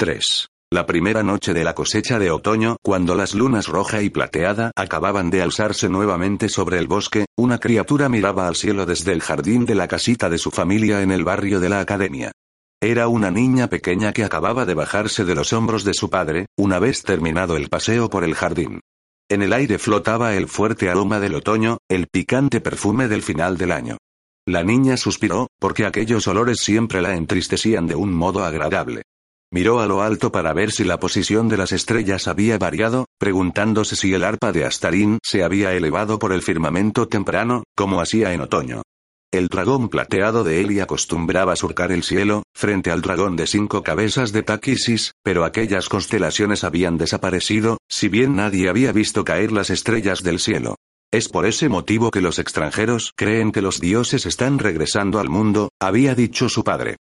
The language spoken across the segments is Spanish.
3. La primera noche de la cosecha de otoño, cuando las lunas roja y plateada acababan de alzarse nuevamente sobre el bosque, una criatura miraba al cielo desde el jardín de la casita de su familia en el barrio de la academia. Era una niña pequeña que acababa de bajarse de los hombros de su padre, una vez terminado el paseo por el jardín. En el aire flotaba el fuerte aroma del otoño, el picante perfume del final del año. La niña suspiró, porque aquellos olores siempre la entristecían de un modo agradable. Miró a lo alto para ver si la posición de las estrellas había variado, preguntándose si el arpa de Astarín se había elevado por el firmamento temprano, como hacía en otoño. El dragón plateado de Eli acostumbraba surcar el cielo, frente al dragón de cinco cabezas de Taquisis, pero aquellas constelaciones habían desaparecido, si bien nadie había visto caer las estrellas del cielo. Es por ese motivo que los extranjeros creen que los dioses están regresando al mundo, había dicho su padre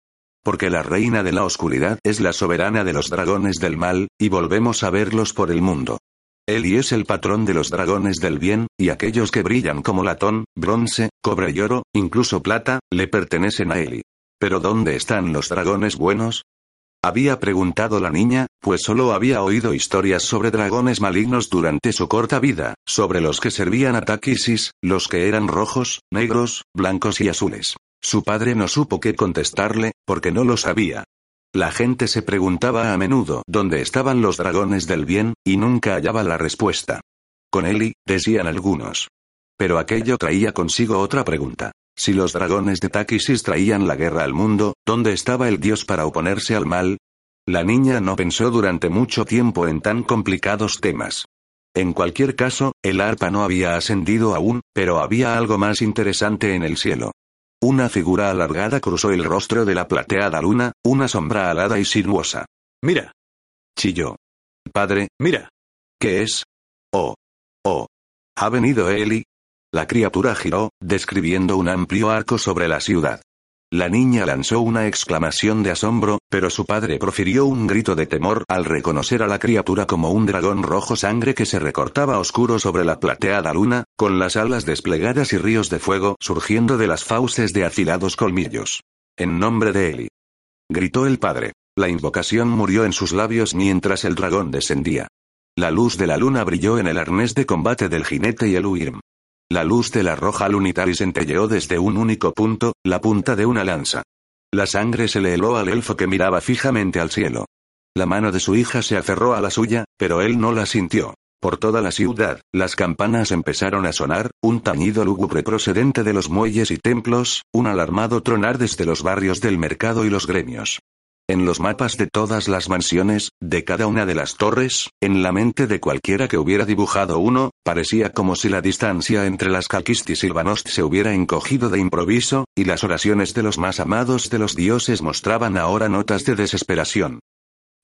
porque la reina de la oscuridad es la soberana de los dragones del mal, y volvemos a verlos por el mundo. Eli es el patrón de los dragones del bien, y aquellos que brillan como latón, bronce, cobre y oro, incluso plata, le pertenecen a Eli. Pero ¿dónde están los dragones buenos? Había preguntado la niña, pues solo había oído historias sobre dragones malignos durante su corta vida, sobre los que servían a Takisis, los que eran rojos, negros, blancos y azules. Su padre no supo qué contestarle, porque no lo sabía. La gente se preguntaba a menudo dónde estaban los dragones del bien, y nunca hallaba la respuesta. Con Eli, decían algunos. Pero aquello traía consigo otra pregunta. Si los dragones de Takisis traían la guerra al mundo, ¿dónde estaba el dios para oponerse al mal? La niña no pensó durante mucho tiempo en tan complicados temas. En cualquier caso, el arpa no había ascendido aún, pero había algo más interesante en el cielo. Una figura alargada cruzó el rostro de la plateada luna, una sombra alada y sinuosa. Mira. Chilló. Padre, mira. ¿Qué es? Oh. Oh. ¿Ha venido Eli? La criatura giró, describiendo un amplio arco sobre la ciudad. La niña lanzó una exclamación de asombro, pero su padre profirió un grito de temor al reconocer a la criatura como un dragón rojo sangre que se recortaba oscuro sobre la plateada luna, con las alas desplegadas y ríos de fuego surgiendo de las fauces de afilados colmillos. En nombre de Eli. Gritó el padre. La invocación murió en sus labios mientras el dragón descendía. La luz de la luna brilló en el arnés de combate del jinete y el Uirm. La luz de la roja lunitaria centelleó desde un único punto, la punta de una lanza. La sangre se le heló al elfo que miraba fijamente al cielo. La mano de su hija se aferró a la suya, pero él no la sintió. Por toda la ciudad, las campanas empezaron a sonar, un tañido lúgubre procedente de los muelles y templos, un alarmado tronar desde los barrios del mercado y los gremios. En los mapas de todas las mansiones, de cada una de las torres, en la mente de cualquiera que hubiera dibujado uno, parecía como si la distancia entre las Calquistis y Silvanost se hubiera encogido de improviso, y las oraciones de los más amados de los dioses mostraban ahora notas de desesperación.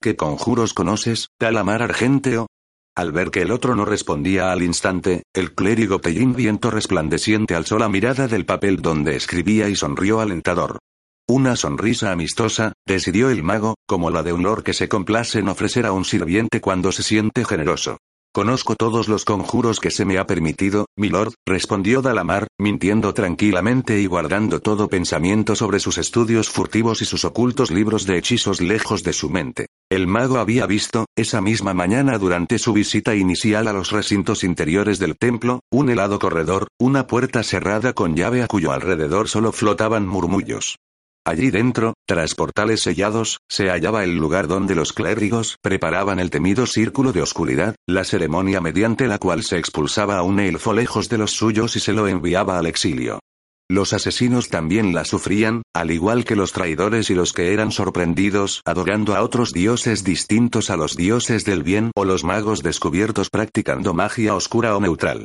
¿Qué conjuros conoces, Talamar Argenteo? Al ver que el otro no respondía al instante, el clérigo Pellín Viento resplandeciente alzó la mirada del papel donde escribía y sonrió alentador. Una sonrisa amistosa, decidió el mago, como la de un lord que se complace en ofrecer a un sirviente cuando se siente generoso. Conozco todos los conjuros que se me ha permitido, milord, respondió Dalamar, mintiendo tranquilamente y guardando todo pensamiento sobre sus estudios furtivos y sus ocultos libros de hechizos lejos de su mente. El mago había visto, esa misma mañana durante su visita inicial a los recintos interiores del templo, un helado corredor, una puerta cerrada con llave a cuyo alrededor solo flotaban murmullos. Allí dentro, tras portales sellados, se hallaba el lugar donde los clérigos preparaban el temido círculo de oscuridad, la ceremonia mediante la cual se expulsaba a un elfo lejos de los suyos y se lo enviaba al exilio. Los asesinos también la sufrían, al igual que los traidores y los que eran sorprendidos adorando a otros dioses distintos a los dioses del bien o los magos descubiertos practicando magia oscura o neutral.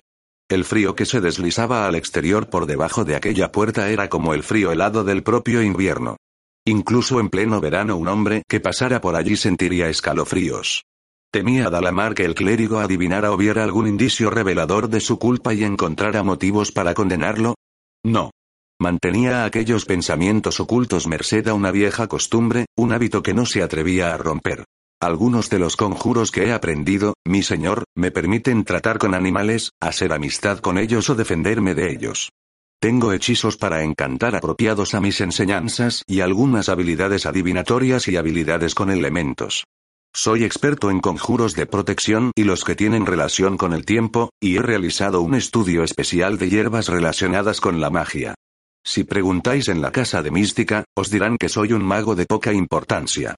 El frío que se deslizaba al exterior por debajo de aquella puerta era como el frío helado del propio invierno. Incluso en pleno verano un hombre que pasara por allí sentiría escalofríos. Temía Dalamar que el clérigo adivinara o viera algún indicio revelador de su culpa y encontrara motivos para condenarlo. No. Mantenía aquellos pensamientos ocultos merced a una vieja costumbre, un hábito que no se atrevía a romper. Algunos de los conjuros que he aprendido, mi señor, me permiten tratar con animales, hacer amistad con ellos o defenderme de ellos. Tengo hechizos para encantar apropiados a mis enseñanzas y algunas habilidades adivinatorias y habilidades con elementos. Soy experto en conjuros de protección y los que tienen relación con el tiempo, y he realizado un estudio especial de hierbas relacionadas con la magia. Si preguntáis en la casa de mística, os dirán que soy un mago de poca importancia.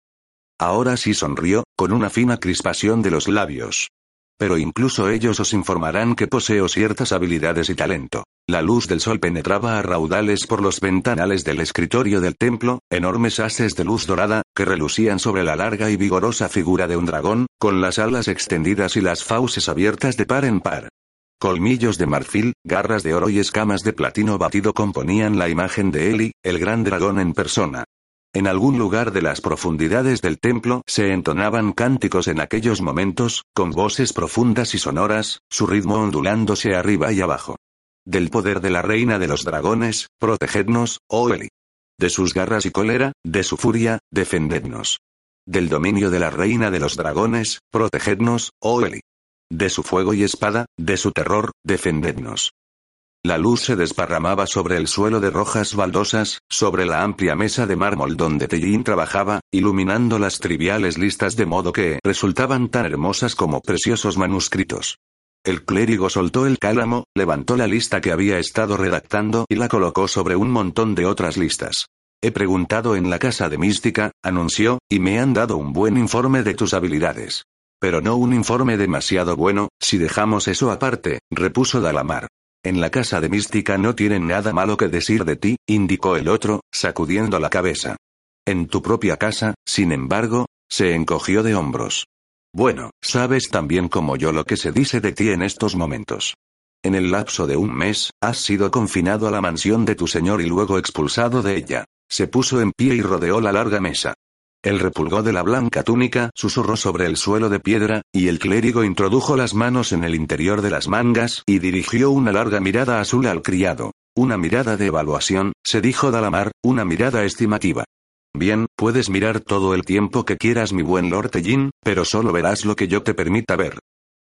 Ahora sí sonrió, con una fina crispación de los labios. Pero incluso ellos os informarán que poseo ciertas habilidades y talento. La luz del sol penetraba a raudales por los ventanales del escritorio del templo, enormes haces de luz dorada, que relucían sobre la larga y vigorosa figura de un dragón, con las alas extendidas y las fauces abiertas de par en par. Colmillos de marfil, garras de oro y escamas de platino batido componían la imagen de Eli, el gran dragón en persona. En algún lugar de las profundidades del templo se entonaban cánticos en aquellos momentos, con voces profundas y sonoras, su ritmo ondulándose arriba y abajo. Del poder de la reina de los dragones, protegednos, oh Eli. De sus garras y cólera, de su furia, defendednos. Del dominio de la reina de los dragones, protegednos, oh Eli. De su fuego y espada, de su terror, defendednos. La luz se desparramaba sobre el suelo de rojas baldosas, sobre la amplia mesa de mármol donde Tellín trabajaba, iluminando las triviales listas de modo que resultaban tan hermosas como preciosos manuscritos. El clérigo soltó el cálamo, levantó la lista que había estado redactando y la colocó sobre un montón de otras listas. He preguntado en la casa de mística, anunció, y me han dado un buen informe de tus habilidades. Pero no un informe demasiado bueno, si dejamos eso aparte, repuso Dalamar. En la casa de Mística no tienen nada malo que decir de ti, indicó el otro, sacudiendo la cabeza. En tu propia casa, sin embargo, se encogió de hombros. Bueno, sabes también como yo lo que se dice de ti en estos momentos. En el lapso de un mes, has sido confinado a la mansión de tu señor y luego expulsado de ella. Se puso en pie y rodeó la larga mesa. El repulgó de la blanca túnica, susurró sobre el suelo de piedra, y el clérigo introdujo las manos en el interior de las mangas y dirigió una larga mirada azul al criado. Una mirada de evaluación, se dijo Dalamar, una mirada estimativa. Bien, puedes mirar todo el tiempo que quieras mi buen Lord Tellin, pero solo verás lo que yo te permita ver.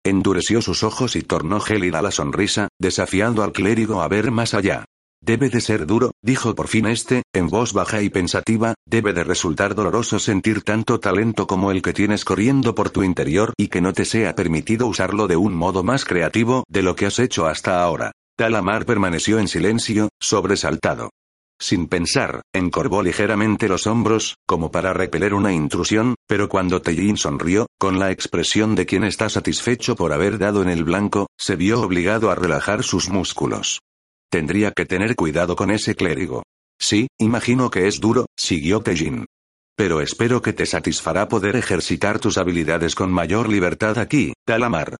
Endureció sus ojos y tornó gélida la sonrisa, desafiando al clérigo a ver más allá. Debe de ser duro, dijo por fin este, en voz baja y pensativa, debe de resultar doloroso sentir tanto talento como el que tienes corriendo por tu interior y que no te sea permitido usarlo de un modo más creativo de lo que has hecho hasta ahora. Talamar permaneció en silencio, sobresaltado. Sin pensar, encorvó ligeramente los hombros, como para repeler una intrusión, pero cuando Tellin sonrió, con la expresión de quien está satisfecho por haber dado en el blanco, se vio obligado a relajar sus músculos. Tendría que tener cuidado con ese clérigo. Sí, imagino que es duro, siguió Tejin. Pero espero que te satisfará poder ejercitar tus habilidades con mayor libertad aquí, Talamar.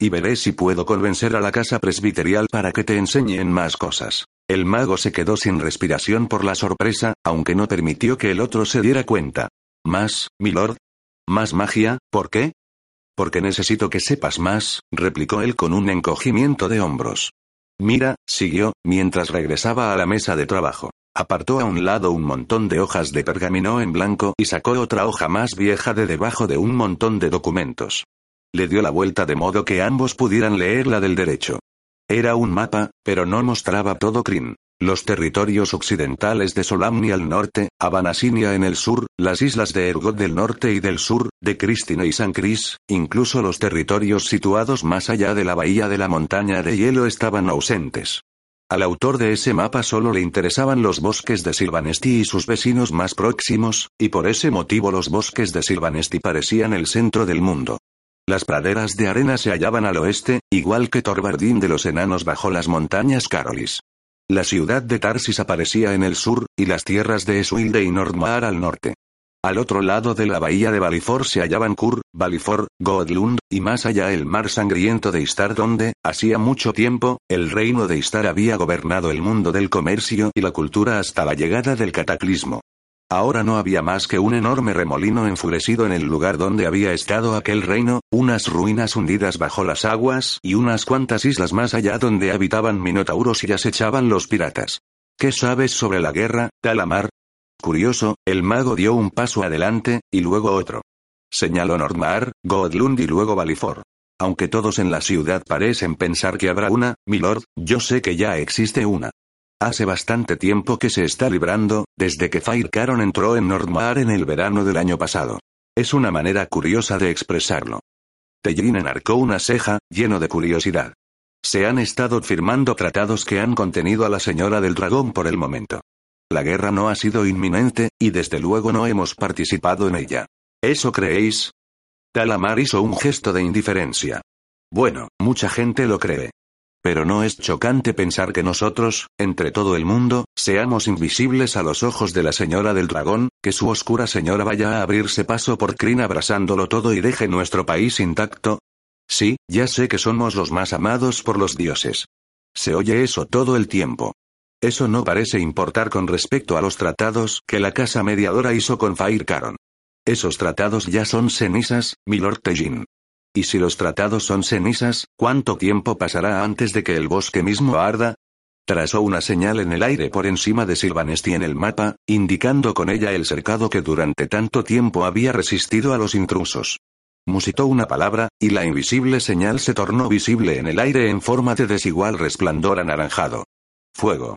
Y veré si puedo convencer a la casa presbiterial para que te enseñen más cosas. El mago se quedó sin respiración por la sorpresa, aunque no permitió que el otro se diera cuenta. ¿Más, milord? ¿Más magia? ¿Por qué? Porque necesito que sepas más, replicó él con un encogimiento de hombros. Mira, siguió, mientras regresaba a la mesa de trabajo. Apartó a un lado un montón de hojas de pergamino en blanco y sacó otra hoja más vieja de debajo de un montón de documentos. Le dio la vuelta de modo que ambos pudieran leer la del derecho. Era un mapa, pero no mostraba todo Kryn. Los territorios occidentales de Solamni al norte, Abanasinia en el sur, las islas de Ergot del norte y del sur, de Cristina y San Cris, incluso los territorios situados más allá de la bahía de la montaña de hielo estaban ausentes. Al autor de ese mapa solo le interesaban los bosques de Silvanesti y sus vecinos más próximos, y por ese motivo los bosques de Silvanesti parecían el centro del mundo. Las praderas de arena se hallaban al oeste, igual que Torbardín de los enanos bajo las montañas Carolis. La ciudad de Tarsis aparecía en el sur, y las tierras de Esuilde y Nordmar al norte. Al otro lado de la bahía de Balifor se hallaban Kur, Balifor, Godlund, y más allá el mar sangriento de Istar donde, hacía mucho tiempo, el reino de Istar había gobernado el mundo del comercio y la cultura hasta la llegada del cataclismo. Ahora no había más que un enorme remolino enfurecido en el lugar donde había estado aquel reino, unas ruinas hundidas bajo las aguas y unas cuantas islas más allá donde habitaban minotauros y acechaban los piratas. ¿Qué sabes sobre la guerra, Talamar? Curioso, el mago dio un paso adelante, y luego otro. Señaló Nordmar, Godlund y luego Balifor. Aunque todos en la ciudad parecen pensar que habrá una, milord, yo sé que ya existe una. Hace bastante tiempo que se está librando, desde que Fire Caron entró en Nordmar en el verano del año pasado. Es una manera curiosa de expresarlo. Tellin enarcó una ceja, lleno de curiosidad. Se han estado firmando tratados que han contenido a la señora del dragón por el momento. La guerra no ha sido inminente, y desde luego no hemos participado en ella. ¿Eso creéis? Talamar hizo un gesto de indiferencia. Bueno, mucha gente lo cree. Pero no es chocante pensar que nosotros, entre todo el mundo, seamos invisibles a los ojos de la señora del dragón, que su oscura señora vaya a abrirse paso por Kryn abrasándolo todo y deje nuestro país intacto. Sí, ya sé que somos los más amados por los dioses. Se oye eso todo el tiempo. Eso no parece importar con respecto a los tratados que la casa mediadora hizo con Fair Caron. Esos tratados ya son cenizas, milord Tejin. Y si los tratados son cenizas, ¿cuánto tiempo pasará antes de que el bosque mismo arda? Trazó una señal en el aire por encima de Silvanesti en el mapa, indicando con ella el cercado que durante tanto tiempo había resistido a los intrusos. Musitó una palabra, y la invisible señal se tornó visible en el aire en forma de desigual resplandor anaranjado. Fuego.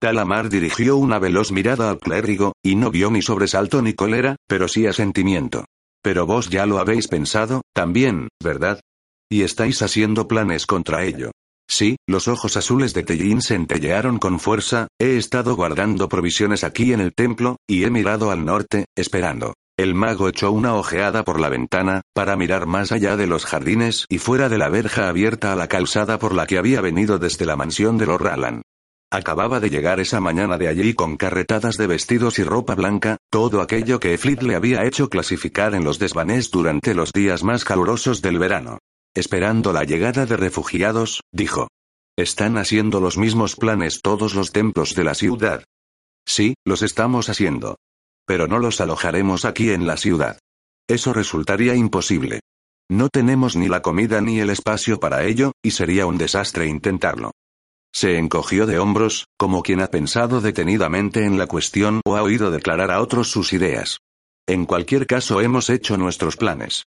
Talamar dirigió una veloz mirada al clérigo, y no vio ni sobresalto ni cólera, pero sí asentimiento. Pero vos ya lo habéis pensado, también, ¿verdad? Y estáis haciendo planes contra ello. Sí, los ojos azules de Tellin centellearon con fuerza, he estado guardando provisiones aquí en el templo, y he mirado al norte, esperando. El mago echó una ojeada por la ventana, para mirar más allá de los jardines y fuera de la verja abierta a la calzada por la que había venido desde la mansión de Ralan. Acababa de llegar esa mañana de allí con carretadas de vestidos y ropa blanca, todo aquello que Eflit le había hecho clasificar en los desvanés durante los días más calurosos del verano. Esperando la llegada de refugiados, dijo. ¿Están haciendo los mismos planes todos los templos de la ciudad? Sí, los estamos haciendo. Pero no los alojaremos aquí en la ciudad. Eso resultaría imposible. No tenemos ni la comida ni el espacio para ello, y sería un desastre intentarlo. Se encogió de hombros, como quien ha pensado detenidamente en la cuestión o ha oído declarar a otros sus ideas. En cualquier caso hemos hecho nuestros planes.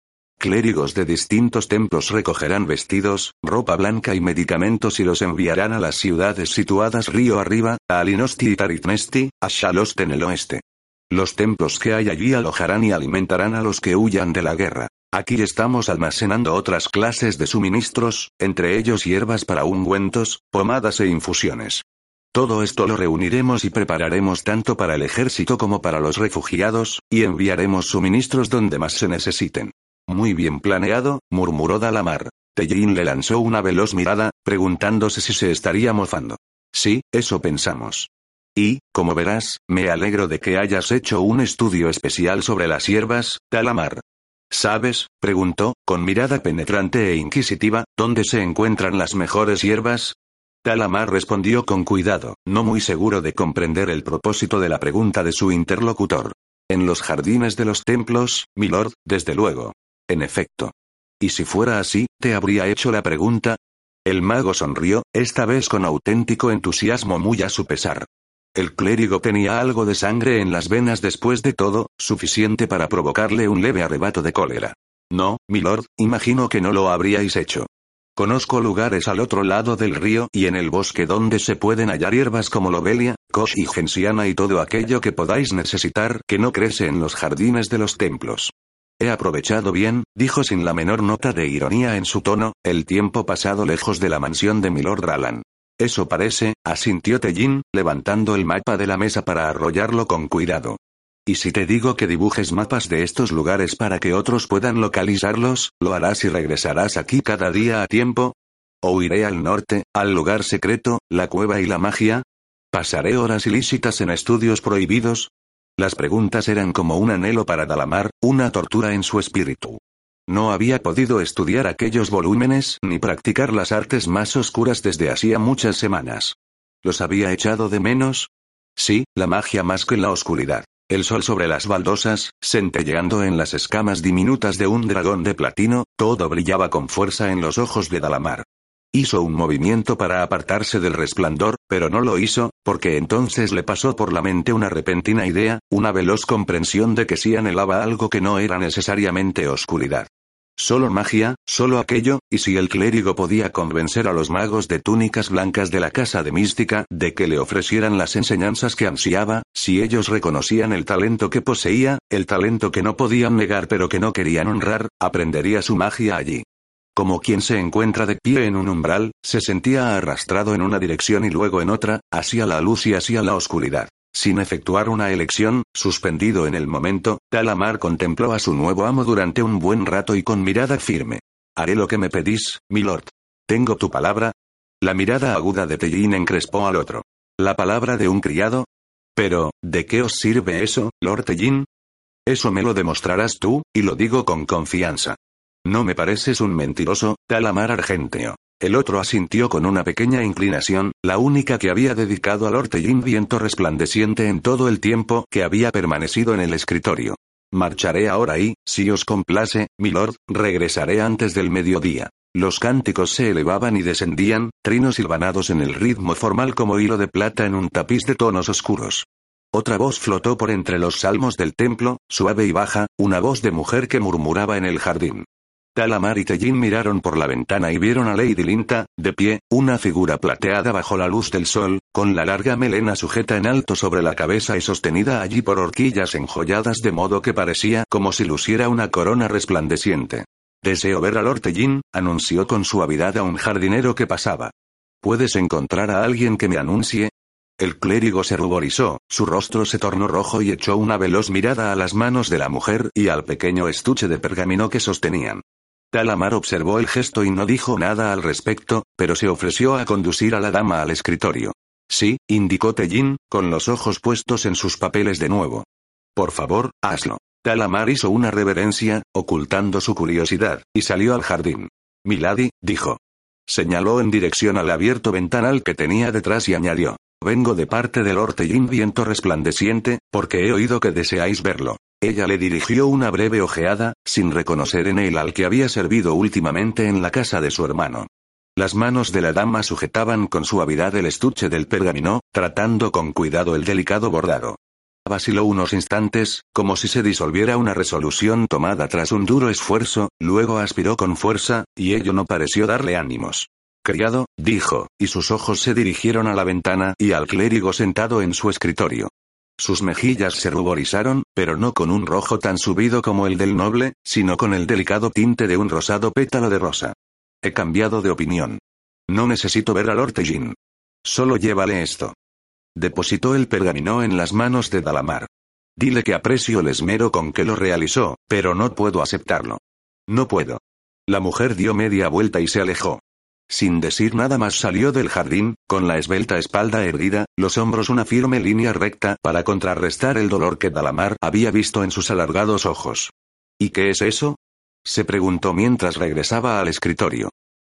Clérigos de distintos templos recogerán vestidos, ropa blanca y medicamentos y los enviarán a las ciudades situadas río arriba, a Alinosti y Taritnesti, a Shalost en el oeste. Los templos que hay allí alojarán y alimentarán a los que huyan de la guerra. Aquí estamos almacenando otras clases de suministros, entre ellos hierbas para ungüentos, pomadas e infusiones. Todo esto lo reuniremos y prepararemos tanto para el ejército como para los refugiados, y enviaremos suministros donde más se necesiten. Muy bien planeado, murmuró Dalamar. Tellin le lanzó una veloz mirada, preguntándose si se estaría mofando. Sí, eso pensamos. Y, como verás, me alegro de que hayas hecho un estudio especial sobre las hierbas, Talamar. ¿Sabes? preguntó, con mirada penetrante e inquisitiva, ¿dónde se encuentran las mejores hierbas? Talamar respondió con cuidado, no muy seguro de comprender el propósito de la pregunta de su interlocutor. En los jardines de los templos, milord, desde luego. En efecto. ¿Y si fuera así, te habría hecho la pregunta? El mago sonrió, esta vez con auténtico entusiasmo muy a su pesar. El clérigo tenía algo de sangre en las venas después de todo, suficiente para provocarle un leve arrebato de cólera. No, milord, imagino que no lo habríais hecho. Conozco lugares al otro lado del río y en el bosque donde se pueden hallar hierbas como lobelia, kosh y gensiana y todo aquello que podáis necesitar que no crece en los jardines de los templos. He aprovechado bien, dijo sin la menor nota de ironía en su tono, el tiempo pasado lejos de la mansión de Milord Ralan. Eso parece, asintió Tellin, levantando el mapa de la mesa para arrollarlo con cuidado. ¿Y si te digo que dibujes mapas de estos lugares para que otros puedan localizarlos, lo harás y regresarás aquí cada día a tiempo? ¿O iré al norte, al lugar secreto, la cueva y la magia? ¿Pasaré horas ilícitas en estudios prohibidos? Las preguntas eran como un anhelo para Dalamar, una tortura en su espíritu. No había podido estudiar aquellos volúmenes ni practicar las artes más oscuras desde hacía muchas semanas. ¿Los había echado de menos? Sí, la magia más que la oscuridad. El sol sobre las baldosas, centelleando en las escamas diminutas de un dragón de platino, todo brillaba con fuerza en los ojos de Dalamar. Hizo un movimiento para apartarse del resplandor, pero no lo hizo, porque entonces le pasó por la mente una repentina idea, una veloz comprensión de que sí anhelaba algo que no era necesariamente oscuridad. Solo magia, solo aquello, y si el clérigo podía convencer a los magos de túnicas blancas de la casa de mística de que le ofrecieran las enseñanzas que ansiaba, si ellos reconocían el talento que poseía, el talento que no podían negar pero que no querían honrar, aprendería su magia allí. Como quien se encuentra de pie en un umbral, se sentía arrastrado en una dirección y luego en otra, hacia la luz y hacia la oscuridad. Sin efectuar una elección, suspendido en el momento, Talamar contempló a su nuevo amo durante un buen rato y con mirada firme. Haré lo que me pedís, milord. ¿Tengo tu palabra? La mirada aguda de Tellín encrespó al otro. ¿La palabra de un criado? Pero, ¿de qué os sirve eso, Lord Tellín? Eso me lo demostrarás tú, y lo digo con confianza. No me pareces un mentiroso, Talamar Argenteo. El otro asintió con una pequeña inclinación, la única que había dedicado al ortellín viento resplandeciente en todo el tiempo que había permanecido en el escritorio. Marcharé ahora y, si os complace, milord, regresaré antes del mediodía. Los cánticos se elevaban y descendían, trinos silvanados en el ritmo formal como hilo de plata en un tapiz de tonos oscuros. Otra voz flotó por entre los salmos del templo, suave y baja, una voz de mujer que murmuraba en el jardín. Talamar y Tellín miraron por la ventana y vieron a Lady Linta, de pie, una figura plateada bajo la luz del sol, con la larga melena sujeta en alto sobre la cabeza y sostenida allí por horquillas enjolladas de modo que parecía como si luciera una corona resplandeciente. Deseo ver a Lord anunció con suavidad a un jardinero que pasaba. ¿Puedes encontrar a alguien que me anuncie? El clérigo se ruborizó, su rostro se tornó rojo y echó una veloz mirada a las manos de la mujer y al pequeño estuche de pergamino que sostenían. Talamar observó el gesto y no dijo nada al respecto, pero se ofreció a conducir a la dama al escritorio. Sí, indicó Tellín, con los ojos puestos en sus papeles de nuevo. Por favor, hazlo. Talamar hizo una reverencia, ocultando su curiosidad, y salió al jardín. Milady, dijo. Señaló en dirección al abierto ventanal que tenía detrás y añadió. Vengo de parte del Ortellín viento resplandeciente, porque he oído que deseáis verlo. Ella le dirigió una breve ojeada, sin reconocer en él al que había servido últimamente en la casa de su hermano. Las manos de la dama sujetaban con suavidad el estuche del pergamino, tratando con cuidado el delicado bordado. Vaciló unos instantes, como si se disolviera una resolución tomada tras un duro esfuerzo, luego aspiró con fuerza, y ello no pareció darle ánimos. Criado, dijo, y sus ojos se dirigieron a la ventana y al clérigo sentado en su escritorio. Sus mejillas se ruborizaron, pero no con un rojo tan subido como el del noble, sino con el delicado tinte de un rosado pétalo de rosa. He cambiado de opinión. No necesito ver al Ortellín. Solo llévale esto. Depositó el pergamino en las manos de Dalamar. Dile que aprecio el esmero con que lo realizó, pero no puedo aceptarlo. No puedo. La mujer dio media vuelta y se alejó. Sin decir nada más salió del jardín, con la esbelta espalda erguida, los hombros una firme línea recta para contrarrestar el dolor que Dalamar había visto en sus alargados ojos. ¿Y qué es eso? se preguntó mientras regresaba al escritorio.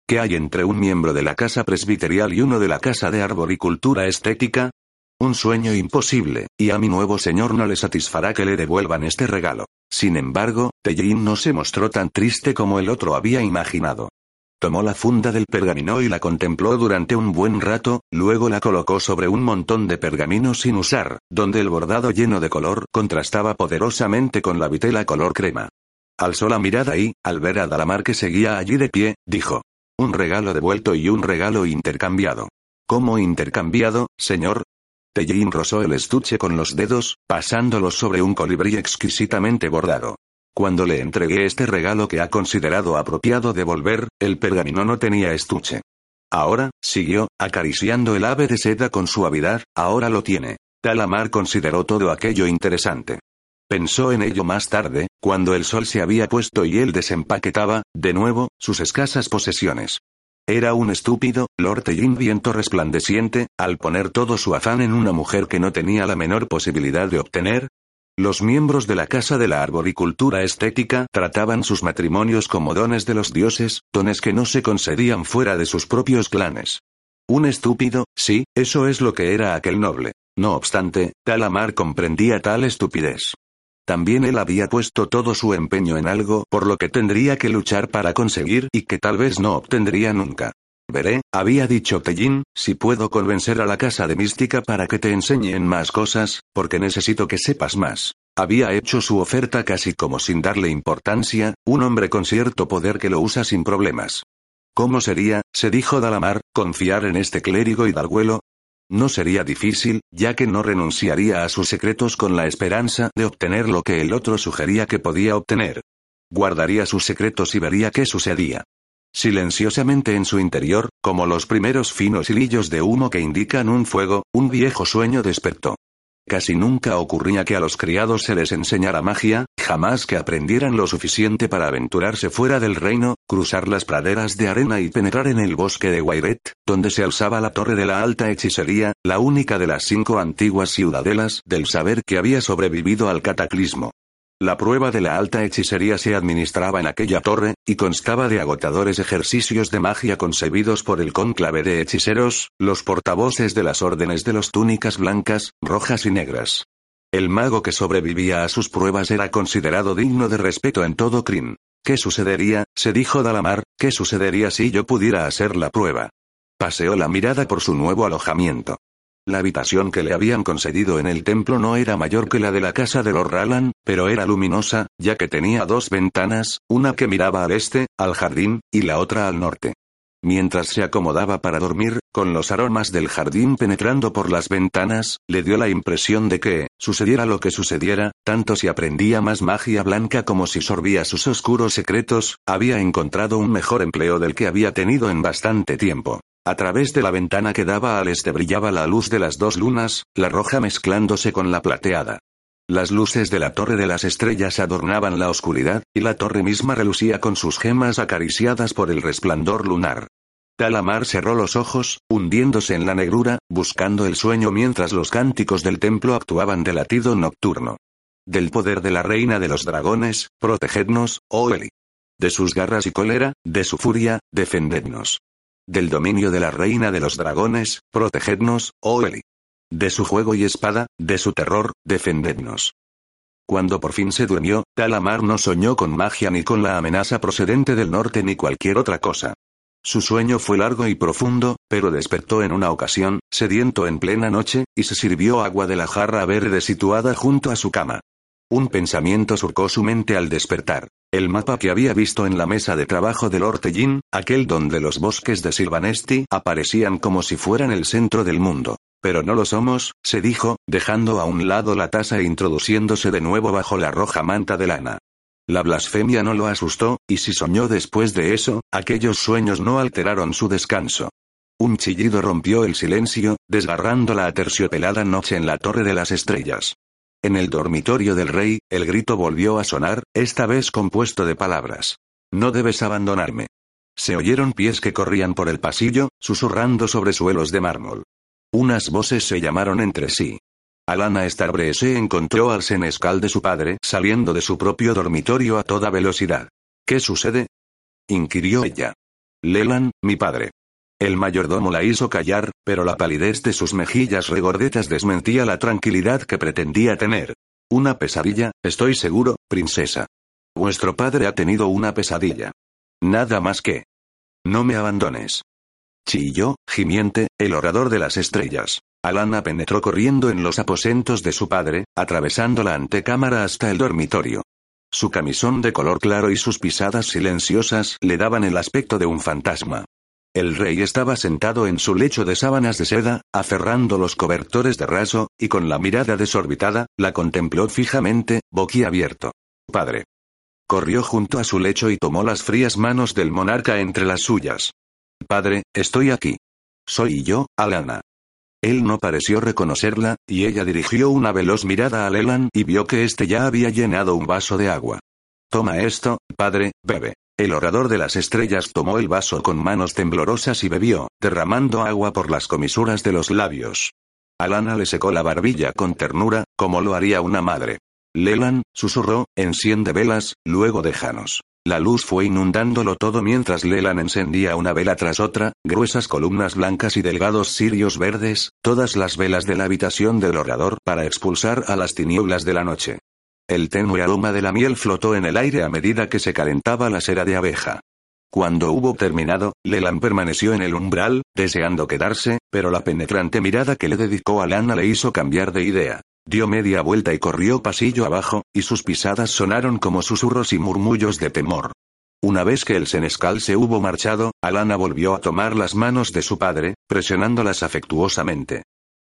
¿Qué hay entre un miembro de la casa presbiterial y uno de la casa de arboricultura estética? Un sueño imposible, y a mi nuevo señor no le satisfará que le devuelvan este regalo. Sin embargo, Tellín no se mostró tan triste como el otro había imaginado. Tomó la funda del pergamino y la contempló durante un buen rato, luego la colocó sobre un montón de pergamino sin usar, donde el bordado lleno de color contrastaba poderosamente con la vitela color crema. Alzó la mirada y, al ver a Dalamar que seguía allí de pie, dijo. Un regalo devuelto y un regalo intercambiado. ¿Cómo intercambiado, señor? Tellín rozó el estuche con los dedos, pasándolos sobre un colibrí exquisitamente bordado. Cuando le entregué este regalo que ha considerado apropiado devolver, el pergamino no tenía estuche. Ahora, siguió, acariciando el ave de seda con suavidad, ahora lo tiene. Talamar consideró todo aquello interesante. Pensó en ello más tarde, cuando el sol se había puesto y él desempaquetaba, de nuevo, sus escasas posesiones. Era un estúpido, Lord Tellin viento resplandeciente, al poner todo su afán en una mujer que no tenía la menor posibilidad de obtener, los miembros de la Casa de la Arboricultura Estética trataban sus matrimonios como dones de los dioses, dones que no se concedían fuera de sus propios clanes. Un estúpido, sí, eso es lo que era aquel noble. No obstante, Talamar comprendía tal estupidez. También él había puesto todo su empeño en algo por lo que tendría que luchar para conseguir y que tal vez no obtendría nunca. Veré, había dicho Tellín, si puedo convencer a la casa de mística para que te enseñen más cosas, porque necesito que sepas más. Había hecho su oferta casi como sin darle importancia, un hombre con cierto poder que lo usa sin problemas. ¿Cómo sería, se dijo Dalamar, confiar en este clérigo hidalguelo? No sería difícil, ya que no renunciaría a sus secretos con la esperanza de obtener lo que el otro sugería que podía obtener. Guardaría sus secretos y vería qué sucedía. Silenciosamente en su interior, como los primeros finos hilillos de humo que indican un fuego, un viejo sueño despertó. Casi nunca ocurría que a los criados se les enseñara magia, jamás que aprendieran lo suficiente para aventurarse fuera del reino, cruzar las praderas de arena y penetrar en el bosque de Guairet, donde se alzaba la torre de la alta hechicería, la única de las cinco antiguas ciudadelas del saber que había sobrevivido al cataclismo. La prueba de la alta hechicería se administraba en aquella torre, y constaba de agotadores ejercicios de magia concebidos por el cónclave de hechiceros, los portavoces de las órdenes de los túnicas blancas, rojas y negras. El mago que sobrevivía a sus pruebas era considerado digno de respeto en todo Crin. ¿Qué sucedería? se dijo Dalamar, ¿qué sucedería si yo pudiera hacer la prueba? Paseó la mirada por su nuevo alojamiento. La habitación que le habían concedido en el templo no era mayor que la de la casa de los Ralan, pero era luminosa, ya que tenía dos ventanas, una que miraba al este, al jardín, y la otra al norte. Mientras se acomodaba para dormir, con los aromas del jardín penetrando por las ventanas, le dio la impresión de que, sucediera lo que sucediera, tanto si aprendía más magia blanca como si sorbía sus oscuros secretos, había encontrado un mejor empleo del que había tenido en bastante tiempo. A través de la ventana que daba al este brillaba la luz de las dos lunas, la roja mezclándose con la plateada. Las luces de la Torre de las Estrellas adornaban la oscuridad, y la torre misma relucía con sus gemas acariciadas por el resplandor lunar. Talamar cerró los ojos, hundiéndose en la negrura, buscando el sueño mientras los cánticos del templo actuaban de latido nocturno. Del poder de la reina de los dragones, protegednos, oh Eli. De sus garras y cólera, de su furia, defendednos. Del dominio de la reina de los dragones, protegednos, oh Eli. De su fuego y espada, de su terror, defendednos. Cuando por fin se durmió, Talamar no soñó con magia ni con la amenaza procedente del norte ni cualquier otra cosa. Su sueño fue largo y profundo, pero despertó en una ocasión, sediento en plena noche, y se sirvió agua de la jarra verde situada junto a su cama. Un pensamiento surcó su mente al despertar. El mapa que había visto en la mesa de trabajo del Ortellín, aquel donde los bosques de Silvanesti aparecían como si fueran el centro del mundo. Pero no lo somos, se dijo, dejando a un lado la taza e introduciéndose de nuevo bajo la roja manta de lana. La blasfemia no lo asustó, y si soñó después de eso, aquellos sueños no alteraron su descanso. Un chillido rompió el silencio, desgarrando la aterciopelada noche en la Torre de las Estrellas. En el dormitorio del rey, el grito volvió a sonar, esta vez compuesto de palabras. No debes abandonarme. Se oyeron pies que corrían por el pasillo, susurrando sobre suelos de mármol. Unas voces se llamaron entre sí. Alana Starbreese encontró al senescal de su padre saliendo de su propio dormitorio a toda velocidad. ¿Qué sucede? inquirió ella. Lelan, mi padre. El mayordomo la hizo callar, pero la palidez de sus mejillas regordetas desmentía la tranquilidad que pretendía tener. Una pesadilla, estoy seguro, princesa. Vuestro padre ha tenido una pesadilla. Nada más que. No me abandones. Chilló, gimiente, el orador de las estrellas. Alana penetró corriendo en los aposentos de su padre, atravesando la antecámara hasta el dormitorio. Su camisón de color claro y sus pisadas silenciosas le daban el aspecto de un fantasma. El rey estaba sentado en su lecho de sábanas de seda, aferrando los cobertores de raso, y con la mirada desorbitada, la contempló fijamente, boquiabierto. Padre. Corrió junto a su lecho y tomó las frías manos del monarca entre las suyas. Padre, estoy aquí. Soy yo, Alana. Él no pareció reconocerla, y ella dirigió una veloz mirada a Lelan y vio que éste ya había llenado un vaso de agua. Toma esto, padre, bebe. El orador de las estrellas tomó el vaso con manos temblorosas y bebió, derramando agua por las comisuras de los labios. Alana le secó la barbilla con ternura, como lo haría una madre. Lelan, susurró, enciende velas, luego déjanos. La luz fue inundándolo todo mientras Lelan encendía una vela tras otra, gruesas columnas blancas y delgados cirios verdes, todas las velas de la habitación del orador para expulsar a las tinieblas de la noche. El tenue aroma de la miel flotó en el aire a medida que se calentaba la cera de abeja. Cuando hubo terminado, Leland permaneció en el umbral, deseando quedarse, pero la penetrante mirada que le dedicó a Lana le hizo cambiar de idea. Dio media vuelta y corrió pasillo abajo, y sus pisadas sonaron como susurros y murmullos de temor. Una vez que el senescal se hubo marchado, Alana volvió a tomar las manos de su padre, presionándolas afectuosamente.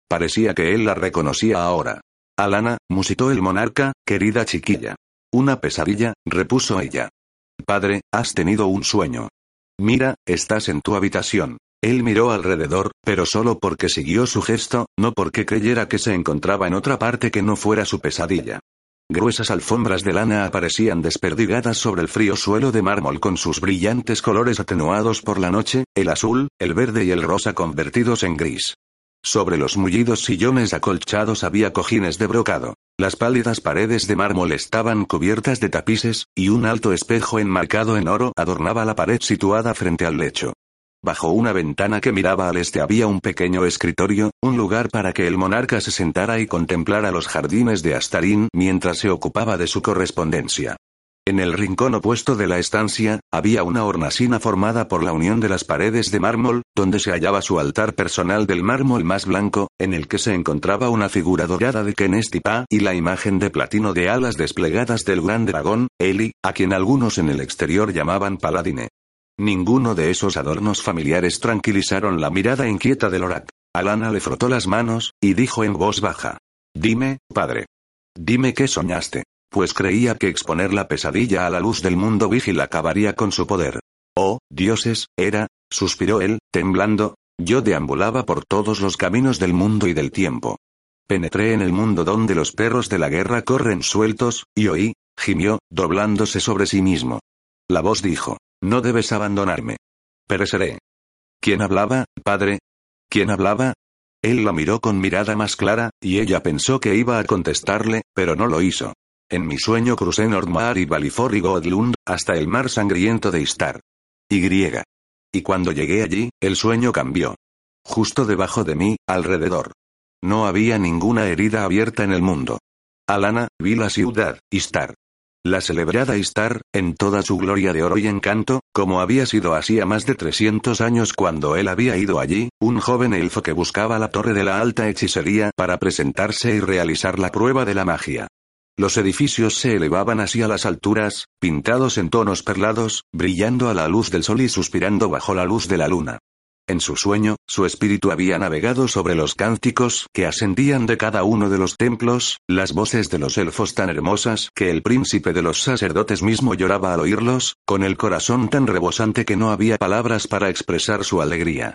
Parecía que él la reconocía ahora. Alana, musitó el monarca, querida chiquilla. Una pesadilla, repuso ella. Padre, has tenido un sueño. Mira, estás en tu habitación. Él miró alrededor, pero solo porque siguió su gesto, no porque creyera que se encontraba en otra parte que no fuera su pesadilla. Gruesas alfombras de lana aparecían desperdigadas sobre el frío suelo de mármol con sus brillantes colores atenuados por la noche, el azul, el verde y el rosa convertidos en gris. Sobre los mullidos sillones acolchados había cojines de brocado. Las pálidas paredes de mármol estaban cubiertas de tapices, y un alto espejo enmarcado en oro adornaba la pared situada frente al lecho. Bajo una ventana que miraba al este había un pequeño escritorio, un lugar para que el monarca se sentara y contemplara los jardines de Astarín mientras se ocupaba de su correspondencia. En el rincón opuesto de la estancia, había una hornacina formada por la unión de las paredes de mármol, donde se hallaba su altar personal del mármol más blanco, en el que se encontraba una figura dorada de Kenestipa y la imagen de platino de alas desplegadas del gran dragón, Eli, a quien algunos en el exterior llamaban Paladine. Ninguno de esos adornos familiares tranquilizaron la mirada inquieta de Lorak. Alana le frotó las manos, y dijo en voz baja. Dime, padre. Dime qué soñaste. Pues creía que exponer la pesadilla a la luz del mundo vigil acabaría con su poder. Oh, dioses, era, suspiró él, temblando, yo deambulaba por todos los caminos del mundo y del tiempo. Penetré en el mundo donde los perros de la guerra corren sueltos, y oí, gimió, doblándose sobre sí mismo. La voz dijo, no debes abandonarme. Pereceré. ¿Quién hablaba, padre? ¿Quién hablaba? Él la miró con mirada más clara, y ella pensó que iba a contestarle, pero no lo hizo. En mi sueño crucé Nordmar y Balifor y Godlund, hasta el mar sangriento de Istar. Y. Y cuando llegué allí, el sueño cambió. Justo debajo de mí, alrededor. No había ninguna herida abierta en el mundo. Alana, vi la ciudad, Istar. La celebrada Istar, en toda su gloria de oro y encanto, como había sido así a más de 300 años cuando él había ido allí, un joven elfo que buscaba la torre de la alta hechicería para presentarse y realizar la prueba de la magia. Los edificios se elevaban así a las alturas, pintados en tonos perlados, brillando a la luz del sol y suspirando bajo la luz de la luna. En su sueño, su espíritu había navegado sobre los cánticos que ascendían de cada uno de los templos, las voces de los elfos tan hermosas que el príncipe de los sacerdotes mismo lloraba al oírlos, con el corazón tan rebosante que no había palabras para expresar su alegría.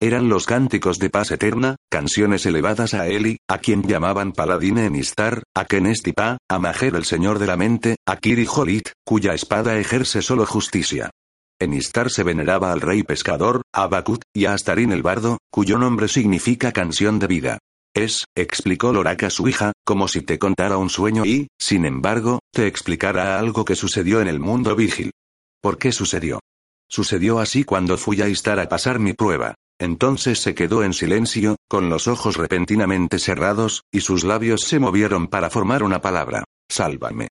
Eran los cánticos de paz eterna, canciones elevadas a Eli, a quien llamaban Paladine en Istar, a Kenestipa, a Majer el señor de la mente, a Kiri Holit, cuya espada ejerce solo justicia. En Istar se veneraba al rey pescador, a Bakut, y a Astarín el bardo, cuyo nombre significa canción de vida. Es, explicó Loraka su hija, como si te contara un sueño y, sin embargo, te explicara algo que sucedió en el mundo vigil. ¿Por qué sucedió? Sucedió así cuando fui a Istar a pasar mi prueba. Entonces se quedó en silencio, con los ojos repentinamente cerrados, y sus labios se movieron para formar una palabra. Sálvame.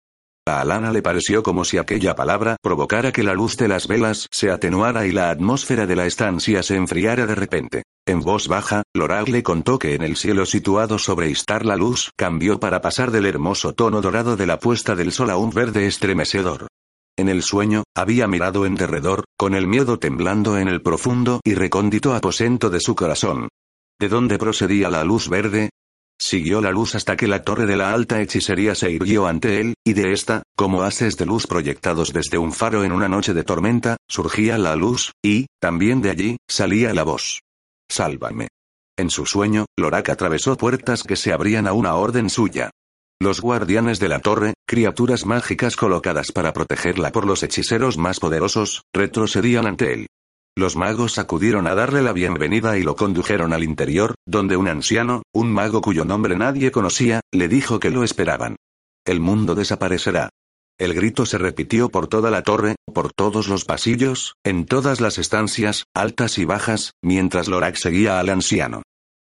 A Alana le pareció como si aquella palabra provocara que la luz de las velas se atenuara y la atmósfera de la estancia se enfriara de repente. En voz baja, Lorak le contó que en el cielo situado sobre Istar la luz cambió para pasar del hermoso tono dorado de la puesta del sol a un verde estremecedor. En el sueño, había mirado en derredor, con el miedo temblando en el profundo y recóndito aposento de su corazón. ¿De dónde procedía la luz verde? Siguió la luz hasta que la torre de la alta hechicería se irguió ante él, y de esta, como haces de luz proyectados desde un faro en una noche de tormenta, surgía la luz, y, también de allí, salía la voz. Sálvame. En su sueño, Lorak atravesó puertas que se abrían a una orden suya. Los guardianes de la torre, criaturas mágicas colocadas para protegerla por los hechiceros más poderosos, retrocedían ante él. Los magos acudieron a darle la bienvenida y lo condujeron al interior, donde un anciano, un mago cuyo nombre nadie conocía, le dijo que lo esperaban. El mundo desaparecerá. El grito se repitió por toda la torre, por todos los pasillos, en todas las estancias, altas y bajas, mientras Lorak seguía al anciano.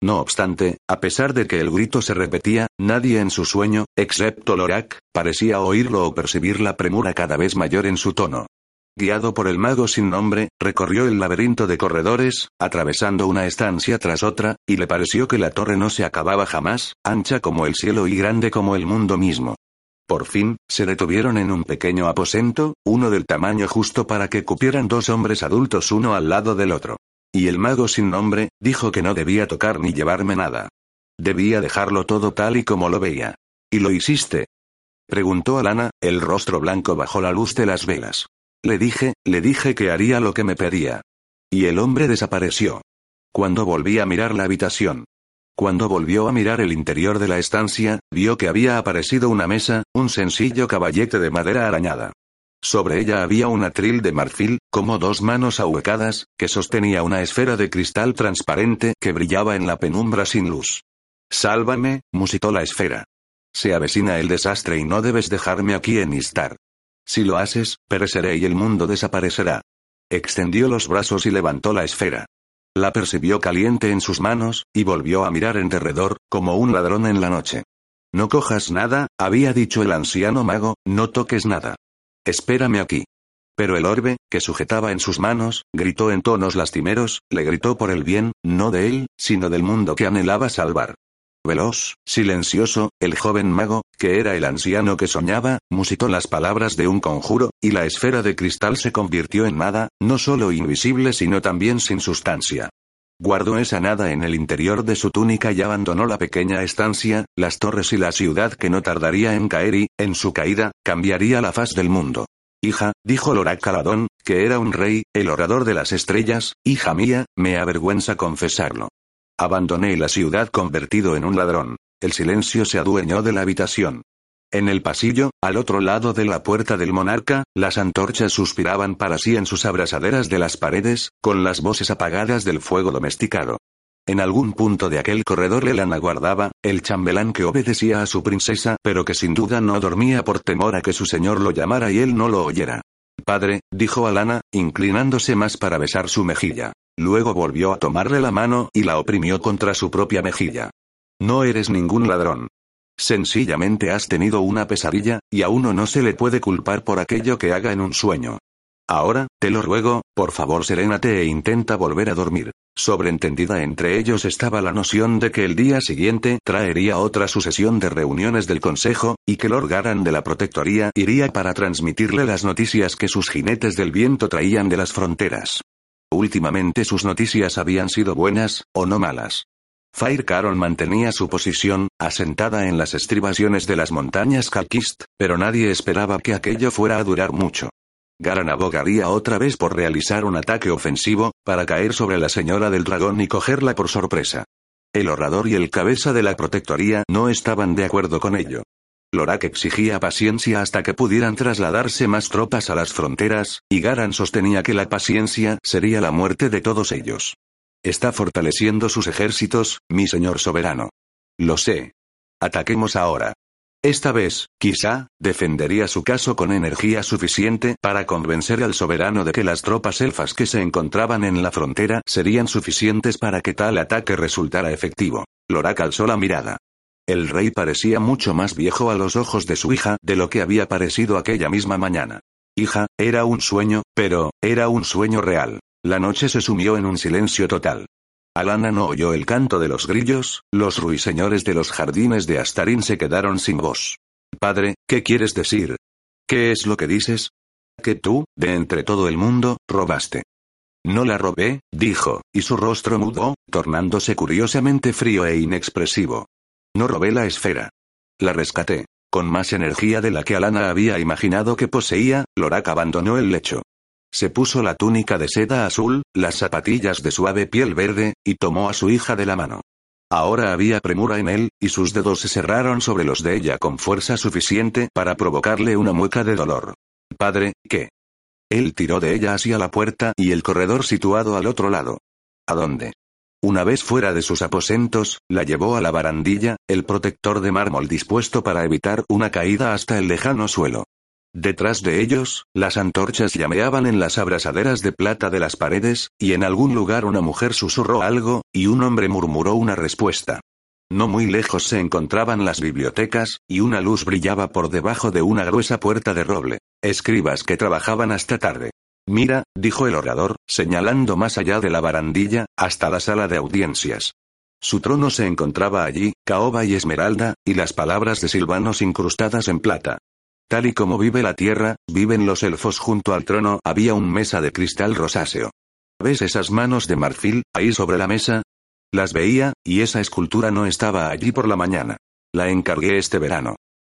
No obstante, a pesar de que el grito se repetía, nadie en su sueño, excepto Lorak, parecía oírlo o percibir la premura cada vez mayor en su tono. guiado por el mago sin nombre, recorrió el laberinto de corredores, atravesando una estancia tras otra, y le pareció que la torre no se acababa jamás, ancha como el cielo y grande como el mundo mismo. Por fin, se detuvieron en un pequeño aposento, uno del tamaño justo para que cupieran dos hombres adultos uno al lado del otro. Y el mago sin nombre, dijo que no debía tocar ni llevarme nada. Debía dejarlo todo tal y como lo veía. ¿Y lo hiciste? Preguntó Alana, el rostro blanco bajo la luz de las velas. Le dije, le dije que haría lo que me pedía. Y el hombre desapareció. Cuando volví a mirar la habitación, cuando volvió a mirar el interior de la estancia, vio que había aparecido una mesa, un sencillo caballete de madera arañada. Sobre ella había un atril de marfil, como dos manos ahuecadas, que sostenía una esfera de cristal transparente que brillaba en la penumbra sin luz. Sálvame, musitó la esfera. Se avecina el desastre y no debes dejarme aquí en Istar. Si lo haces, pereceré y el mundo desaparecerá. Extendió los brazos y levantó la esfera. La percibió caliente en sus manos, y volvió a mirar en derredor, como un ladrón en la noche. No cojas nada, había dicho el anciano mago, no toques nada. Espérame aquí. Pero el orbe, que sujetaba en sus manos, gritó en tonos lastimeros, le gritó por el bien, no de él, sino del mundo que anhelaba salvar. Veloz, silencioso, el joven mago, que era el anciano que soñaba, musitó las palabras de un conjuro, y la esfera de cristal se convirtió en nada, no solo invisible sino también sin sustancia. Guardó esa nada en el interior de su túnica y abandonó la pequeña estancia, las torres y la ciudad que no tardaría en caer y, en su caída, cambiaría la faz del mundo. Hija, dijo Lorak Caladón, que era un rey, el orador de las estrellas, hija mía, me avergüenza confesarlo. Abandoné la ciudad convertido en un ladrón. El silencio se adueñó de la habitación. En el pasillo, al otro lado de la puerta del monarca, las antorchas suspiraban para sí en sus abrasaderas de las paredes, con las voces apagadas del fuego domesticado. En algún punto de aquel corredor Elan aguardaba, el chambelán que obedecía a su princesa, pero que sin duda no dormía por temor a que su señor lo llamara y él no lo oyera. Padre, dijo Alana, inclinándose más para besar su mejilla. Luego volvió a tomarle la mano y la oprimió contra su propia mejilla. No eres ningún ladrón. Sencillamente has tenido una pesadilla, y a uno no se le puede culpar por aquello que haga en un sueño. Ahora, te lo ruego, por favor serénate e intenta volver a dormir. Sobreentendida entre ellos estaba la noción de que el día siguiente traería otra sucesión de reuniones del Consejo, y que Lord Garan de la Protectoría iría para transmitirle las noticias que sus jinetes del viento traían de las fronteras. Últimamente sus noticias habían sido buenas, o no malas. Fire Caron mantenía su posición, asentada en las estribaciones de las montañas Kalkist, pero nadie esperaba que aquello fuera a durar mucho. Garan abogaría otra vez por realizar un ataque ofensivo, para caer sobre la señora del dragón y cogerla por sorpresa. El orador y el cabeza de la protectoría no estaban de acuerdo con ello. Lorak exigía paciencia hasta que pudieran trasladarse más tropas a las fronteras, y Garan sostenía que la paciencia sería la muerte de todos ellos. Está fortaleciendo sus ejércitos, mi señor soberano. Lo sé. Ataquemos ahora. Esta vez, quizá, defendería su caso con energía suficiente para convencer al soberano de que las tropas elfas que se encontraban en la frontera serían suficientes para que tal ataque resultara efectivo. Lorak alzó la mirada. El rey parecía mucho más viejo a los ojos de su hija de lo que había parecido aquella misma mañana. Hija, era un sueño, pero, era un sueño real. La noche se sumió en un silencio total. Alana no oyó el canto de los grillos, los ruiseñores de los jardines de Astarín se quedaron sin voz. Padre, ¿qué quieres decir? ¿Qué es lo que dices? Que tú, de entre todo el mundo, robaste. No la robé, dijo, y su rostro mudó, tornándose curiosamente frío e inexpresivo. No robé la esfera. La rescaté. Con más energía de la que Alana había imaginado que poseía, Lorak abandonó el lecho. Se puso la túnica de seda azul, las zapatillas de suave piel verde, y tomó a su hija de la mano. Ahora había premura en él, y sus dedos se cerraron sobre los de ella con fuerza suficiente para provocarle una mueca de dolor. Padre, ¿qué? Él tiró de ella hacia la puerta y el corredor situado al otro lado. ¿A dónde? Una vez fuera de sus aposentos, la llevó a la barandilla, el protector de mármol dispuesto para evitar una caída hasta el lejano suelo. Detrás de ellos, las antorchas llameaban en las abrasaderas de plata de las paredes, y en algún lugar una mujer susurró algo, y un hombre murmuró una respuesta. No muy lejos se encontraban las bibliotecas, y una luz brillaba por debajo de una gruesa puerta de roble. Escribas que trabajaban hasta tarde. Mira, dijo el orador, señalando más allá de la barandilla, hasta la sala de audiencias. Su trono se encontraba allí, caoba y esmeralda, y las palabras de Silvanos incrustadas en plata. Tal y como vive la tierra, viven los elfos junto al trono había un mesa de cristal rosáceo. ¿Ves esas manos de marfil, ahí sobre la mesa? Las veía, y esa escultura no estaba allí por la mañana. La encargué este verano.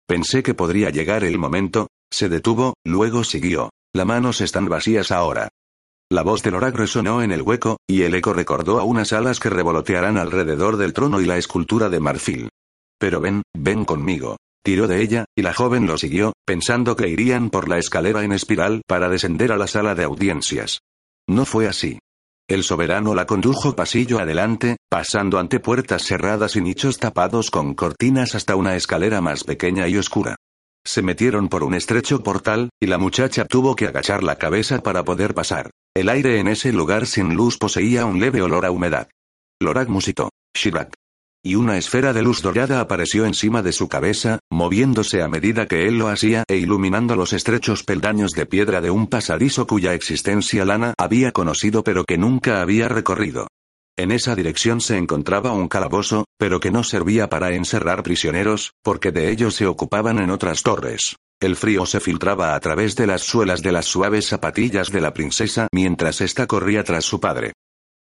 Pensé que podría llegar el momento, se detuvo, luego siguió. Las manos están vacías ahora. La voz del Lorak resonó en el hueco, y el eco recordó a unas alas que revolotearán alrededor del trono y la escultura de marfil. Pero ven, ven conmigo. Tiró de ella, y la joven lo siguió, pensando que irían por la escalera en espiral para descender a la sala de audiencias. No fue así. El soberano la condujo pasillo adelante, pasando ante puertas cerradas y nichos tapados con cortinas hasta una escalera más pequeña y oscura. Se metieron por un estrecho portal, y la muchacha tuvo que agachar la cabeza para poder pasar. El aire en ese lugar sin luz poseía un leve olor a humedad. Lorak musitó. Shirak. Y una esfera de luz dorada apareció encima de su cabeza, moviéndose a medida que él lo hacía e iluminando los estrechos peldaños de piedra de un pasadizo cuya existencia Lana había conocido pero que nunca había recorrido. En esa dirección se encontraba un calabozo, pero que no servía para encerrar prisioneros, porque de ellos se ocupaban en otras torres. El frío se filtraba a través de las suelas de las suaves zapatillas de la princesa mientras ésta corría tras su padre.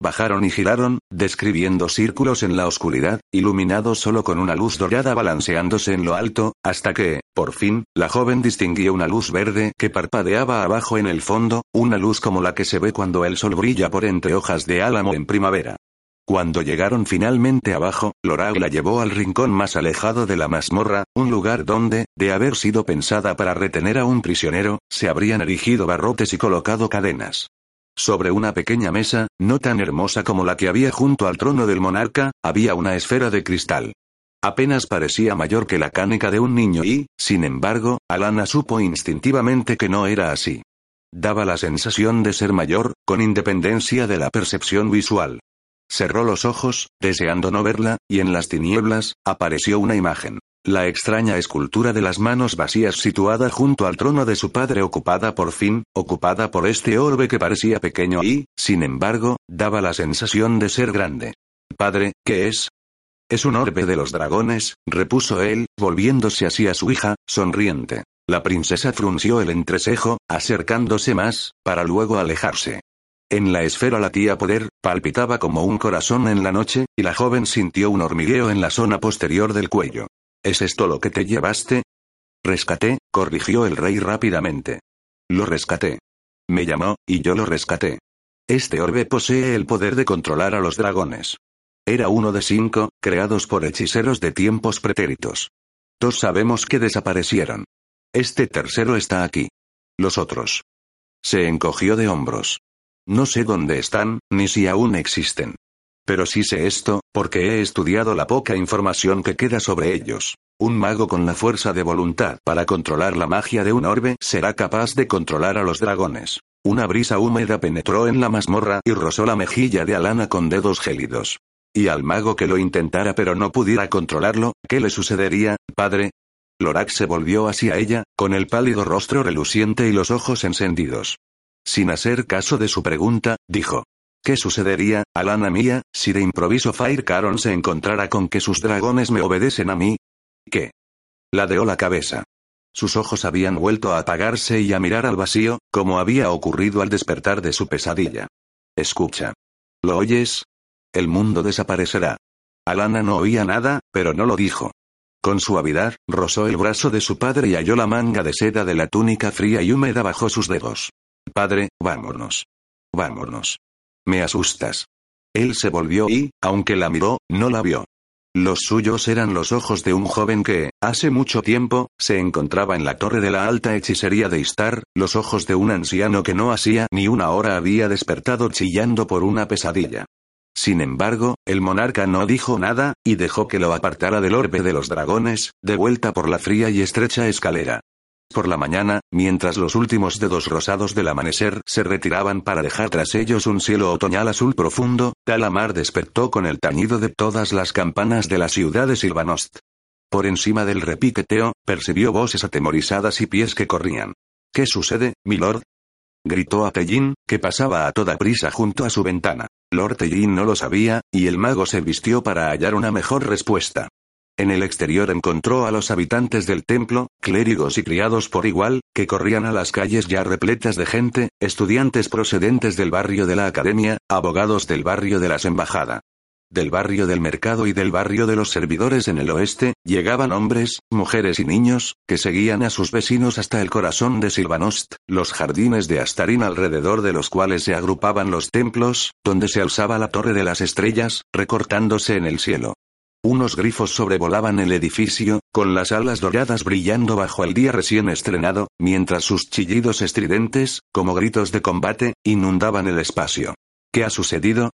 Bajaron y giraron, describiendo círculos en la oscuridad, iluminados solo con una luz dorada balanceándose en lo alto, hasta que, por fin, la joven distinguió una luz verde que parpadeaba abajo en el fondo, una luz como la que se ve cuando el sol brilla por entre hojas de álamo en primavera. Cuando llegaron finalmente abajo, Loral la llevó al rincón más alejado de la mazmorra, un lugar donde, de haber sido pensada para retener a un prisionero, se habrían erigido barrotes y colocado cadenas. Sobre una pequeña mesa, no tan hermosa como la que había junto al trono del monarca, había una esfera de cristal. Apenas parecía mayor que la cánica de un niño y, sin embargo, Alana supo instintivamente que no era así. Daba la sensación de ser mayor, con independencia de la percepción visual. Cerró los ojos, deseando no verla, y en las tinieblas, apareció una imagen. La extraña escultura de las manos vacías situada junto al trono de su padre ocupada por fin, ocupada por este orbe que parecía pequeño y, sin embargo, daba la sensación de ser grande. Padre, ¿qué es? Es un orbe de los dragones, repuso él, volviéndose hacia su hija, sonriente. La princesa frunció el entrecejo, acercándose más, para luego alejarse. En la esfera latía poder, palpitaba como un corazón en la noche, y la joven sintió un hormigueo en la zona posterior del cuello. ¿Es esto lo que te llevaste? Rescaté, corrigió el rey rápidamente. Lo rescaté. Me llamó, y yo lo rescaté. Este orbe posee el poder de controlar a los dragones. Era uno de cinco, creados por hechiceros de tiempos pretéritos. Todos sabemos que desaparecieron. Este tercero está aquí. Los otros. Se encogió de hombros. No sé dónde están, ni si aún existen. Pero sí sé esto, porque he estudiado la poca información que queda sobre ellos. Un mago con la fuerza de voluntad para controlar la magia de un orbe será capaz de controlar a los dragones. Una brisa húmeda penetró en la mazmorra y rozó la mejilla de Alana con dedos gélidos. Y al mago que lo intentara pero no pudiera controlarlo, ¿qué le sucedería, padre? Lorak se volvió hacia ella, con el pálido rostro reluciente y los ojos encendidos. Sin hacer caso de su pregunta, dijo. ¿Qué sucedería, Alana mía, si de improviso Fire Caron se encontrara con que sus dragones me obedecen a mí? ¿Qué? Ladeó la cabeza. Sus ojos habían vuelto a apagarse y a mirar al vacío, como había ocurrido al despertar de su pesadilla. Escucha. ¿Lo oyes? El mundo desaparecerá. Alana no oía nada, pero no lo dijo. Con suavidad, rozó el brazo de su padre y halló la manga de seda de la túnica fría y húmeda bajo sus dedos. Padre, vámonos. Vámonos. Me asustas. Él se volvió y, aunque la miró, no la vio. Los suyos eran los ojos de un joven que, hace mucho tiempo, se encontraba en la torre de la alta hechicería de Istar, los ojos de un anciano que no hacía ni una hora había despertado chillando por una pesadilla. Sin embargo, el monarca no dijo nada, y dejó que lo apartara del orbe de los dragones, de vuelta por la fría y estrecha escalera. Por la mañana, mientras los últimos dedos rosados del amanecer se retiraban para dejar tras ellos un cielo otoñal azul profundo, Talamar despertó con el tañido de todas las campanas de la ciudad de Silvanost. Por encima del repiqueteo, percibió voces atemorizadas y pies que corrían. ¿Qué sucede, milord? Gritó a Tellin, que pasaba a toda prisa junto a su ventana. Lord Tellin no lo sabía, y el mago se vistió para hallar una mejor respuesta. En el exterior encontró a los habitantes del templo, clérigos y criados por igual, que corrían a las calles ya repletas de gente, estudiantes procedentes del barrio de la academia, abogados del barrio de las embajadas del barrio del mercado y del barrio de los servidores en el oeste, llegaban hombres, mujeres y niños, que seguían a sus vecinos hasta el corazón de Silvanost, los jardines de Astarín alrededor de los cuales se agrupaban los templos, donde se alzaba la torre de las estrellas, recortándose en el cielo. Unos grifos sobrevolaban el edificio, con las alas doradas brillando bajo el día recién estrenado, mientras sus chillidos estridentes, como gritos de combate, inundaban el espacio. ¿Qué ha sucedido?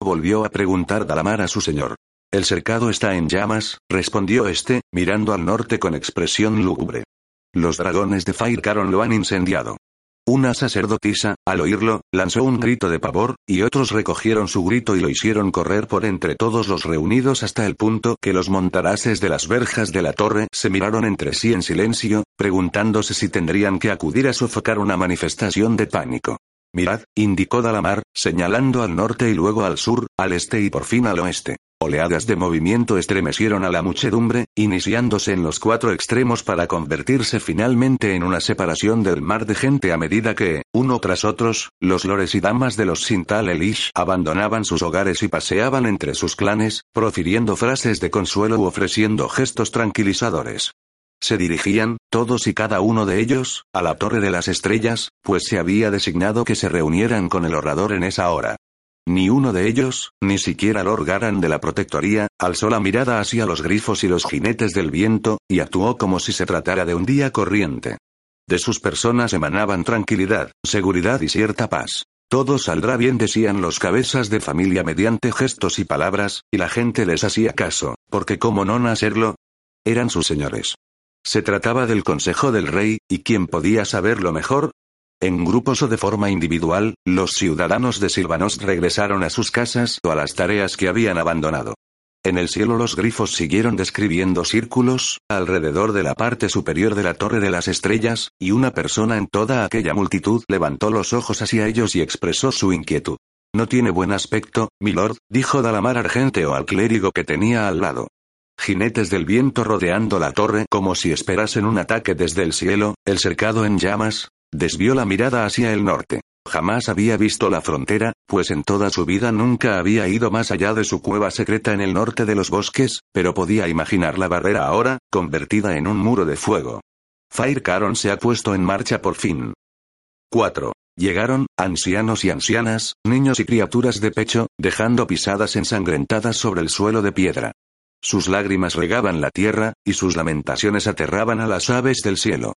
Volvió a preguntar Dalamar a su señor. El cercado está en llamas, respondió este, mirando al norte con expresión lúgubre. Los dragones de Firecaron lo han incendiado. Una sacerdotisa, al oírlo, lanzó un grito de pavor, y otros recogieron su grito y lo hicieron correr por entre todos los reunidos hasta el punto que los montaraces de las verjas de la torre se miraron entre sí en silencio, preguntándose si tendrían que acudir a sofocar una manifestación de pánico. Mirad, indicó Dalamar, señalando al norte y luego al sur, al este y por fin al oeste. Oleadas de movimiento estremecieron a la muchedumbre, iniciándose en los cuatro extremos para convertirse finalmente en una separación del mar de gente a medida que, uno tras otros, los lores y damas de los Sintal Elish abandonaban sus hogares y paseaban entre sus clanes, profiriendo frases de consuelo u ofreciendo gestos tranquilizadores. Se dirigían, todos y cada uno de ellos, a la Torre de las Estrellas, pues se había designado que se reunieran con el orador en esa hora. Ni uno de ellos, ni siquiera Lord Garan de la Protectoría, alzó la mirada hacia los grifos y los jinetes del viento, y actuó como si se tratara de un día corriente. De sus personas emanaban tranquilidad, seguridad y cierta paz. Todo saldrá bien, decían los cabezas de familia mediante gestos y palabras, y la gente les hacía caso, porque cómo no nacerlo, eran sus señores. Se trataba del consejo del rey, y quién podía saberlo mejor. En grupos o de forma individual, los ciudadanos de Silvanos regresaron a sus casas o a las tareas que habían abandonado. En el cielo los grifos siguieron describiendo círculos, alrededor de la parte superior de la Torre de las Estrellas, y una persona en toda aquella multitud levantó los ojos hacia ellos y expresó su inquietud. No tiene buen aspecto, milord, dijo Dalamar Argenteo al clérigo que tenía al lado jinetes del viento rodeando la torre como si esperasen un ataque desde el cielo, el cercado en llamas, desvió la mirada hacia el norte. Jamás había visto la frontera, pues en toda su vida nunca había ido más allá de su cueva secreta en el norte de los bosques, pero podía imaginar la barrera ahora, convertida en un muro de fuego. Fire Caron se ha puesto en marcha por fin. 4. Llegaron, ancianos y ancianas, niños y criaturas de pecho, dejando pisadas ensangrentadas sobre el suelo de piedra. Sus lágrimas regaban la tierra, y sus lamentaciones aterraban a las aves del cielo.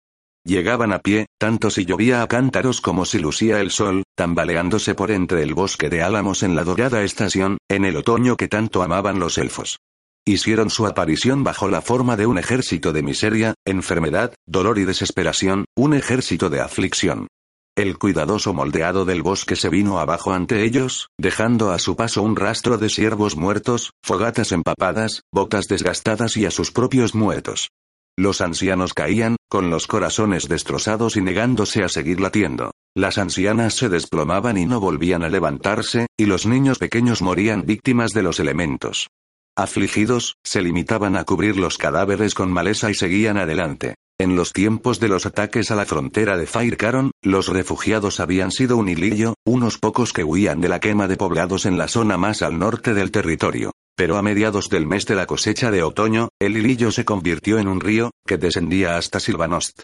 Llegaban a pie, tanto si llovía a cántaros como si lucía el sol, tambaleándose por entre el bosque de álamos en la dorada estación, en el otoño que tanto amaban los elfos. Hicieron su aparición bajo la forma de un ejército de miseria, enfermedad, dolor y desesperación, un ejército de aflicción. El cuidadoso moldeado del bosque se vino abajo ante ellos, dejando a su paso un rastro de ciervos muertos, fogatas empapadas, botas desgastadas y a sus propios muertos. Los ancianos caían, con los corazones destrozados y negándose a seguir latiendo. Las ancianas se desplomaban y no volvían a levantarse, y los niños pequeños morían víctimas de los elementos. Afligidos, se limitaban a cubrir los cadáveres con maleza y seguían adelante. En los tiempos de los ataques a la frontera de Firecaron, los refugiados habían sido un hilillo, unos pocos que huían de la quema de poblados en la zona más al norte del territorio. Pero a mediados del mes de la cosecha de otoño, el hilillo se convirtió en un río, que descendía hasta Silvanost.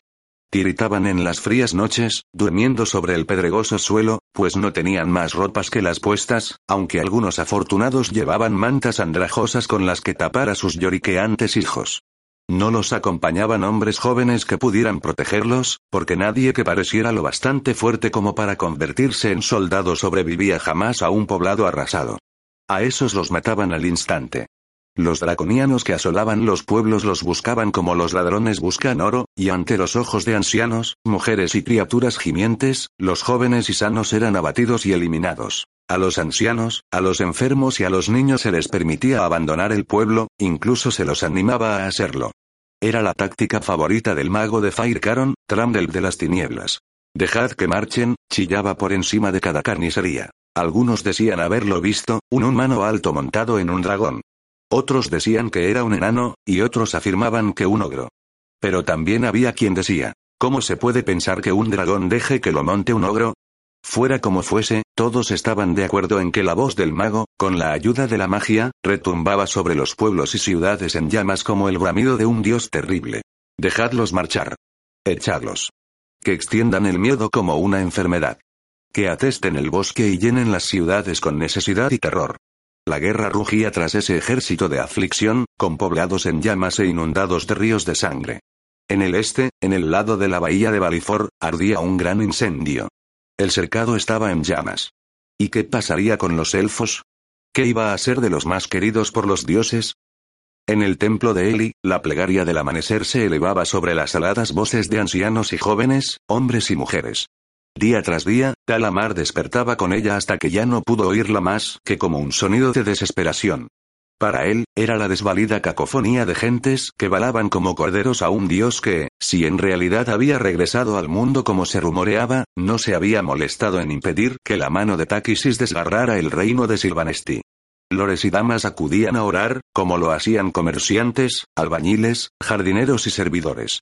Tiritaban en las frías noches, durmiendo sobre el pedregoso suelo, pues no tenían más ropas que las puestas, aunque algunos afortunados llevaban mantas andrajosas con las que tapar a sus lloriqueantes hijos. No los acompañaban hombres jóvenes que pudieran protegerlos, porque nadie que pareciera lo bastante fuerte como para convertirse en soldado sobrevivía jamás a un poblado arrasado. A esos los mataban al instante. Los draconianos que asolaban los pueblos los buscaban como los ladrones buscan oro, y ante los ojos de ancianos, mujeres y criaturas gimientes, los jóvenes y sanos eran abatidos y eliminados. A los ancianos, a los enfermos y a los niños se les permitía abandonar el pueblo, incluso se los animaba a hacerlo. Era la táctica favorita del mago de Fire Caron, Tramdel de las tinieblas. Dejad que marchen, chillaba por encima de cada carnicería. Algunos decían haberlo visto, un humano alto montado en un dragón. Otros decían que era un enano, y otros afirmaban que un ogro. Pero también había quien decía, ¿cómo se puede pensar que un dragón deje que lo monte un ogro? Fuera como fuese, todos estaban de acuerdo en que la voz del mago, con la ayuda de la magia, retumbaba sobre los pueblos y ciudades en llamas como el bramido de un dios terrible. Dejadlos marchar. Echadlos. Que extiendan el miedo como una enfermedad. Que atesten el bosque y llenen las ciudades con necesidad y terror. La guerra rugía tras ese ejército de aflicción, con poblados en llamas e inundados de ríos de sangre. En el este, en el lado de la bahía de Balifor, ardía un gran incendio. El cercado estaba en llamas. ¿Y qué pasaría con los elfos? ¿Qué iba a ser de los más queridos por los dioses? En el templo de Eli, la plegaria del amanecer se elevaba sobre las aladas voces de ancianos y jóvenes, hombres y mujeres. Día tras día, Talamar despertaba con ella hasta que ya no pudo oírla más que como un sonido de desesperación. Para él, era la desvalida cacofonía de gentes que balaban como corderos a un dios que, si en realidad había regresado al mundo como se rumoreaba, no se había molestado en impedir que la mano de Takisis desgarrara el reino de Silvanesti. Lores y damas acudían a orar, como lo hacían comerciantes, albañiles, jardineros y servidores.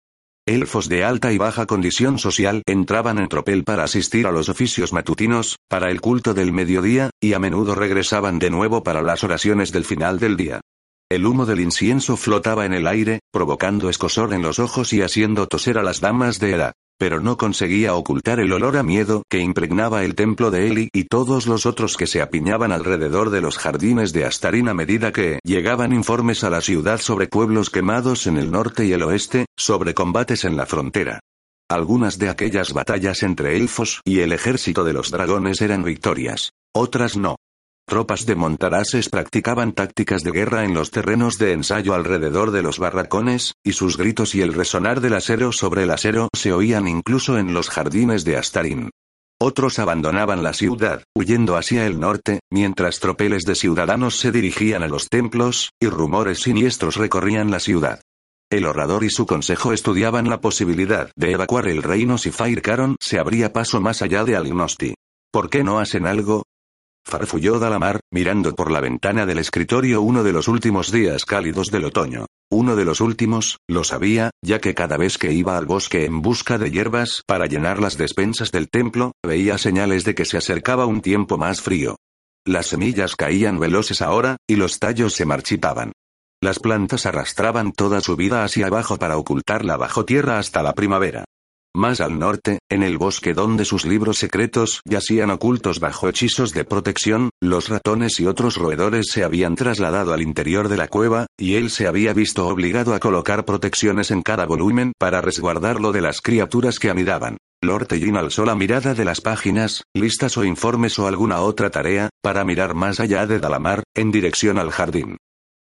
Elfos de alta y baja condición social entraban en tropel para asistir a los oficios matutinos, para el culto del mediodía, y a menudo regresaban de nuevo para las oraciones del final del día. El humo del incienso flotaba en el aire, provocando escosor en los ojos y haciendo toser a las damas de edad pero no conseguía ocultar el olor a miedo que impregnaba el templo de Eli y todos los otros que se apiñaban alrededor de los jardines de Astarín a medida que llegaban informes a la ciudad sobre pueblos quemados en el norte y el oeste, sobre combates en la frontera. Algunas de aquellas batallas entre elfos y el ejército de los dragones eran victorias, otras no. Tropas de Montarases practicaban tácticas de guerra en los terrenos de ensayo alrededor de los barracones, y sus gritos y el resonar del acero sobre el acero se oían incluso en los jardines de Astarín. Otros abandonaban la ciudad, huyendo hacia el norte, mientras tropeles de ciudadanos se dirigían a los templos, y rumores siniestros recorrían la ciudad. El orador y su consejo estudiaban la posibilidad de evacuar el reino si Faircaron se abría paso más allá de Algnosti. ¿Por qué no hacen algo? Farfulló Dalamar, mirando por la ventana del escritorio uno de los últimos días cálidos del otoño. Uno de los últimos, lo sabía, ya que cada vez que iba al bosque en busca de hierbas para llenar las despensas del templo, veía señales de que se acercaba un tiempo más frío. Las semillas caían veloces ahora, y los tallos se marchitaban. Las plantas arrastraban toda su vida hacia abajo para ocultarla bajo tierra hasta la primavera. Más al norte, en el bosque donde sus libros secretos yacían ocultos bajo hechizos de protección, los ratones y otros roedores se habían trasladado al interior de la cueva, y él se había visto obligado a colocar protecciones en cada volumen para resguardarlo de las criaturas que anidaban. Lord Tellin alzó la mirada de las páginas, listas o informes o alguna otra tarea, para mirar más allá de Dalamar, en dirección al jardín.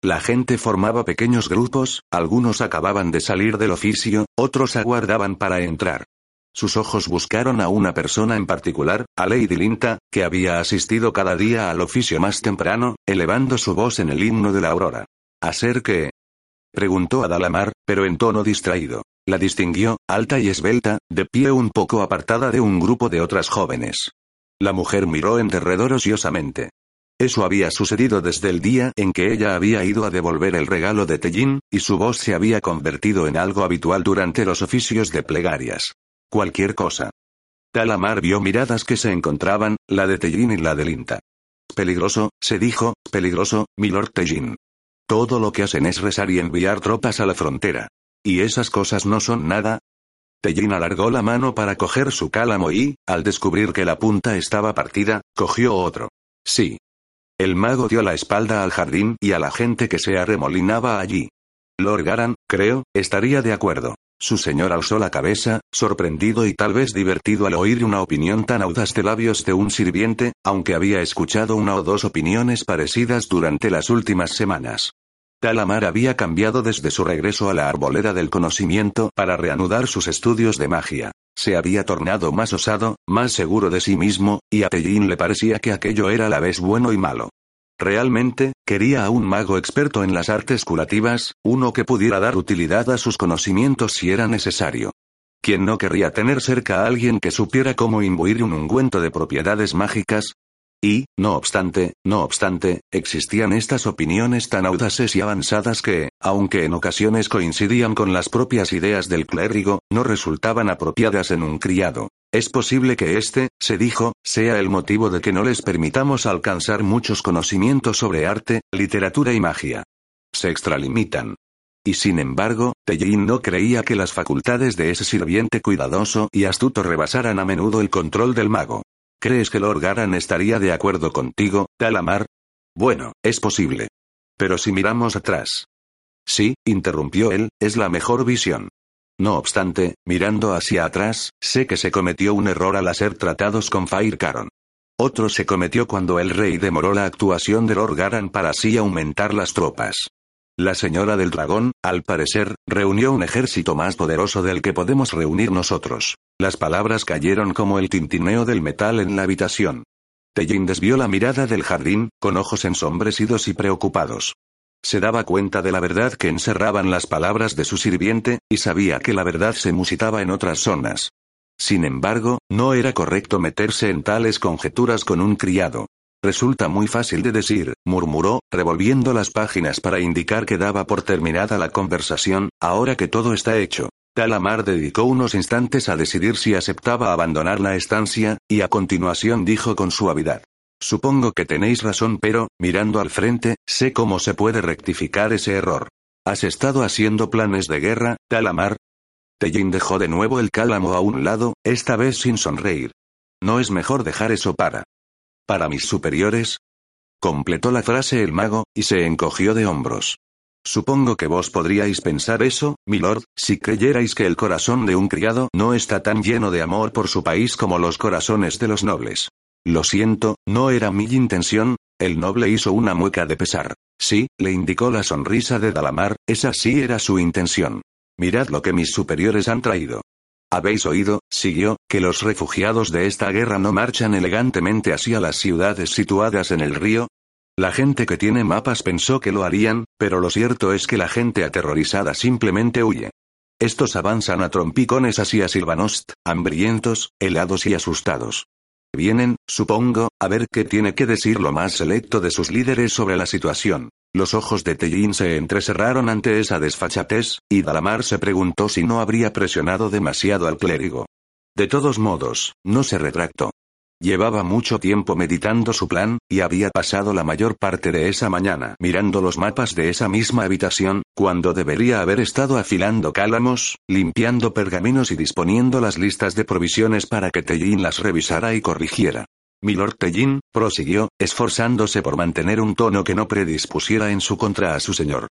La gente formaba pequeños grupos, algunos acababan de salir del oficio, otros aguardaban para entrar. Sus ojos buscaron a una persona en particular, a Lady Linta, que había asistido cada día al oficio más temprano, elevando su voz en el himno de la aurora. ¿A ser que? Preguntó a Dalamar, pero en tono distraído. La distinguió, alta y esbelta, de pie un poco apartada de un grupo de otras jóvenes. La mujer miró en derredor ociosamente. Eso había sucedido desde el día en que ella había ido a devolver el regalo de Tellín, y su voz se había convertido en algo habitual durante los oficios de plegarias. Cualquier cosa. Talamar vio miradas que se encontraban, la de Tellín y la de Linta. Peligroso, se dijo, peligroso, milord Tellín. Todo lo que hacen es rezar y enviar tropas a la frontera. ¿Y esas cosas no son nada? Tellín alargó la mano para coger su cálamo y, al descubrir que la punta estaba partida, cogió otro. Sí, el mago dio la espalda al jardín y a la gente que se arremolinaba allí. Lord Garan, creo, estaría de acuerdo. Su señor alzó la cabeza, sorprendido y tal vez divertido al oír una opinión tan audaz de labios de un sirviente, aunque había escuchado una o dos opiniones parecidas durante las últimas semanas. Talamar había cambiado desde su regreso a la arboleda del conocimiento para reanudar sus estudios de magia. Se había tornado más osado, más seguro de sí mismo, y a Tellín le parecía que aquello era a la vez bueno y malo. Realmente, quería a un mago experto en las artes curativas, uno que pudiera dar utilidad a sus conocimientos si era necesario. ¿Quién no querría tener cerca a alguien que supiera cómo imbuir un ungüento de propiedades mágicas? Y, no obstante, no obstante, existían estas opiniones tan audaces y avanzadas que, aunque en ocasiones coincidían con las propias ideas del clérigo, no resultaban apropiadas en un criado. Es posible que este, se dijo, sea el motivo de que no les permitamos alcanzar muchos conocimientos sobre arte, literatura y magia. Se extralimitan. Y sin embargo, Tellin no creía que las facultades de ese sirviente cuidadoso y astuto rebasaran a menudo el control del mago. ¿Crees que Lord Garan estaría de acuerdo contigo, Talamar? Bueno, es posible. Pero si miramos atrás. Sí, interrumpió él, es la mejor visión. No obstante, mirando hacia atrás, sé que se cometió un error al hacer tratados con Fire Caron. Otro se cometió cuando el rey demoró la actuación de Lord Garan para así aumentar las tropas. La señora del dragón, al parecer, reunió un ejército más poderoso del que podemos reunir nosotros. Las palabras cayeron como el tintineo del metal en la habitación. Tellin desvió la mirada del jardín, con ojos ensombrecidos y preocupados. Se daba cuenta de la verdad que encerraban las palabras de su sirviente, y sabía que la verdad se musitaba en otras zonas. Sin embargo, no era correcto meterse en tales conjeturas con un criado. Resulta muy fácil de decir, murmuró, revolviendo las páginas para indicar que daba por terminada la conversación, ahora que todo está hecho. Talamar dedicó unos instantes a decidir si aceptaba abandonar la estancia, y a continuación dijo con suavidad. Supongo que tenéis razón, pero, mirando al frente, sé cómo se puede rectificar ese error. ¿Has estado haciendo planes de guerra, Talamar? Tellin dejó de nuevo el cálamo a un lado, esta vez sin sonreír. No es mejor dejar eso para ¿Para mis superiores? Completó la frase el mago, y se encogió de hombros. Supongo que vos podríais pensar eso, milord, si creyerais que el corazón de un criado no está tan lleno de amor por su país como los corazones de los nobles. Lo siento, no era mi intención, el noble hizo una mueca de pesar. Sí, le indicó la sonrisa de Dalamar, esa sí era su intención. Mirad lo que mis superiores han traído. Habéis oído, siguió, que los refugiados de esta guerra no marchan elegantemente hacia las ciudades situadas en el río. La gente que tiene mapas pensó que lo harían, pero lo cierto es que la gente aterrorizada simplemente huye. Estos avanzan a trompicones hacia Silvanost, hambrientos, helados y asustados. Vienen, supongo, a ver qué tiene que decir lo más selecto de sus líderes sobre la situación. Los ojos de Tellin se entrecerraron ante esa desfachatez, y Dalamar se preguntó si no habría presionado demasiado al clérigo. De todos modos, no se retractó. Llevaba mucho tiempo meditando su plan, y había pasado la mayor parte de esa mañana mirando los mapas de esa misma habitación, cuando debería haber estado afilando cálamos, limpiando pergaminos y disponiendo las listas de provisiones para que Tellin las revisara y corrigiera. Milord Tellin, prosiguió, esforzándose por mantener un tono que no predispusiera en su contra a su señor.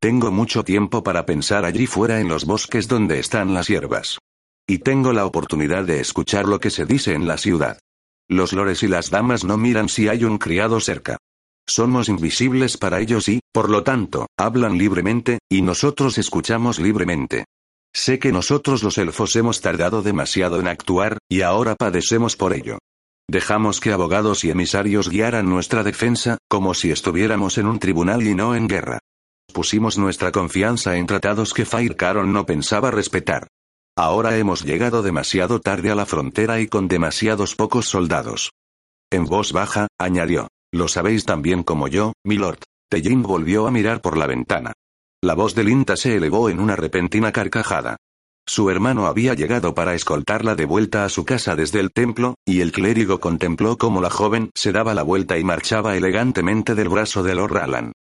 Tengo mucho tiempo para pensar allí fuera en los bosques donde están las hierbas. Y tengo la oportunidad de escuchar lo que se dice en la ciudad. Los lores y las damas no miran si hay un criado cerca. Somos invisibles para ellos y, por lo tanto, hablan libremente, y nosotros escuchamos libremente. Sé que nosotros los elfos hemos tardado demasiado en actuar, y ahora padecemos por ello. Dejamos que abogados y emisarios guiaran nuestra defensa, como si estuviéramos en un tribunal y no en guerra. Pusimos nuestra confianza en tratados que Fire Caron no pensaba respetar. Ahora hemos llegado demasiado tarde a la frontera y con demasiados pocos soldados. En voz baja, añadió. Lo sabéis tan bien como yo, milord. Tellin volvió a mirar por la ventana. La voz de Linta se elevó en una repentina carcajada. Su hermano había llegado para escoltarla de vuelta a su casa desde el templo, y el clérigo contempló cómo la joven se daba la vuelta y marchaba elegantemente del brazo de Lord Rallan.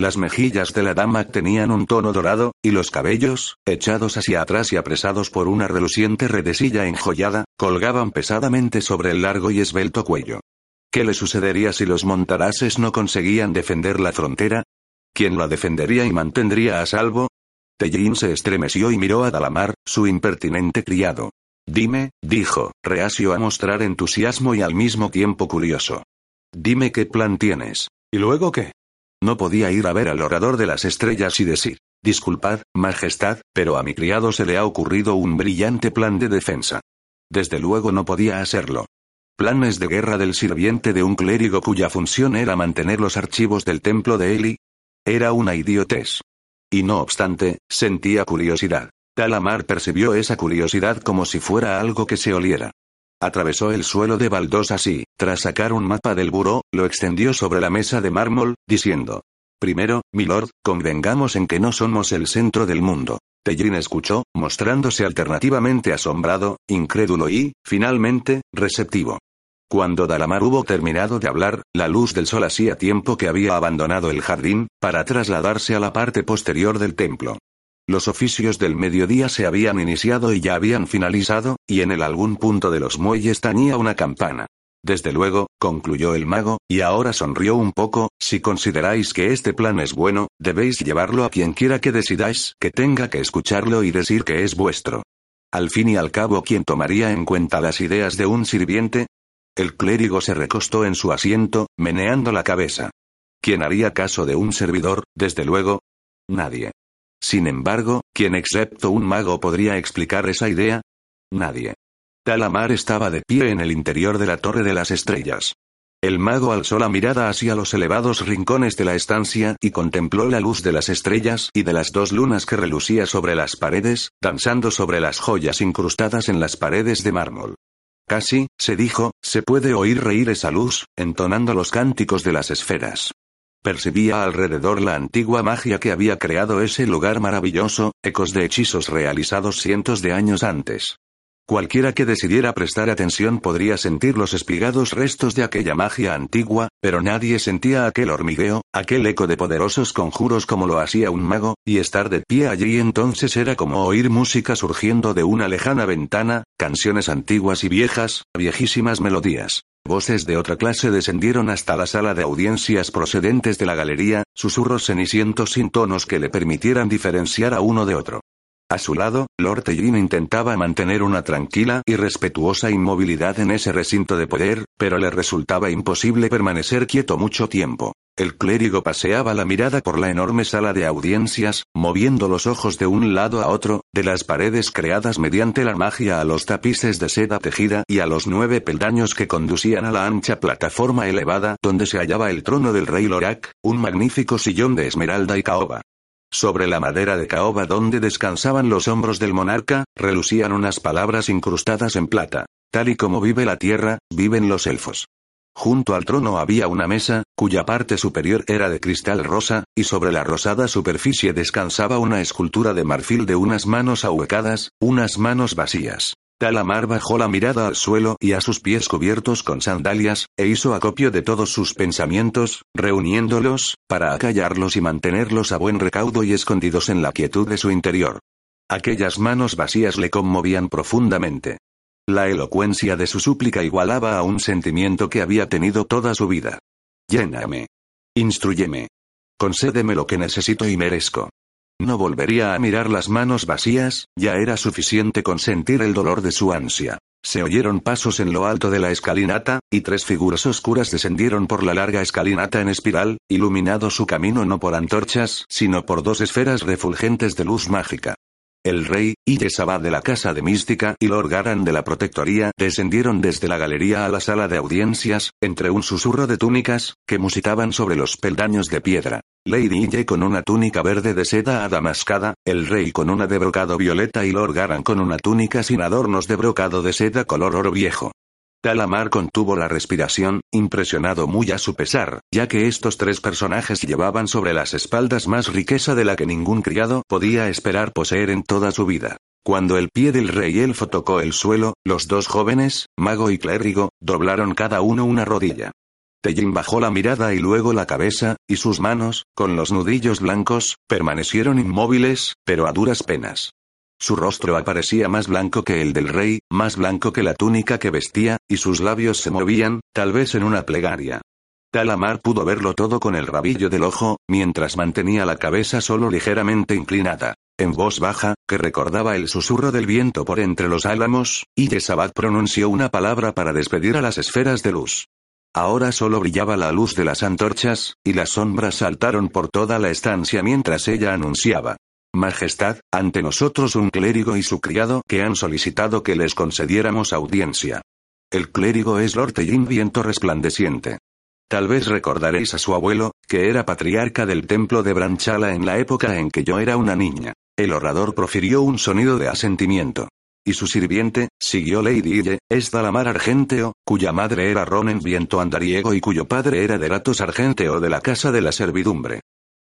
Las mejillas de la dama tenían un tono dorado, y los cabellos, echados hacia atrás y apresados por una reluciente redesilla enjollada, colgaban pesadamente sobre el largo y esbelto cuello. ¿Qué le sucedería si los montarases no conseguían defender la frontera? ¿Quién la defendería y mantendría a salvo? Tellin se estremeció y miró a Dalamar, su impertinente criado. Dime, dijo, reacio a mostrar entusiasmo y al mismo tiempo curioso. Dime qué plan tienes. ¿Y luego qué? No podía ir a ver al orador de las estrellas y decir, disculpad, Majestad, pero a mi criado se le ha ocurrido un brillante plan de defensa. Desde luego no podía hacerlo. Planes de guerra del sirviente de un clérigo cuya función era mantener los archivos del templo de Eli. Era una idiotez. Y no obstante, sentía curiosidad. Talamar percibió esa curiosidad como si fuera algo que se oliera. Atravesó el suelo de baldosas y, tras sacar un mapa del buró, lo extendió sobre la mesa de mármol, diciendo. Primero, milord, convengamos en que no somos el centro del mundo. Tellin escuchó, mostrándose alternativamente asombrado, incrédulo y, finalmente, receptivo. Cuando Dalamar hubo terminado de hablar, la luz del sol hacía tiempo que había abandonado el jardín, para trasladarse a la parte posterior del templo. Los oficios del mediodía se habían iniciado y ya habían finalizado, y en el algún punto de los muelles tañía una campana. Desde luego, concluyó el mago, y ahora sonrió un poco, si consideráis que este plan es bueno, debéis llevarlo a quien quiera que decidáis que tenga que escucharlo y decir que es vuestro. Al fin y al cabo, ¿quién tomaría en cuenta las ideas de un sirviente? El clérigo se recostó en su asiento, meneando la cabeza. ¿Quién haría caso de un servidor, desde luego? Nadie. Sin embargo, ¿quién excepto un mago podría explicar esa idea? Nadie. Talamar estaba de pie en el interior de la Torre de las Estrellas. El mago alzó la mirada hacia los elevados rincones de la estancia y contempló la luz de las estrellas y de las dos lunas que relucía sobre las paredes, danzando sobre las joyas incrustadas en las paredes de mármol. Casi, se dijo, se puede oír reír esa luz, entonando los cánticos de las esferas. Percibía alrededor la antigua magia que había creado ese lugar maravilloso, ecos de hechizos realizados cientos de años antes. Cualquiera que decidiera prestar atención podría sentir los espigados restos de aquella magia antigua, pero nadie sentía aquel hormigueo, aquel eco de poderosos conjuros como lo hacía un mago, y estar de pie allí entonces era como oír música surgiendo de una lejana ventana, canciones antiguas y viejas, viejísimas melodías. Voces de otra clase descendieron hasta la sala de audiencias procedentes de la galería, susurros cenicientos sin tonos que le permitieran diferenciar a uno de otro. A su lado, Lord Tellin intentaba mantener una tranquila y respetuosa inmovilidad en ese recinto de poder, pero le resultaba imposible permanecer quieto mucho tiempo. El clérigo paseaba la mirada por la enorme sala de audiencias, moviendo los ojos de un lado a otro, de las paredes creadas mediante la magia a los tapices de seda tejida y a los nueve peldaños que conducían a la ancha plataforma elevada donde se hallaba el trono del rey Lorak, un magnífico sillón de esmeralda y caoba. Sobre la madera de caoba donde descansaban los hombros del monarca, relucían unas palabras incrustadas en plata. Tal y como vive la tierra, viven los elfos. Junto al trono había una mesa, cuya parte superior era de cristal rosa, y sobre la rosada superficie descansaba una escultura de marfil de unas manos ahuecadas, unas manos vacías. Talamar bajó la mirada al suelo y a sus pies cubiertos con sandalias, e hizo acopio de todos sus pensamientos, reuniéndolos, para acallarlos y mantenerlos a buen recaudo y escondidos en la quietud de su interior. Aquellas manos vacías le conmovían profundamente. La elocuencia de su súplica igualaba a un sentimiento que había tenido toda su vida. Lléname. Instruyeme. Concédeme lo que necesito y merezco. No volvería a mirar las manos vacías, ya era suficiente con sentir el dolor de su ansia. Se oyeron pasos en lo alto de la escalinata, y tres figuras oscuras descendieron por la larga escalinata en espiral, iluminado su camino no por antorchas, sino por dos esferas refulgentes de luz mágica. El rey, y de la Casa de Mística y Lord Garan de la Protectoría descendieron desde la galería a la sala de audiencias, entre un susurro de túnicas, que musitaban sobre los peldaños de piedra. Lady Ille con una túnica verde de seda adamascada, el rey con una de brocado violeta y Lord Garan con una túnica sin adornos de brocado de seda color oro viejo. Talamar contuvo la respiración, impresionado muy a su pesar, ya que estos tres personajes llevaban sobre las espaldas más riqueza de la que ningún criado podía esperar poseer en toda su vida. Cuando el pie del rey elfo tocó el suelo, los dos jóvenes, mago y clérigo, doblaron cada uno una rodilla. Tellin bajó la mirada y luego la cabeza, y sus manos, con los nudillos blancos, permanecieron inmóviles, pero a duras penas. Su rostro aparecía más blanco que el del rey, más blanco que la túnica que vestía, y sus labios se movían, tal vez en una plegaria. Talamar pudo verlo todo con el rabillo del ojo, mientras mantenía la cabeza solo ligeramente inclinada. En voz baja, que recordaba el susurro del viento por entre los álamos, y pronunció una palabra para despedir a las esferas de luz. Ahora solo brillaba la luz de las antorchas, y las sombras saltaron por toda la estancia mientras ella anunciaba. Majestad, ante nosotros un clérigo y su criado que han solicitado que les concediéramos audiencia. El clérigo es Lord Tellin Viento Resplandeciente. Tal vez recordaréis a su abuelo, que era patriarca del templo de Branchala en la época en que yo era una niña. El orador profirió un sonido de asentimiento. Y su sirviente, siguió Lady Ille, es Dalamar Argenteo, cuya madre era Ronen Viento Andariego y cuyo padre era Deratos Argenteo de la Casa de la Servidumbre.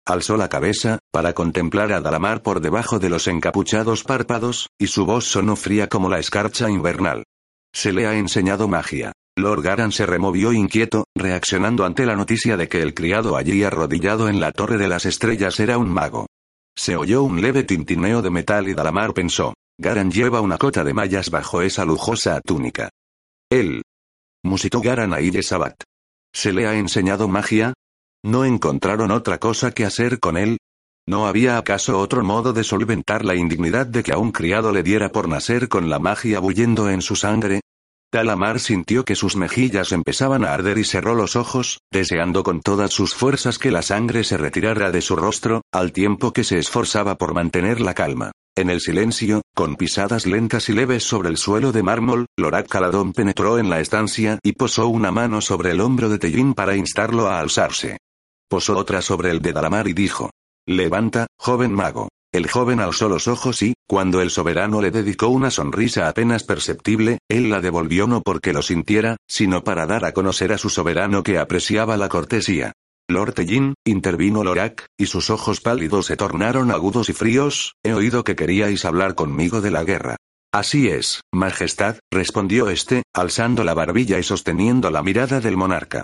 Alzó la cabeza, para contemplar a Dalamar por debajo de los encapuchados párpados, y su voz sonó fría como la escarcha invernal. Se le ha enseñado magia. Lord Garan se removió inquieto, reaccionando ante la noticia de que el criado allí arrodillado en la Torre de las Estrellas era un mago. Se oyó un leve tintineo de metal y Dalamar pensó, Garan lleva una cota de mallas bajo esa lujosa túnica. Él. Musitó Garan a Sabat. ¿Se le ha enseñado magia? ¿No encontraron otra cosa que hacer con él? ¿No había acaso otro modo de solventar la indignidad de que a un criado le diera por nacer con la magia bullendo en su sangre? Talamar sintió que sus mejillas empezaban a arder y cerró los ojos, deseando con todas sus fuerzas que la sangre se retirara de su rostro, al tiempo que se esforzaba por mantener la calma. En el silencio, con pisadas lentas y leves sobre el suelo de mármol, Lorak Caladón penetró en la estancia y posó una mano sobre el hombro de Tellín para instarlo a alzarse. Posó otra sobre el de Dalamar y dijo: Levanta, joven mago. El joven alzó los ojos y, cuando el soberano le dedicó una sonrisa apenas perceptible, él la devolvió no porque lo sintiera, sino para dar a conocer a su soberano que apreciaba la cortesía. Lord Tellin, intervino Lorak, y sus ojos pálidos se tornaron agudos y fríos, he oído que queríais hablar conmigo de la guerra. Así es, Majestad, respondió este, alzando la barbilla y sosteniendo la mirada del monarca.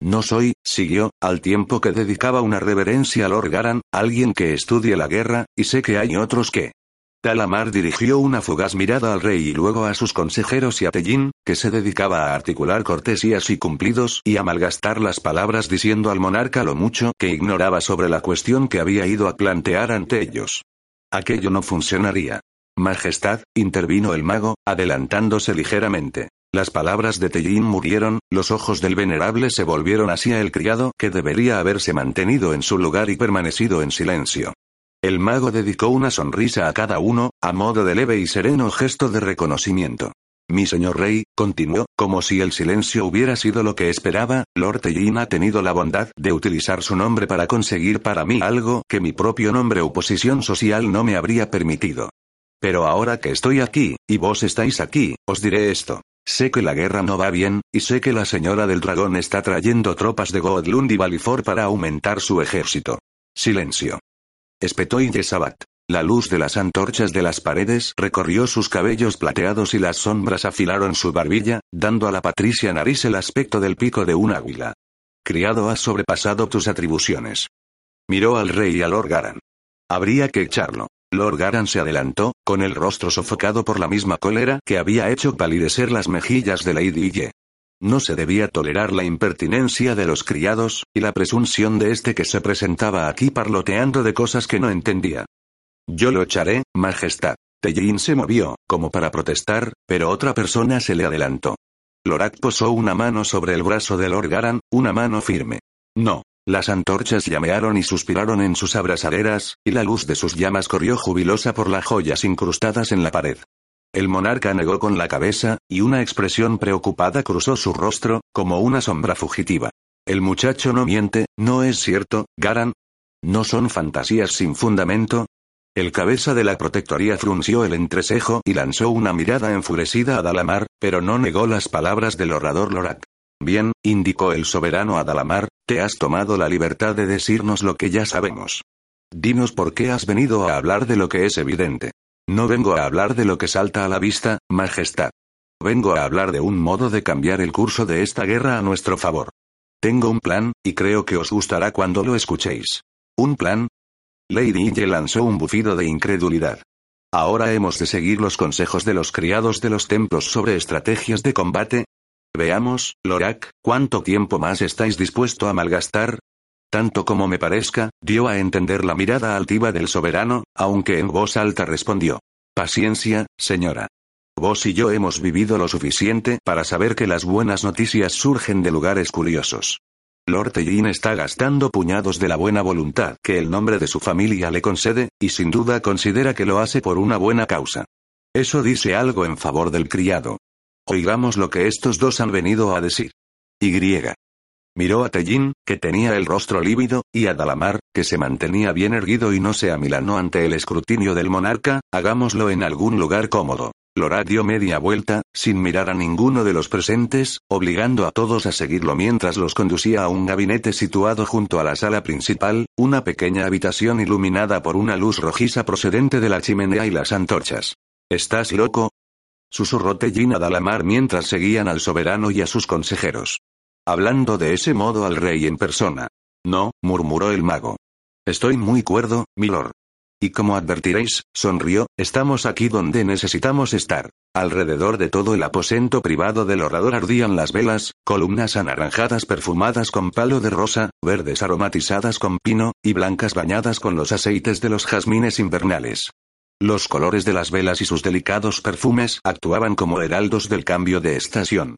No soy, siguió, al tiempo que dedicaba una reverencia a Lord Garan, alguien que estudie la guerra, y sé que hay otros que, Talamar dirigió una fugaz mirada al rey y luego a sus consejeros y a Tellín, que se dedicaba a articular cortesías y cumplidos y a malgastar las palabras diciendo al monarca lo mucho que ignoraba sobre la cuestión que había ido a plantear ante ellos. Aquello no funcionaría. Majestad, intervino el mago, adelantándose ligeramente. Las palabras de Tellín murieron, los ojos del venerable se volvieron hacia el criado que debería haberse mantenido en su lugar y permanecido en silencio. El mago dedicó una sonrisa a cada uno, a modo de leve y sereno gesto de reconocimiento. Mi señor rey, continuó, como si el silencio hubiera sido lo que esperaba, Lord Tellin ha tenido la bondad de utilizar su nombre para conseguir para mí algo que mi propio nombre o posición social no me habría permitido. Pero ahora que estoy aquí, y vos estáis aquí, os diré esto. Sé que la guerra no va bien, y sé que la señora del dragón está trayendo tropas de Godlund y Valifor para aumentar su ejército. Silencio. Espetó Yesabat. La luz de las antorchas de las paredes recorrió sus cabellos plateados y las sombras afilaron su barbilla, dando a la patricia nariz el aspecto del pico de un águila. Criado has sobrepasado tus atribuciones. Miró al rey y a Lord Garan. Habría que echarlo. Lord Garan se adelantó, con el rostro sofocado por la misma cólera que había hecho palidecer las mejillas de Lady Ye. No se debía tolerar la impertinencia de los criados, y la presunción de este que se presentaba aquí parloteando de cosas que no entendía. Yo lo echaré, Majestad. Tellin se movió, como para protestar, pero otra persona se le adelantó. Lorak posó una mano sobre el brazo de Lord Garan, una mano firme. No. Las antorchas llamearon y suspiraron en sus abrasaderas, y la luz de sus llamas corrió jubilosa por las joyas incrustadas en la pared. El monarca negó con la cabeza, y una expresión preocupada cruzó su rostro, como una sombra fugitiva. El muchacho no miente, ¿no es cierto, Garan? ¿No son fantasías sin fundamento? El cabeza de la protectoría frunció el entrecejo y lanzó una mirada enfurecida a Dalamar, pero no negó las palabras del orador Lorak. Bien, indicó el soberano a Dalamar, te has tomado la libertad de decirnos lo que ya sabemos. Dinos por qué has venido a hablar de lo que es evidente. No vengo a hablar de lo que salta a la vista, Majestad. Vengo a hablar de un modo de cambiar el curso de esta guerra a nuestro favor. Tengo un plan, y creo que os gustará cuando lo escuchéis. ¿Un plan? Lady Ille lanzó un bufido de incredulidad. Ahora hemos de seguir los consejos de los criados de los templos sobre estrategias de combate. Veamos, Lorak, ¿cuánto tiempo más estáis dispuesto a malgastar? Tanto como me parezca, dio a entender la mirada altiva del soberano, aunque en voz alta respondió. Paciencia, señora. Vos y yo hemos vivido lo suficiente para saber que las buenas noticias surgen de lugares curiosos. Lord Tellin está gastando puñados de la buena voluntad que el nombre de su familia le concede, y sin duda considera que lo hace por una buena causa. Eso dice algo en favor del criado. Oigamos lo que estos dos han venido a decir. Y. Miró a Tellín, que tenía el rostro lívido, y a Dalamar, que se mantenía bien erguido y no se amilanó ante el escrutinio del monarca, hagámoslo en algún lugar cómodo. Lorat dio media vuelta, sin mirar a ninguno de los presentes, obligando a todos a seguirlo mientras los conducía a un gabinete situado junto a la sala principal, una pequeña habitación iluminada por una luz rojiza procedente de la chimenea y las antorchas. ¿Estás loco? Susurró Tellín a Dalamar mientras seguían al soberano y a sus consejeros. Hablando de ese modo al rey en persona. No, murmuró el mago. Estoy muy cuerdo, milord. Y como advertiréis, sonrió, estamos aquí donde necesitamos estar. Alrededor de todo el aposento privado del orador ardían las velas, columnas anaranjadas perfumadas con palo de rosa, verdes aromatizadas con pino, y blancas bañadas con los aceites de los jazmines invernales. Los colores de las velas y sus delicados perfumes actuaban como heraldos del cambio de estación.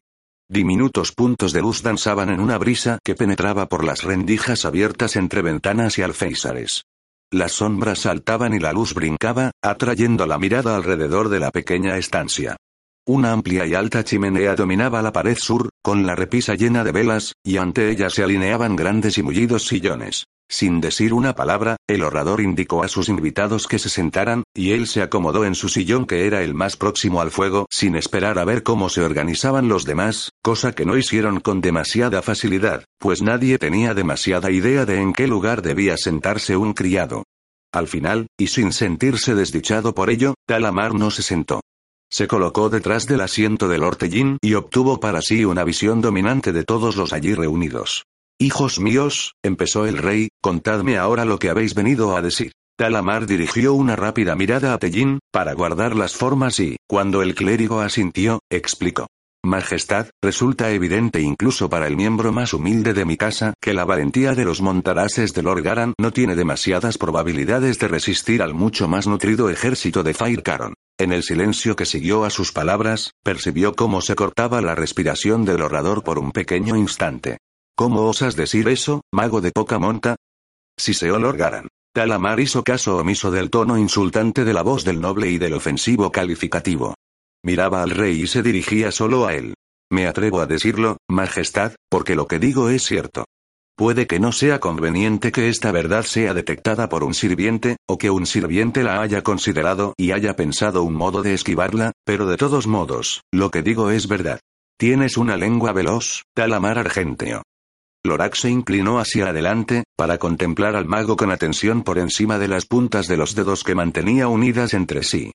Diminutos puntos de luz danzaban en una brisa que penetraba por las rendijas abiertas entre ventanas y alféizares. Las sombras saltaban y la luz brincaba, atrayendo la mirada alrededor de la pequeña estancia. Una amplia y alta chimenea dominaba la pared sur, con la repisa llena de velas, y ante ella se alineaban grandes y mullidos sillones. Sin decir una palabra, el orador indicó a sus invitados que se sentaran, y él se acomodó en su sillón que era el más próximo al fuego, sin esperar a ver cómo se organizaban los demás, cosa que no hicieron con demasiada facilidad, pues nadie tenía demasiada idea de en qué lugar debía sentarse un criado. Al final, y sin sentirse desdichado por ello, Talamar no se sentó. Se colocó detrás del asiento del Ortellín y obtuvo para sí una visión dominante de todos los allí reunidos. Hijos míos, empezó el rey, contadme ahora lo que habéis venido a decir. Talamar dirigió una rápida mirada a Tellín, para guardar las formas y, cuando el clérigo asintió, explicó. Majestad, resulta evidente incluso para el miembro más humilde de mi casa que la valentía de los montarases de Lord Garan no tiene demasiadas probabilidades de resistir al mucho más nutrido ejército de Fire Caron. En el silencio que siguió a sus palabras, percibió cómo se cortaba la respiración del orador por un pequeño instante. ¿Cómo osas decir eso, mago de poca monta? Si se olorgaran. Talamar hizo caso omiso del tono insultante de la voz del noble y del ofensivo calificativo. Miraba al rey y se dirigía solo a él. Me atrevo a decirlo, Majestad, porque lo que digo es cierto. Puede que no sea conveniente que esta verdad sea detectada por un sirviente, o que un sirviente la haya considerado y haya pensado un modo de esquivarla, pero de todos modos, lo que digo es verdad. Tienes una lengua veloz, Talamar Argenteo. Lorax se inclinó hacia adelante, para contemplar al mago con atención por encima de las puntas de los dedos que mantenía unidas entre sí.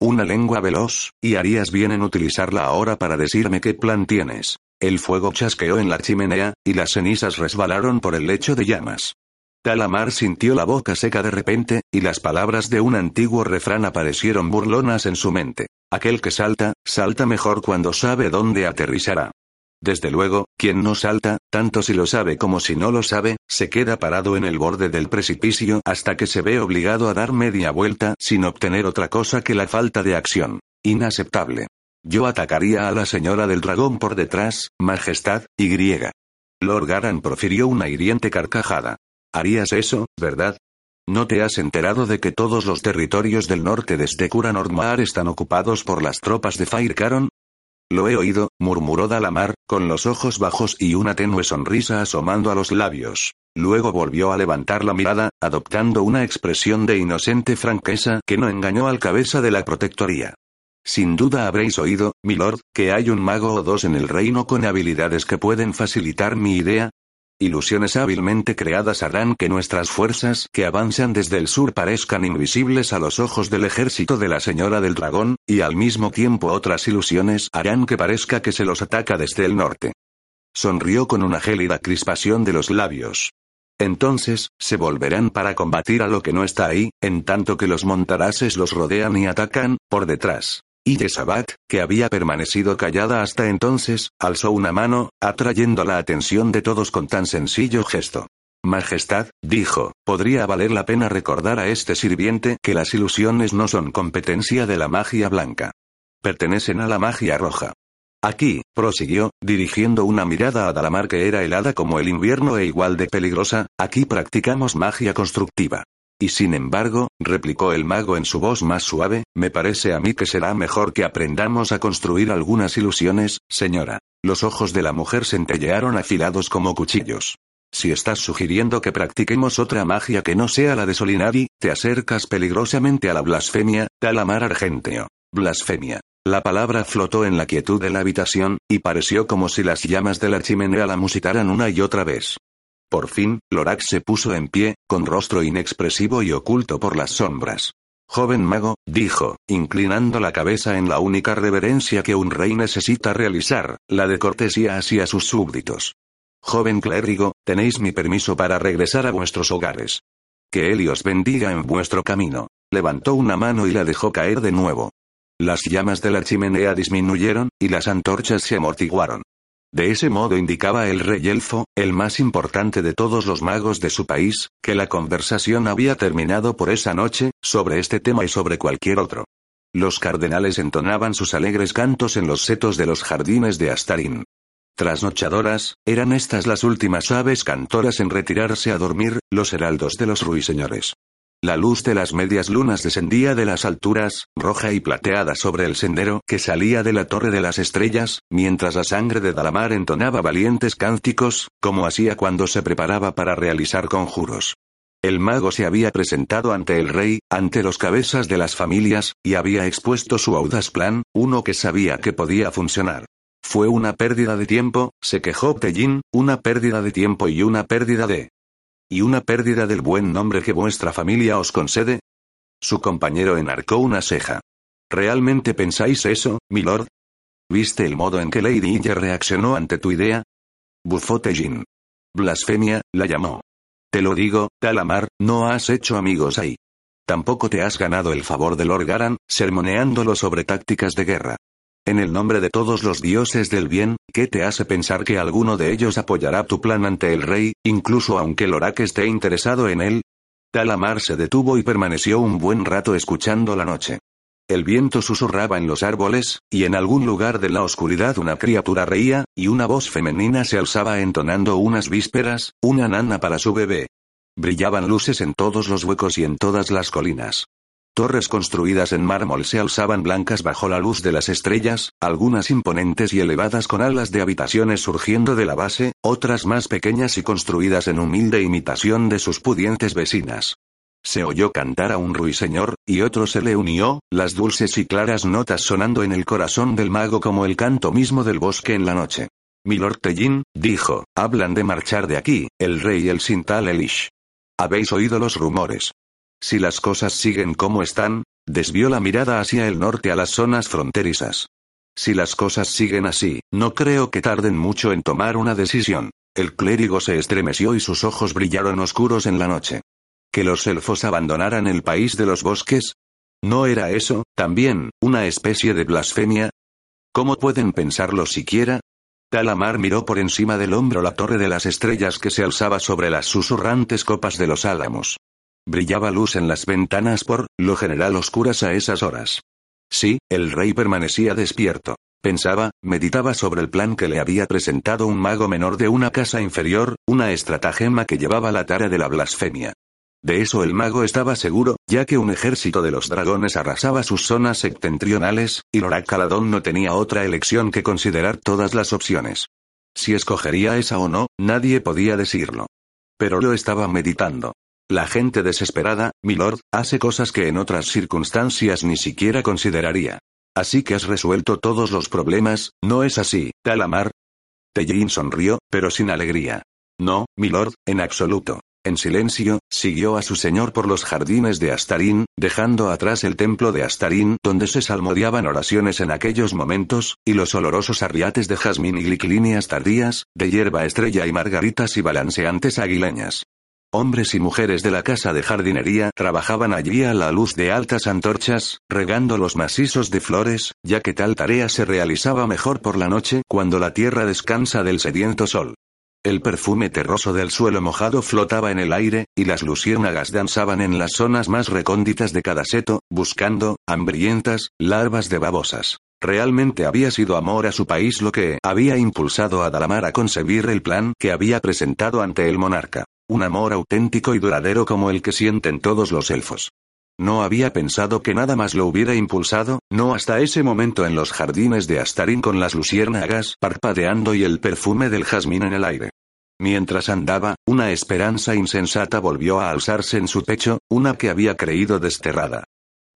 Una lengua veloz, y harías bien en utilizarla ahora para decirme qué plan tienes. El fuego chasqueó en la chimenea, y las cenizas resbalaron por el lecho de llamas. Talamar sintió la boca seca de repente, y las palabras de un antiguo refrán aparecieron burlonas en su mente. Aquel que salta, salta mejor cuando sabe dónde aterrizará. Desde luego, quien no salta, tanto si lo sabe como si no lo sabe, se queda parado en el borde del precipicio hasta que se ve obligado a dar media vuelta sin obtener otra cosa que la falta de acción. Inaceptable. Yo atacaría a la señora del dragón por detrás, Majestad, y griega. Lord Garan profirió una hiriente carcajada. Harías eso, ¿verdad? ¿No te has enterado de que todos los territorios del norte desde Kuran están ocupados por las tropas de Fire Caron? Lo he oído, murmuró Dalamar, con los ojos bajos y una tenue sonrisa asomando a los labios. Luego volvió a levantar la mirada, adoptando una expresión de inocente franqueza que no engañó al cabeza de la protectoría. Sin duda habréis oído, milord, que hay un mago o dos en el reino con habilidades que pueden facilitar mi idea, Ilusiones hábilmente creadas harán que nuestras fuerzas que avanzan desde el sur parezcan invisibles a los ojos del ejército de la Señora del Dragón, y al mismo tiempo otras ilusiones harán que parezca que se los ataca desde el norte. Sonrió con una gélida crispación de los labios. Entonces, se volverán para combatir a lo que no está ahí, en tanto que los montarases los rodean y atacan, por detrás. Y de Sabat, que había permanecido callada hasta entonces, alzó una mano, atrayendo la atención de todos con tan sencillo gesto. Majestad, dijo, podría valer la pena recordar a este sirviente que las ilusiones no son competencia de la magia blanca. Pertenecen a la magia roja. Aquí, prosiguió, dirigiendo una mirada a Dalamar que era helada como el invierno e igual de peligrosa, aquí practicamos magia constructiva. Y sin embargo, replicó el mago en su voz más suave, me parece a mí que será mejor que aprendamos a construir algunas ilusiones, señora. Los ojos de la mujer centellearon afilados como cuchillos. Si estás sugiriendo que practiquemos otra magia que no sea la de Solinari, te acercas peligrosamente a la blasfemia, Talamar Argenteo. Blasfemia. La palabra flotó en la quietud de la habitación, y pareció como si las llamas de la chimenea la musitaran una y otra vez. Por fin, Lorax se puso en pie, con rostro inexpresivo y oculto por las sombras. Joven mago, dijo, inclinando la cabeza en la única reverencia que un rey necesita realizar, la de cortesía hacia sus súbditos. Joven clérigo, tenéis mi permiso para regresar a vuestros hogares. Que Él os bendiga en vuestro camino. Levantó una mano y la dejó caer de nuevo. Las llamas de la chimenea disminuyeron, y las antorchas se amortiguaron. De ese modo indicaba el rey elfo, el más importante de todos los magos de su país, que la conversación había terminado por esa noche, sobre este tema y sobre cualquier otro. Los cardenales entonaban sus alegres cantos en los setos de los jardines de Astarín. Trasnochadoras, eran estas las últimas aves cantoras en retirarse a dormir, los heraldos de los ruiseñores. La luz de las medias lunas descendía de las alturas, roja y plateada sobre el sendero que salía de la Torre de las Estrellas, mientras la sangre de Dalamar entonaba valientes cánticos, como hacía cuando se preparaba para realizar conjuros. El mago se había presentado ante el rey, ante los cabezas de las familias, y había expuesto su audaz plan, uno que sabía que podía funcionar. Fue una pérdida de tiempo, se quejó Tellín, una pérdida de tiempo y una pérdida de ¿Y una pérdida del buen nombre que vuestra familia os concede? Su compañero enarcó una ceja. ¿Realmente pensáis eso, milord? ¿Viste el modo en que Lady Inger reaccionó ante tu idea? Bufó Tejin. Blasfemia, la llamó. Te lo digo, Talamar, no has hecho amigos ahí. Tampoco te has ganado el favor de Lord Garan, sermoneándolo sobre tácticas de guerra. En el nombre de todos los dioses del bien, ¿qué te hace pensar que alguno de ellos apoyará tu plan ante el rey, incluso aunque Lorak esté interesado en él? Talamar se detuvo y permaneció un buen rato escuchando la noche. El viento susurraba en los árboles, y en algún lugar de la oscuridad una criatura reía, y una voz femenina se alzaba entonando unas vísperas, una nana para su bebé. Brillaban luces en todos los huecos y en todas las colinas. Torres construidas en mármol se alzaban blancas bajo la luz de las estrellas, algunas imponentes y elevadas con alas de habitaciones surgiendo de la base, otras más pequeñas y construidas en humilde imitación de sus pudientes vecinas. Se oyó cantar a un ruiseñor, y otro se le unió, las dulces y claras notas sonando en el corazón del mago como el canto mismo del bosque en la noche. Milord Tellín, dijo, hablan de marchar de aquí, el rey y el Sintal Elish. Habéis oído los rumores. Si las cosas siguen como están, desvió la mirada hacia el norte a las zonas fronterizas. Si las cosas siguen así, no creo que tarden mucho en tomar una decisión. El clérigo se estremeció y sus ojos brillaron oscuros en la noche. ¿Que los elfos abandonaran el país de los bosques? ¿No era eso, también, una especie de blasfemia? ¿Cómo pueden pensarlo siquiera? Talamar miró por encima del hombro la torre de las estrellas que se alzaba sobre las susurrantes copas de los álamos. Brillaba luz en las ventanas por, lo general oscuras a esas horas. Sí, el rey permanecía despierto. Pensaba, meditaba sobre el plan que le había presentado un mago menor de una casa inferior, una estratagema que llevaba la tara de la blasfemia. De eso el mago estaba seguro, ya que un ejército de los dragones arrasaba sus zonas septentrionales, y Lorak Caladón no tenía otra elección que considerar todas las opciones. Si escogería esa o no, nadie podía decirlo. Pero lo estaba meditando. La gente desesperada, milord, hace cosas que en otras circunstancias ni siquiera consideraría. Así que has resuelto todos los problemas, ¿no es así, Talamar? Tellin sonrió, pero sin alegría. No, milord, en absoluto. En silencio, siguió a su señor por los jardines de Astarín, dejando atrás el templo de Astarín donde se salmodiaban oraciones en aquellos momentos, y los olorosos arriates de jazmín y gliclinias tardías, de hierba estrella y margaritas y balanceantes aguileñas. Hombres y mujeres de la casa de jardinería trabajaban allí a la luz de altas antorchas, regando los macizos de flores, ya que tal tarea se realizaba mejor por la noche cuando la tierra descansa del sediento sol. El perfume terroso del suelo mojado flotaba en el aire, y las luciérnagas danzaban en las zonas más recónditas de cada seto, buscando, hambrientas, larvas de babosas. Realmente había sido amor a su país lo que había impulsado a Dalamar a concebir el plan que había presentado ante el monarca. Un amor auténtico y duradero como el que sienten todos los elfos. No había pensado que nada más lo hubiera impulsado, no hasta ese momento en los jardines de Astarín con las luciérnagas parpadeando y el perfume del jazmín en el aire. Mientras andaba, una esperanza insensata volvió a alzarse en su pecho, una que había creído desterrada.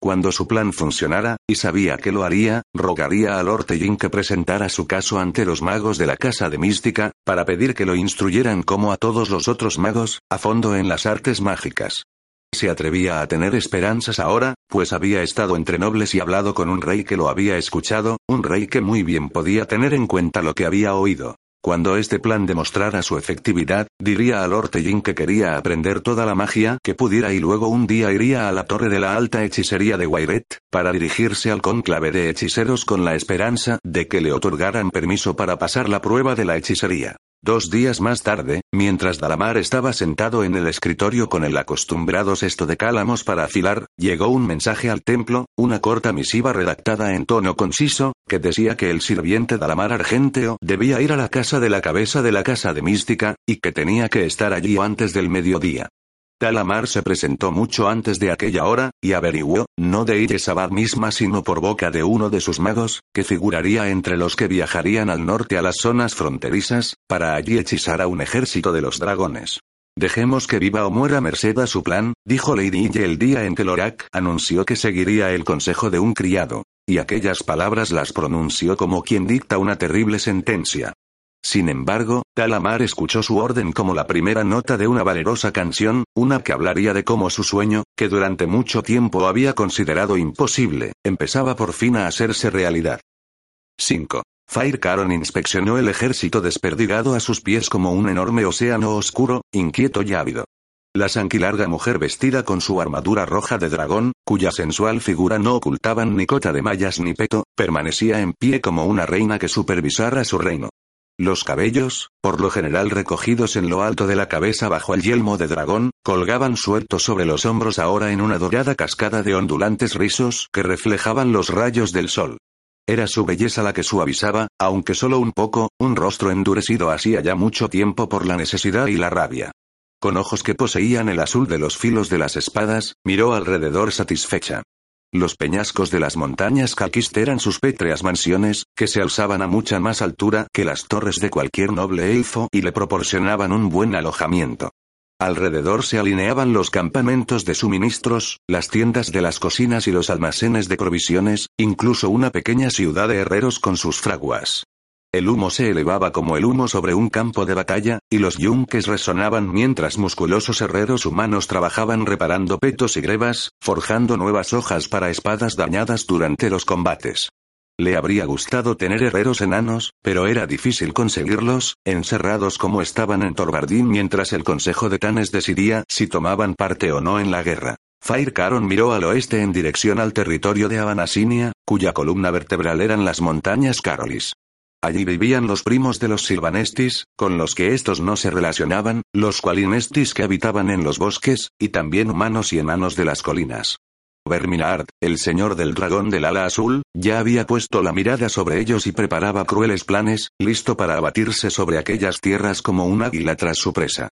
Cuando su plan funcionara, y sabía que lo haría, rogaría a Lord Tellin que presentara su caso ante los magos de la Casa de Mística, para pedir que lo instruyeran como a todos los otros magos, a fondo en las artes mágicas. Se atrevía a tener esperanzas ahora, pues había estado entre nobles y hablado con un rey que lo había escuchado, un rey que muy bien podía tener en cuenta lo que había oído. Cuando este plan demostrara su efectividad, diría a Lord que quería aprender toda la magia que pudiera y luego un día iría a la torre de la alta hechicería de Wairet, para dirigirse al conclave de hechiceros con la esperanza de que le otorgaran permiso para pasar la prueba de la hechicería. Dos días más tarde, mientras Dalamar estaba sentado en el escritorio con el acostumbrado cesto de cálamos para afilar, llegó un mensaje al templo, una corta misiva redactada en tono conciso, que decía que el sirviente Dalamar Argenteo debía ir a la casa de la cabeza de la casa de Mística, y que tenía que estar allí antes del mediodía. Talamar se presentó mucho antes de aquella hora, y averiguó, no de Iresabad misma sino por boca de uno de sus magos, que figuraría entre los que viajarían al norte a las zonas fronterizas, para allí hechizar a un ejército de los dragones. Dejemos que viva o muera merced a su plan, dijo Lady Ille el día en que Lorak anunció que seguiría el consejo de un criado. Y aquellas palabras las pronunció como quien dicta una terrible sentencia. Sin embargo, Talamar escuchó su orden como la primera nota de una valerosa canción, una que hablaría de cómo su sueño, que durante mucho tiempo había considerado imposible, empezaba por fin a hacerse realidad. 5. Fire Caron inspeccionó el ejército desperdigado a sus pies como un enorme océano oscuro, inquieto y ávido. La sanquilarga mujer vestida con su armadura roja de dragón, cuya sensual figura no ocultaban ni cota de mallas ni peto, permanecía en pie como una reina que supervisara su reino. Los cabellos, por lo general recogidos en lo alto de la cabeza bajo el yelmo de dragón, colgaban sueltos sobre los hombros ahora en una dorada cascada de ondulantes rizos que reflejaban los rayos del sol. Era su belleza la que suavizaba, aunque solo un poco, un rostro endurecido hacía ya mucho tiempo por la necesidad y la rabia. Con ojos que poseían el azul de los filos de las espadas, miró alrededor satisfecha. Los peñascos de las montañas Calquist eran sus pétreas mansiones, que se alzaban a mucha más altura que las torres de cualquier noble elfo y le proporcionaban un buen alojamiento. Alrededor se alineaban los campamentos de suministros, las tiendas de las cocinas y los almacenes de provisiones, incluso una pequeña ciudad de herreros con sus fraguas. El humo se elevaba como el humo sobre un campo de batalla, y los yunques resonaban mientras musculosos herreros humanos trabajaban reparando petos y grebas, forjando nuevas hojas para espadas dañadas durante los combates. Le habría gustado tener herreros enanos, pero era difícil conseguirlos, encerrados como estaban en Torbardín mientras el Consejo de Tanes decidía si tomaban parte o no en la guerra. Fire Caron miró al oeste en dirección al territorio de Abanasinia, cuya columna vertebral eran las montañas Carolis. Allí vivían los primos de los Silvanestis, con los que estos no se relacionaban, los Qualinestis que habitaban en los bosques, y también humanos y enanos de las colinas. Verminard, el señor del dragón del ala azul, ya había puesto la mirada sobre ellos y preparaba crueles planes, listo para abatirse sobre aquellas tierras como un águila tras su presa.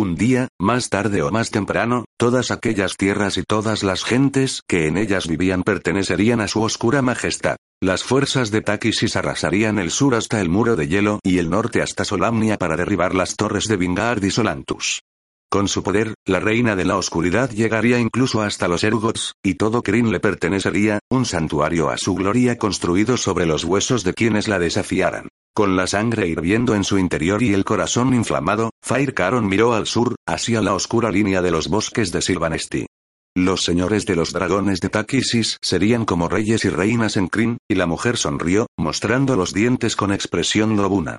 Un día, más tarde o más temprano, todas aquellas tierras y todas las gentes que en ellas vivían pertenecerían a su oscura majestad. Las fuerzas de Takisis arrasarían el sur hasta el muro de hielo y el norte hasta Solamnia para derribar las torres de Vingard y Solantus. Con su poder, la reina de la oscuridad llegaría incluso hasta los Ergots, y todo Kryn le pertenecería, un santuario a su gloria construido sobre los huesos de quienes la desafiaran. Con la sangre hirviendo en su interior y el corazón inflamado, Fire Caron miró al sur, hacia la oscura línea de los bosques de Silvanesti. Los señores de los dragones de Takisis serían como reyes y reinas en Kryn, y la mujer sonrió, mostrando los dientes con expresión lobuna.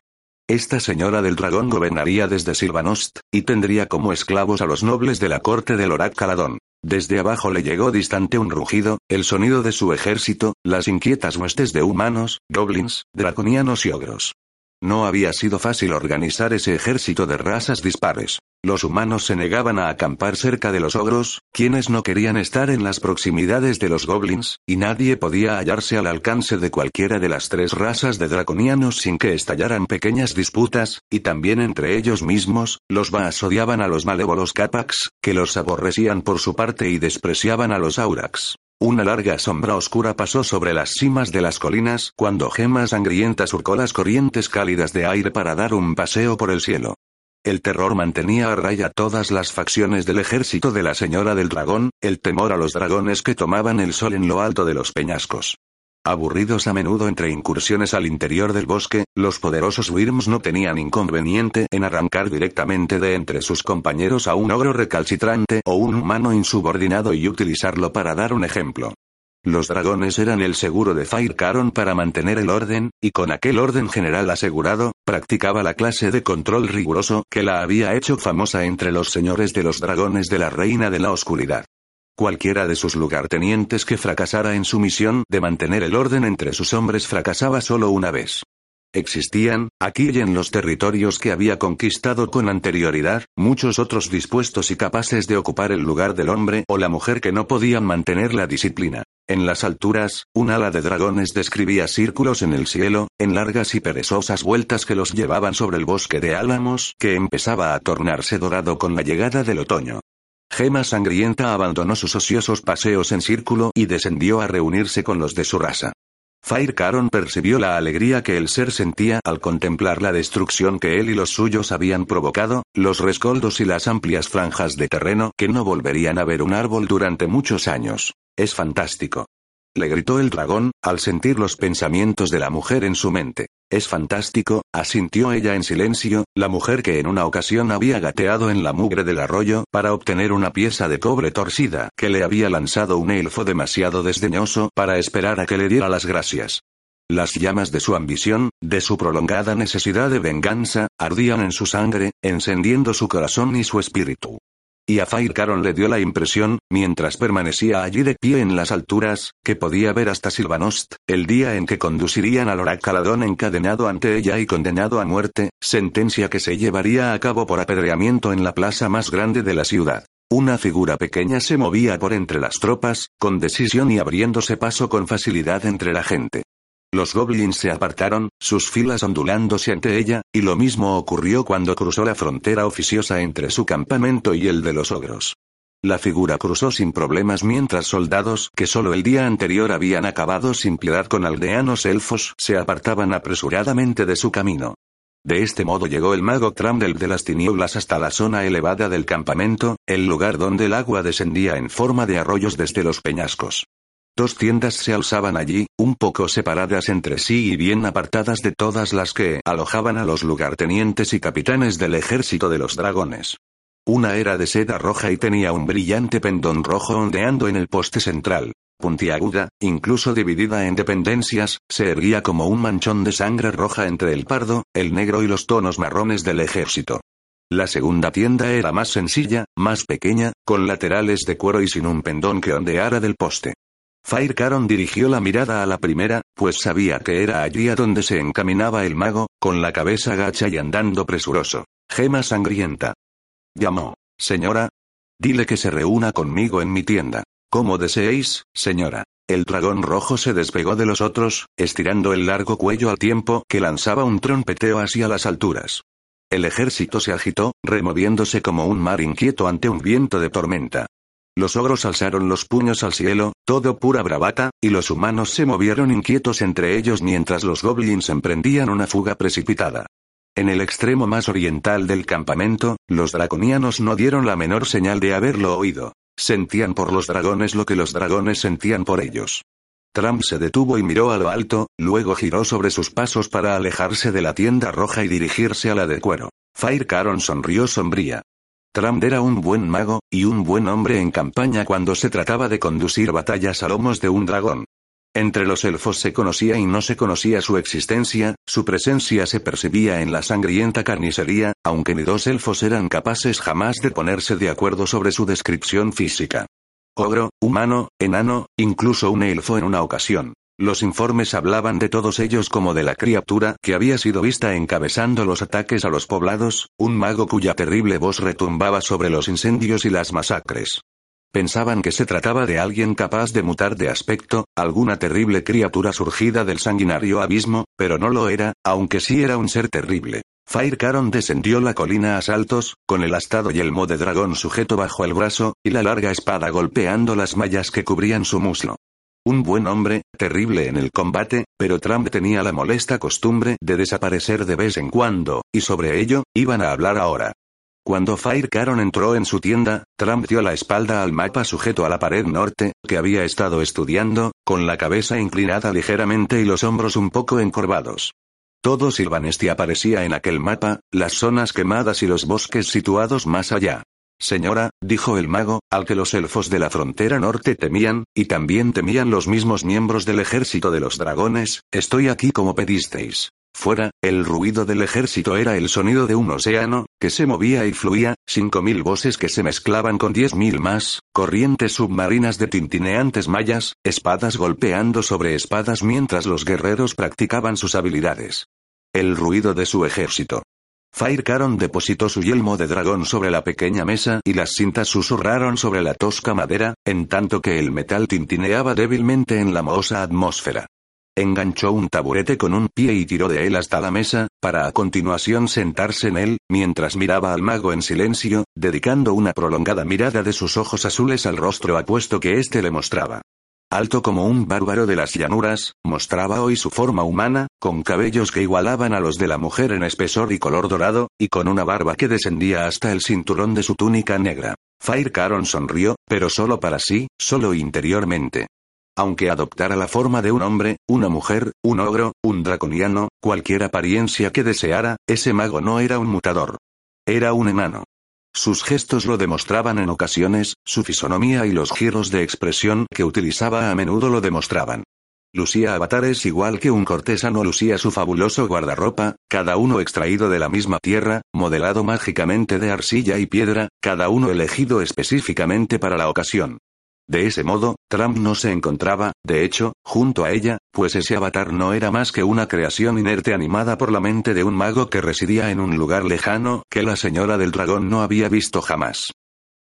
Esta señora del dragón gobernaría desde Silvanost, y tendría como esclavos a los nobles de la corte del Orak Caladón. Desde abajo le llegó distante un rugido, el sonido de su ejército, las inquietas huestes de humanos, goblins, draconianos y ogros. No había sido fácil organizar ese ejército de razas dispares. Los humanos se negaban a acampar cerca de los ogros, quienes no querían estar en las proximidades de los goblins, y nadie podía hallarse al alcance de cualquiera de las tres razas de draconianos sin que estallaran pequeñas disputas, y también entre ellos mismos, los Baas odiaban a los malévolos Capax, que los aborrecían por su parte y despreciaban a los Aurax. Una larga sombra oscura pasó sobre las cimas de las colinas cuando Gema Sangrienta surcó las corrientes cálidas de aire para dar un paseo por el cielo. El terror mantenía a raya todas las facciones del ejército de la Señora del Dragón, el temor a los dragones que tomaban el sol en lo alto de los peñascos. Aburridos a menudo entre incursiones al interior del bosque, los poderosos Wyrms no tenían inconveniente en arrancar directamente de entre sus compañeros a un ogro recalcitrante o un humano insubordinado y utilizarlo para dar un ejemplo. Los dragones eran el seguro de Fire Caron para mantener el orden, y con aquel orden general asegurado, practicaba la clase de control riguroso que la había hecho famosa entre los señores de los dragones de la Reina de la Oscuridad. Cualquiera de sus lugartenientes que fracasara en su misión de mantener el orden entre sus hombres fracasaba solo una vez. Existían, aquí y en los territorios que había conquistado con anterioridad, muchos otros dispuestos y capaces de ocupar el lugar del hombre o la mujer que no podían mantener la disciplina. En las alturas, un ala de dragones describía círculos en el cielo, en largas y perezosas vueltas que los llevaban sobre el bosque de álamos que empezaba a tornarse dorado con la llegada del otoño. Gema Sangrienta abandonó sus ociosos paseos en círculo y descendió a reunirse con los de su raza. Fire Caron percibió la alegría que el ser sentía al contemplar la destrucción que él y los suyos habían provocado, los rescoldos y las amplias franjas de terreno que no volverían a ver un árbol durante muchos años. Es fantástico. Le gritó el dragón, al sentir los pensamientos de la mujer en su mente. Es fantástico, asintió ella en silencio, la mujer que en una ocasión había gateado en la mugre del arroyo para obtener una pieza de cobre torcida que le había lanzado un elfo demasiado desdeñoso para esperar a que le diera las gracias. Las llamas de su ambición, de su prolongada necesidad de venganza, ardían en su sangre, encendiendo su corazón y su espíritu. Y a Fire Caron le dio la impresión, mientras permanecía allí de pie en las alturas, que podía ver hasta Silvanost, el día en que conducirían al Oracaladón encadenado ante ella y condenado a muerte, sentencia que se llevaría a cabo por apedreamiento en la plaza más grande de la ciudad. Una figura pequeña se movía por entre las tropas, con decisión y abriéndose paso con facilidad entre la gente. Los goblins se apartaron, sus filas ondulándose ante ella, y lo mismo ocurrió cuando cruzó la frontera oficiosa entre su campamento y el de los ogros. La figura cruzó sin problemas mientras soldados que solo el día anterior habían acabado sin piedad con aldeanos elfos se apartaban apresuradamente de su camino. De este modo llegó el mago Tramdel de las tinieblas hasta la zona elevada del campamento, el lugar donde el agua descendía en forma de arroyos desde los peñascos. Dos tiendas se alzaban allí, un poco separadas entre sí y bien apartadas de todas las que alojaban a los lugartenientes y capitanes del ejército de los dragones. Una era de seda roja y tenía un brillante pendón rojo ondeando en el poste central. Puntiaguda, incluso dividida en dependencias, se erguía como un manchón de sangre roja entre el pardo, el negro y los tonos marrones del ejército. La segunda tienda era más sencilla, más pequeña, con laterales de cuero y sin un pendón que ondeara del poste. Fire Caron dirigió la mirada a la primera, pues sabía que era allí a donde se encaminaba el mago, con la cabeza gacha y andando presuroso. Gema sangrienta. Llamó. Señora. Dile que se reúna conmigo en mi tienda. Como deseéis, señora. El dragón rojo se despegó de los otros, estirando el largo cuello al tiempo que lanzaba un trompeteo hacia las alturas. El ejército se agitó, removiéndose como un mar inquieto ante un viento de tormenta. Los ogros alzaron los puños al cielo, todo pura bravata, y los humanos se movieron inquietos entre ellos mientras los goblins emprendían una fuga precipitada. En el extremo más oriental del campamento, los draconianos no dieron la menor señal de haberlo oído. Sentían por los dragones lo que los dragones sentían por ellos. Trump se detuvo y miró a lo alto, luego giró sobre sus pasos para alejarse de la tienda roja y dirigirse a la de cuero. Fire Caron sonrió sombría. Trump era un buen mago, y un buen hombre en campaña cuando se trataba de conducir batallas a lomos de un dragón. Entre los elfos se conocía y no se conocía su existencia, su presencia se percibía en la sangrienta carnicería, aunque ni dos elfos eran capaces jamás de ponerse de acuerdo sobre su descripción física. Ogro, humano, enano, incluso un elfo en una ocasión. Los informes hablaban de todos ellos como de la criatura que había sido vista encabezando los ataques a los poblados, un mago cuya terrible voz retumbaba sobre los incendios y las masacres. Pensaban que se trataba de alguien capaz de mutar de aspecto, alguna terrible criatura surgida del sanguinario abismo, pero no lo era, aunque sí era un ser terrible. Fire Caron descendió la colina a saltos, con el astado yelmo de dragón sujeto bajo el brazo, y la larga espada golpeando las mallas que cubrían su muslo. Un buen hombre, terrible en el combate, pero Trump tenía la molesta costumbre de desaparecer de vez en cuando, y sobre ello, iban a hablar ahora. Cuando Fire Caron entró en su tienda, Trump dio la espalda al mapa sujeto a la pared norte, que había estado estudiando, con la cabeza inclinada ligeramente y los hombros un poco encorvados. Todo Silvanesti aparecía en aquel mapa, las zonas quemadas y los bosques situados más allá. Señora, dijo el mago, al que los elfos de la frontera norte temían, y también temían los mismos miembros del ejército de los dragones, estoy aquí como pedisteis. Fuera, el ruido del ejército era el sonido de un océano, que se movía y fluía, cinco mil voces que se mezclaban con diez mil más, corrientes submarinas de tintineantes mallas, espadas golpeando sobre espadas mientras los guerreros practicaban sus habilidades. El ruido de su ejército. Fire Caron depositó su yelmo de dragón sobre la pequeña mesa y las cintas susurraron sobre la tosca madera, en tanto que el metal tintineaba débilmente en la mohosa atmósfera. Enganchó un taburete con un pie y tiró de él hasta la mesa, para a continuación sentarse en él, mientras miraba al mago en silencio, dedicando una prolongada mirada de sus ojos azules al rostro apuesto que éste le mostraba. Alto como un bárbaro de las llanuras, mostraba hoy su forma humana, con cabellos que igualaban a los de la mujer en espesor y color dorado, y con una barba que descendía hasta el cinturón de su túnica negra. Fire Caron sonrió, pero solo para sí, solo interiormente. Aunque adoptara la forma de un hombre, una mujer, un ogro, un draconiano, cualquier apariencia que deseara, ese mago no era un mutador. Era un enano. Sus gestos lo demostraban en ocasiones, su fisonomía y los giros de expresión que utilizaba a menudo lo demostraban. Lucía avatares igual que un cortesano lucía su fabuloso guardarropa, cada uno extraído de la misma tierra, modelado mágicamente de arcilla y piedra, cada uno elegido específicamente para la ocasión. De ese modo, Trump no se encontraba, de hecho, junto a ella, pues ese avatar no era más que una creación inerte animada por la mente de un mago que residía en un lugar lejano que la señora del dragón no había visto jamás.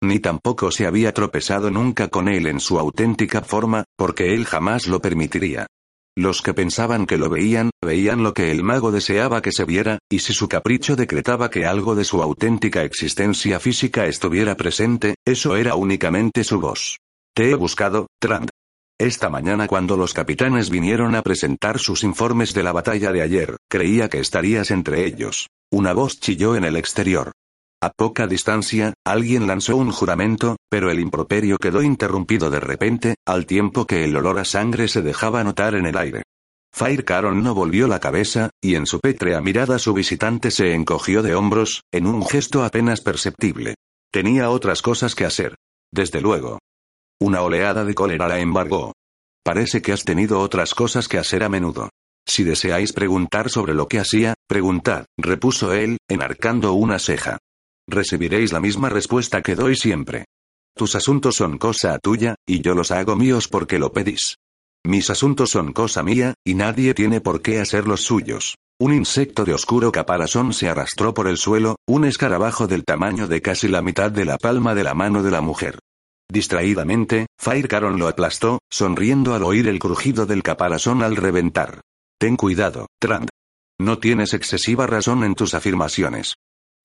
Ni tampoco se había tropezado nunca con él en su auténtica forma, porque él jamás lo permitiría. Los que pensaban que lo veían, veían lo que el mago deseaba que se viera, y si su capricho decretaba que algo de su auténtica existencia física estuviera presente, eso era únicamente su voz. Te he buscado, Trant. Esta mañana cuando los capitanes vinieron a presentar sus informes de la batalla de ayer, creía que estarías entre ellos. Una voz chilló en el exterior. A poca distancia, alguien lanzó un juramento, pero el improperio quedó interrumpido de repente, al tiempo que el olor a sangre se dejaba notar en el aire. Fire Caron no volvió la cabeza, y en su pétrea mirada su visitante se encogió de hombros, en un gesto apenas perceptible. Tenía otras cosas que hacer. Desde luego. Una oleada de cólera la embargó. Parece que has tenido otras cosas que hacer a menudo. Si deseáis preguntar sobre lo que hacía, preguntad, repuso él, enarcando una ceja. Recibiréis la misma respuesta que doy siempre. Tus asuntos son cosa tuya, y yo los hago míos porque lo pedís. Mis asuntos son cosa mía, y nadie tiene por qué hacer los suyos. Un insecto de oscuro caparazón se arrastró por el suelo, un escarabajo del tamaño de casi la mitad de la palma de la mano de la mujer. Distraídamente, Fire Caron lo aplastó, sonriendo al oír el crujido del caparazón al reventar. Ten cuidado, Trant. No tienes excesiva razón en tus afirmaciones.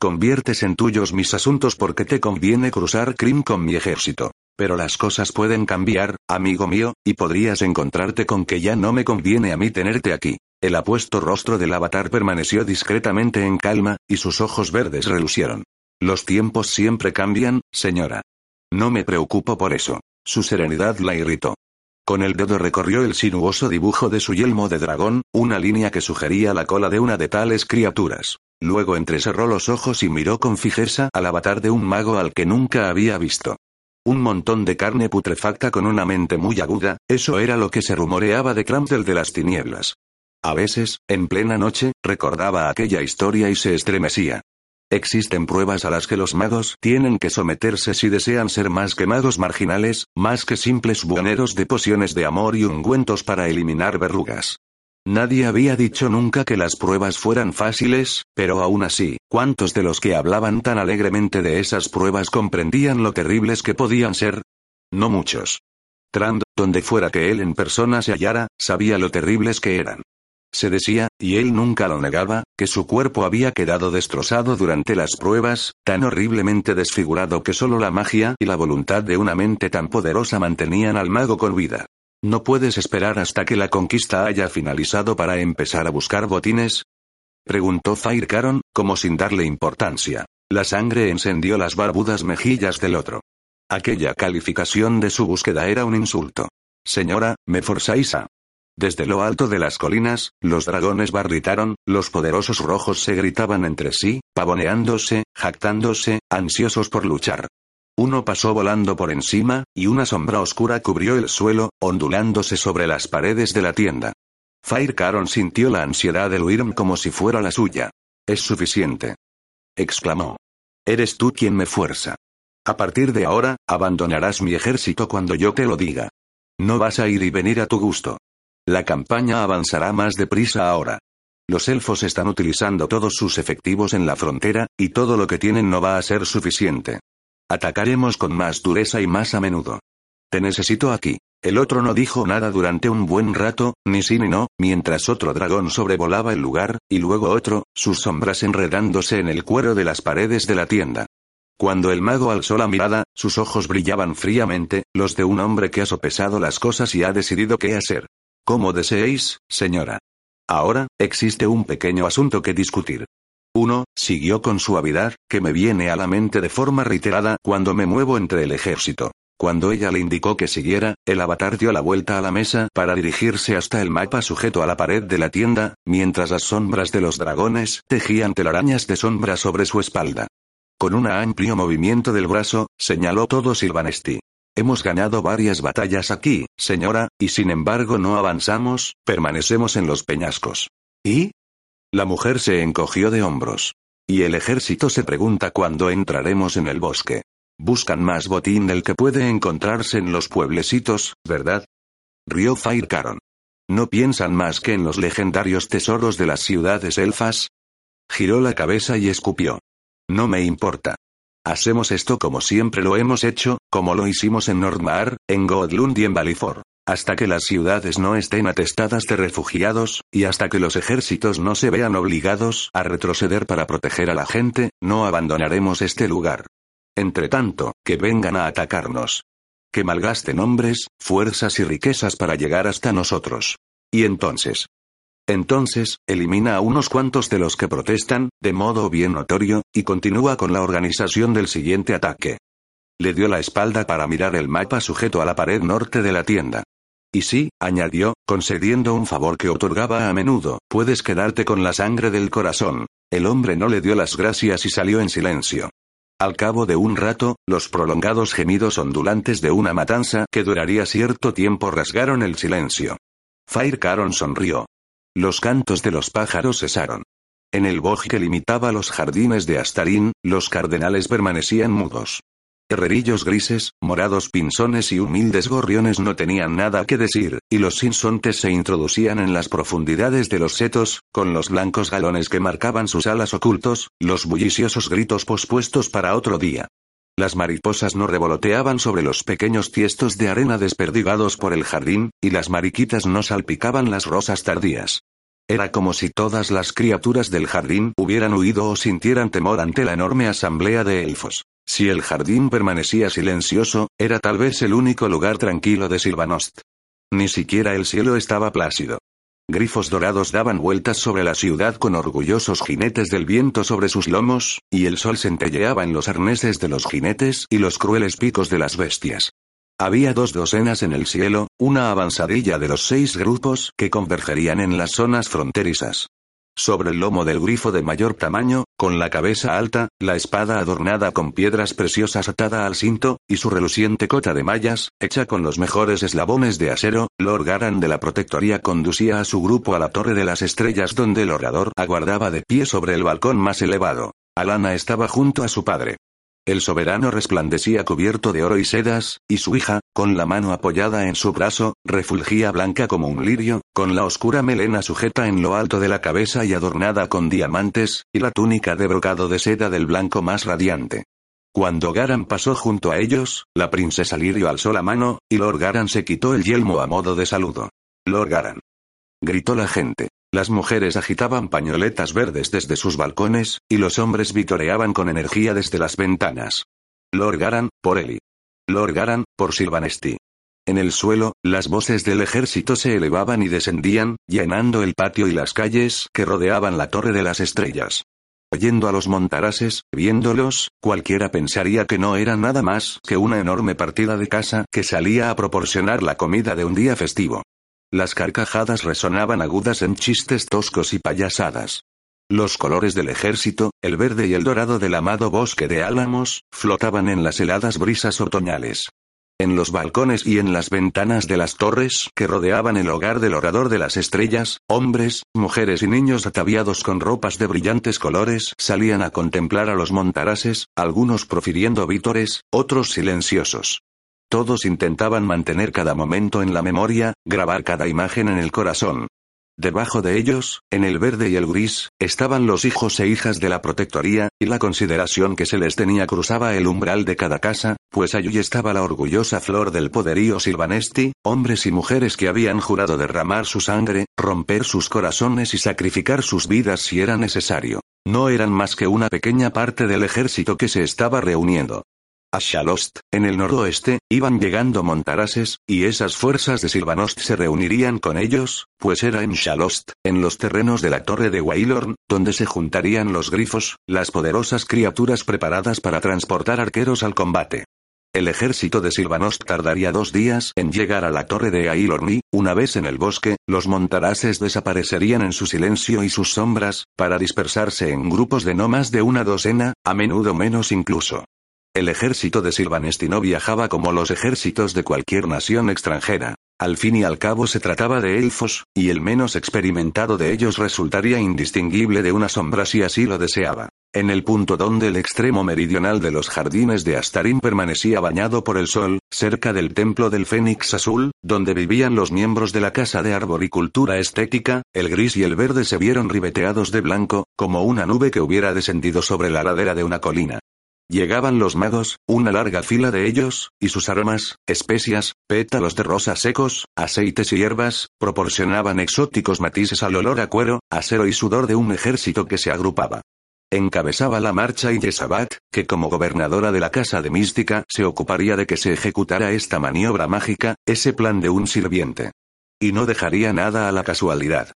Conviertes en tuyos mis asuntos porque te conviene cruzar Crim con mi ejército. Pero las cosas pueden cambiar, amigo mío, y podrías encontrarte con que ya no me conviene a mí tenerte aquí. El apuesto rostro del avatar permaneció discretamente en calma, y sus ojos verdes relucieron. Los tiempos siempre cambian, señora. No me preocupo por eso. Su serenidad la irritó. Con el dedo recorrió el sinuoso dibujo de su yelmo de dragón, una línea que sugería la cola de una de tales criaturas. Luego entrecerró los ojos y miró con fijeza al avatar de un mago al que nunca había visto. Un montón de carne putrefacta con una mente muy aguda, eso era lo que se rumoreaba de Crampdell de las tinieblas. A veces, en plena noche, recordaba aquella historia y se estremecía. Existen pruebas a las que los magos tienen que someterse si desean ser más que magos marginales, más que simples buhoneros de pociones de amor y ungüentos para eliminar verrugas. Nadie había dicho nunca que las pruebas fueran fáciles, pero aún así, ¿cuántos de los que hablaban tan alegremente de esas pruebas comprendían lo terribles que podían ser? No muchos. Trand, donde fuera que él en persona se hallara, sabía lo terribles que eran. Se decía, y él nunca lo negaba, que su cuerpo había quedado destrozado durante las pruebas, tan horriblemente desfigurado que solo la magia y la voluntad de una mente tan poderosa mantenían al mago con vida. ¿No puedes esperar hasta que la conquista haya finalizado para empezar a buscar botines? Preguntó Fire Caron, como sin darle importancia. La sangre encendió las barbudas mejillas del otro. Aquella calificación de su búsqueda era un insulto. Señora, me forzáis a. Desde lo alto de las colinas, los dragones barritaron, los poderosos rojos se gritaban entre sí, pavoneándose, jactándose, ansiosos por luchar. Uno pasó volando por encima, y una sombra oscura cubrió el suelo, ondulándose sobre las paredes de la tienda. Fire Caron sintió la ansiedad de Wyrm como si fuera la suya. Es suficiente. exclamó. Eres tú quien me fuerza. A partir de ahora, abandonarás mi ejército cuando yo te lo diga. No vas a ir y venir a tu gusto. La campaña avanzará más deprisa ahora. Los elfos están utilizando todos sus efectivos en la frontera, y todo lo que tienen no va a ser suficiente. Atacaremos con más dureza y más a menudo. Te necesito aquí. El otro no dijo nada durante un buen rato, ni sí ni no, mientras otro dragón sobrevolaba el lugar, y luego otro, sus sombras enredándose en el cuero de las paredes de la tienda. Cuando el mago alzó la mirada, sus ojos brillaban fríamente, los de un hombre que ha sopesado las cosas y ha decidido qué hacer. Como deseéis, señora. Ahora, existe un pequeño asunto que discutir. Uno, siguió con suavidad, que me viene a la mente de forma reiterada cuando me muevo entre el ejército. Cuando ella le indicó que siguiera, el avatar dio la vuelta a la mesa para dirigirse hasta el mapa sujeto a la pared de la tienda, mientras las sombras de los dragones tejían telarañas de sombra sobre su espalda. Con un amplio movimiento del brazo, señaló todo Silvanesti. Hemos ganado varias batallas aquí, señora, y sin embargo no avanzamos, permanecemos en los peñascos. ¿Y? La mujer se encogió de hombros. Y el ejército se pregunta cuándo entraremos en el bosque. Buscan más botín del que puede encontrarse en los pueblecitos, ¿verdad? Rió Fire Caron. ¿No piensan más que en los legendarios tesoros de las ciudades elfas? Giró la cabeza y escupió. No me importa. Hacemos esto como siempre lo hemos hecho, como lo hicimos en Nordmar, en Godlund y en Valifor. Hasta que las ciudades no estén atestadas de refugiados, y hasta que los ejércitos no se vean obligados a retroceder para proteger a la gente, no abandonaremos este lugar. Entre tanto, que vengan a atacarnos. Que malgasten hombres, fuerzas y riquezas para llegar hasta nosotros. Y entonces, entonces, elimina a unos cuantos de los que protestan, de modo bien notorio, y continúa con la organización del siguiente ataque. Le dio la espalda para mirar el mapa sujeto a la pared norte de la tienda. Y sí, añadió, concediendo un favor que otorgaba a menudo, puedes quedarte con la sangre del corazón. El hombre no le dio las gracias y salió en silencio. Al cabo de un rato, los prolongados gemidos ondulantes de una matanza que duraría cierto tiempo rasgaron el silencio. Fire Caron sonrió. Los cantos de los pájaros cesaron. En el bosque que limitaba los jardines de Astarín, los cardenales permanecían mudos. Herrerillos grises, morados pinzones y humildes gorriones no tenían nada que decir, y los sinsontes se introducían en las profundidades de los setos, con los blancos galones que marcaban sus alas ocultos, los bulliciosos gritos pospuestos para otro día. Las mariposas no revoloteaban sobre los pequeños tiestos de arena desperdigados por el jardín, y las mariquitas no salpicaban las rosas tardías. Era como si todas las criaturas del jardín hubieran huido o sintieran temor ante la enorme asamblea de elfos. Si el jardín permanecía silencioso, era tal vez el único lugar tranquilo de Silvanost. Ni siquiera el cielo estaba plácido. Grifos dorados daban vueltas sobre la ciudad con orgullosos jinetes del viento sobre sus lomos, y el sol centelleaba en los arneses de los jinetes y los crueles picos de las bestias. Había dos docenas en el cielo, una avanzadilla de los seis grupos que convergerían en las zonas fronterizas. Sobre el lomo del grifo de mayor tamaño, con la cabeza alta, la espada adornada con piedras preciosas atada al cinto, y su reluciente cota de mallas, hecha con los mejores eslabones de acero, Lord Garan de la Protectoría conducía a su grupo a la Torre de las Estrellas donde el orador aguardaba de pie sobre el balcón más elevado. Alana estaba junto a su padre. El soberano resplandecía cubierto de oro y sedas, y su hija, con la mano apoyada en su brazo, refulgía blanca como un lirio, con la oscura melena sujeta en lo alto de la cabeza y adornada con diamantes, y la túnica de brocado de seda del blanco más radiante. Cuando Garan pasó junto a ellos, la princesa Lirio alzó la mano, y Lord Garan se quitó el yelmo a modo de saludo. Lord Garan. Gritó la gente. Las mujeres agitaban pañoletas verdes desde sus balcones, y los hombres vitoreaban con energía desde las ventanas. Lord Garan, por Eli. Lord Garan, por Silvanesti. En el suelo, las voces del ejército se elevaban y descendían, llenando el patio y las calles que rodeaban la Torre de las Estrellas. Oyendo a los montarases, viéndolos, cualquiera pensaría que no era nada más que una enorme partida de casa que salía a proporcionar la comida de un día festivo. Las carcajadas resonaban agudas en chistes toscos y payasadas. Los colores del ejército, el verde y el dorado del amado bosque de álamos, flotaban en las heladas brisas otoñales. En los balcones y en las ventanas de las torres que rodeaban el hogar del orador de las estrellas, hombres, mujeres y niños ataviados con ropas de brillantes colores salían a contemplar a los montarases, algunos profiriendo vítores, otros silenciosos. Todos intentaban mantener cada momento en la memoria, grabar cada imagen en el corazón. Debajo de ellos, en el verde y el gris, estaban los hijos e hijas de la protectoría, y la consideración que se les tenía cruzaba el umbral de cada casa, pues allí estaba la orgullosa flor del poderío Silvanesti, hombres y mujeres que habían jurado derramar su sangre, romper sus corazones y sacrificar sus vidas si era necesario. No eran más que una pequeña parte del ejército que se estaba reuniendo. A Shalost, en el noroeste, iban llegando montarases, y esas fuerzas de Silvanost se reunirían con ellos, pues era en Shalost, en los terrenos de la torre de Wailorn, donde se juntarían los grifos, las poderosas criaturas preparadas para transportar arqueros al combate. El ejército de Silvanost tardaría dos días en llegar a la torre de Ailorn y, una vez en el bosque, los montarases desaparecerían en su silencio y sus sombras, para dispersarse en grupos de no más de una docena, a menudo menos incluso. El ejército de Silvanesti no viajaba como los ejércitos de cualquier nación extranjera. Al fin y al cabo se trataba de elfos, y el menos experimentado de ellos resultaría indistinguible de una sombra si así lo deseaba. En el punto donde el extremo meridional de los jardines de Astarín permanecía bañado por el sol, cerca del templo del Fénix Azul, donde vivían los miembros de la Casa de Arboricultura Estética, el gris y el verde se vieron ribeteados de blanco, como una nube que hubiera descendido sobre la ladera de una colina. Llegaban los magos, una larga fila de ellos, y sus aromas, especias, pétalos de rosas secos, aceites y hierbas, proporcionaban exóticos matices al olor a cuero, acero y sudor de un ejército que se agrupaba. Encabezaba la marcha y Yesabat, que como gobernadora de la Casa de Mística se ocuparía de que se ejecutara esta maniobra mágica, ese plan de un sirviente. Y no dejaría nada a la casualidad.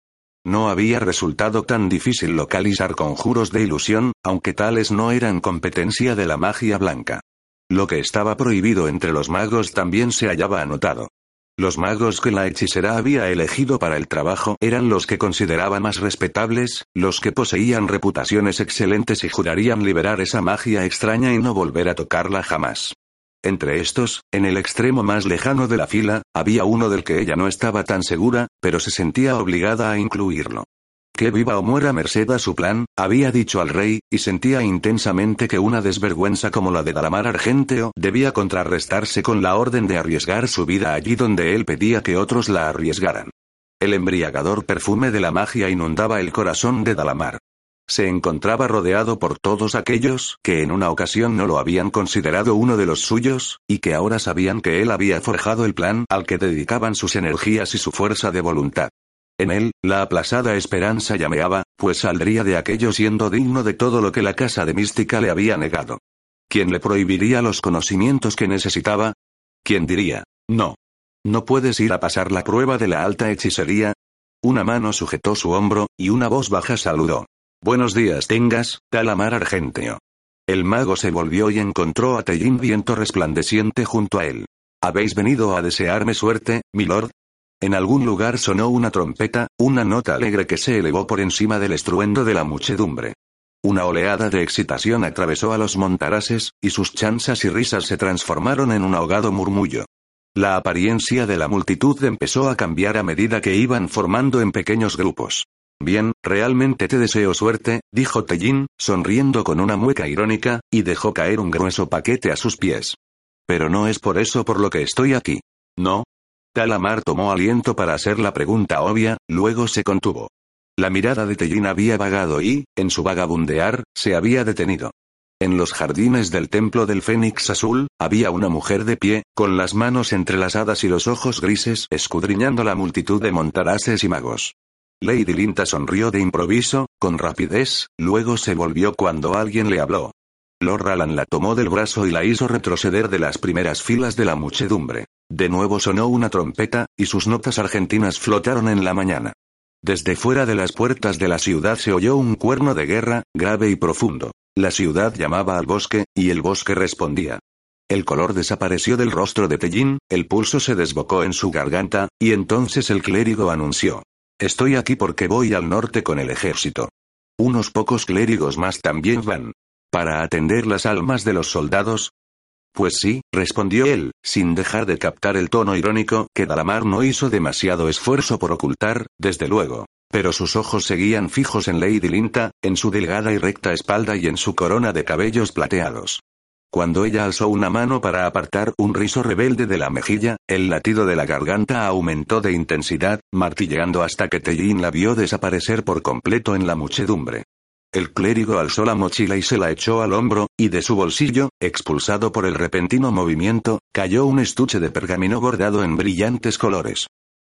No había resultado tan difícil localizar conjuros de ilusión, aunque tales no eran competencia de la magia blanca. Lo que estaba prohibido entre los magos también se hallaba anotado. Los magos que la hechicera había elegido para el trabajo eran los que consideraba más respetables, los que poseían reputaciones excelentes y jurarían liberar esa magia extraña y no volver a tocarla jamás. Entre estos, en el extremo más lejano de la fila, había uno del que ella no estaba tan segura, pero se sentía obligada a incluirlo. Que viva o muera merced a su plan, había dicho al rey, y sentía intensamente que una desvergüenza como la de Dalamar Argenteo debía contrarrestarse con la orden de arriesgar su vida allí donde él pedía que otros la arriesgaran. El embriagador perfume de la magia inundaba el corazón de Dalamar se encontraba rodeado por todos aquellos que en una ocasión no lo habían considerado uno de los suyos, y que ahora sabían que él había forjado el plan al que dedicaban sus energías y su fuerza de voluntad. En él, la aplazada esperanza llameaba, pues saldría de aquello siendo digno de todo lo que la casa de mística le había negado. ¿Quién le prohibiría los conocimientos que necesitaba? ¿Quién diría, no? ¿No puedes ir a pasar la prueba de la alta hechicería? Una mano sujetó su hombro, y una voz baja saludó. Buenos días tengas, Talamar Argenteo. El mago se volvió y encontró a Tellín Viento resplandeciente junto a él. ¿Habéis venido a desearme suerte, milord? En algún lugar sonó una trompeta, una nota alegre que se elevó por encima del estruendo de la muchedumbre. Una oleada de excitación atravesó a los montarases, y sus chanzas y risas se transformaron en un ahogado murmullo. La apariencia de la multitud empezó a cambiar a medida que iban formando en pequeños grupos. Bien, realmente te deseo suerte, dijo Tellin, sonriendo con una mueca irónica, y dejó caer un grueso paquete a sus pies. Pero no es por eso por lo que estoy aquí. ¿No? Talamar tomó aliento para hacer la pregunta obvia, luego se contuvo. La mirada de Tellin había vagado y, en su vagabundear, se había detenido. En los jardines del templo del Fénix Azul, había una mujer de pie, con las manos entrelazadas y los ojos grises escudriñando la multitud de montaraces y magos. Lady Linta sonrió de improviso, con rapidez, luego se volvió cuando alguien le habló. Lord Ralan la tomó del brazo y la hizo retroceder de las primeras filas de la muchedumbre. De nuevo sonó una trompeta, y sus notas argentinas flotaron en la mañana. Desde fuera de las puertas de la ciudad se oyó un cuerno de guerra, grave y profundo. La ciudad llamaba al bosque, y el bosque respondía. El color desapareció del rostro de Tellín, el pulso se desbocó en su garganta, y entonces el clérigo anunció. Estoy aquí porque voy al norte con el ejército. Unos pocos clérigos más también van. ¿Para atender las almas de los soldados? Pues sí, respondió él, sin dejar de captar el tono irónico que Dalamar no hizo demasiado esfuerzo por ocultar, desde luego. Pero sus ojos seguían fijos en Lady Linta, en su delgada y recta espalda y en su corona de cabellos plateados. Cuando ella alzó una mano para apartar un rizo rebelde de la mejilla, el latido de la garganta aumentó de intensidad, martilleando hasta que Tellin la vio desaparecer por completo en la muchedumbre. El clérigo alzó la mochila y se la echó al hombro, y de su bolsillo, expulsado por el repentino movimiento, cayó un estuche de pergamino bordado en brillantes colores.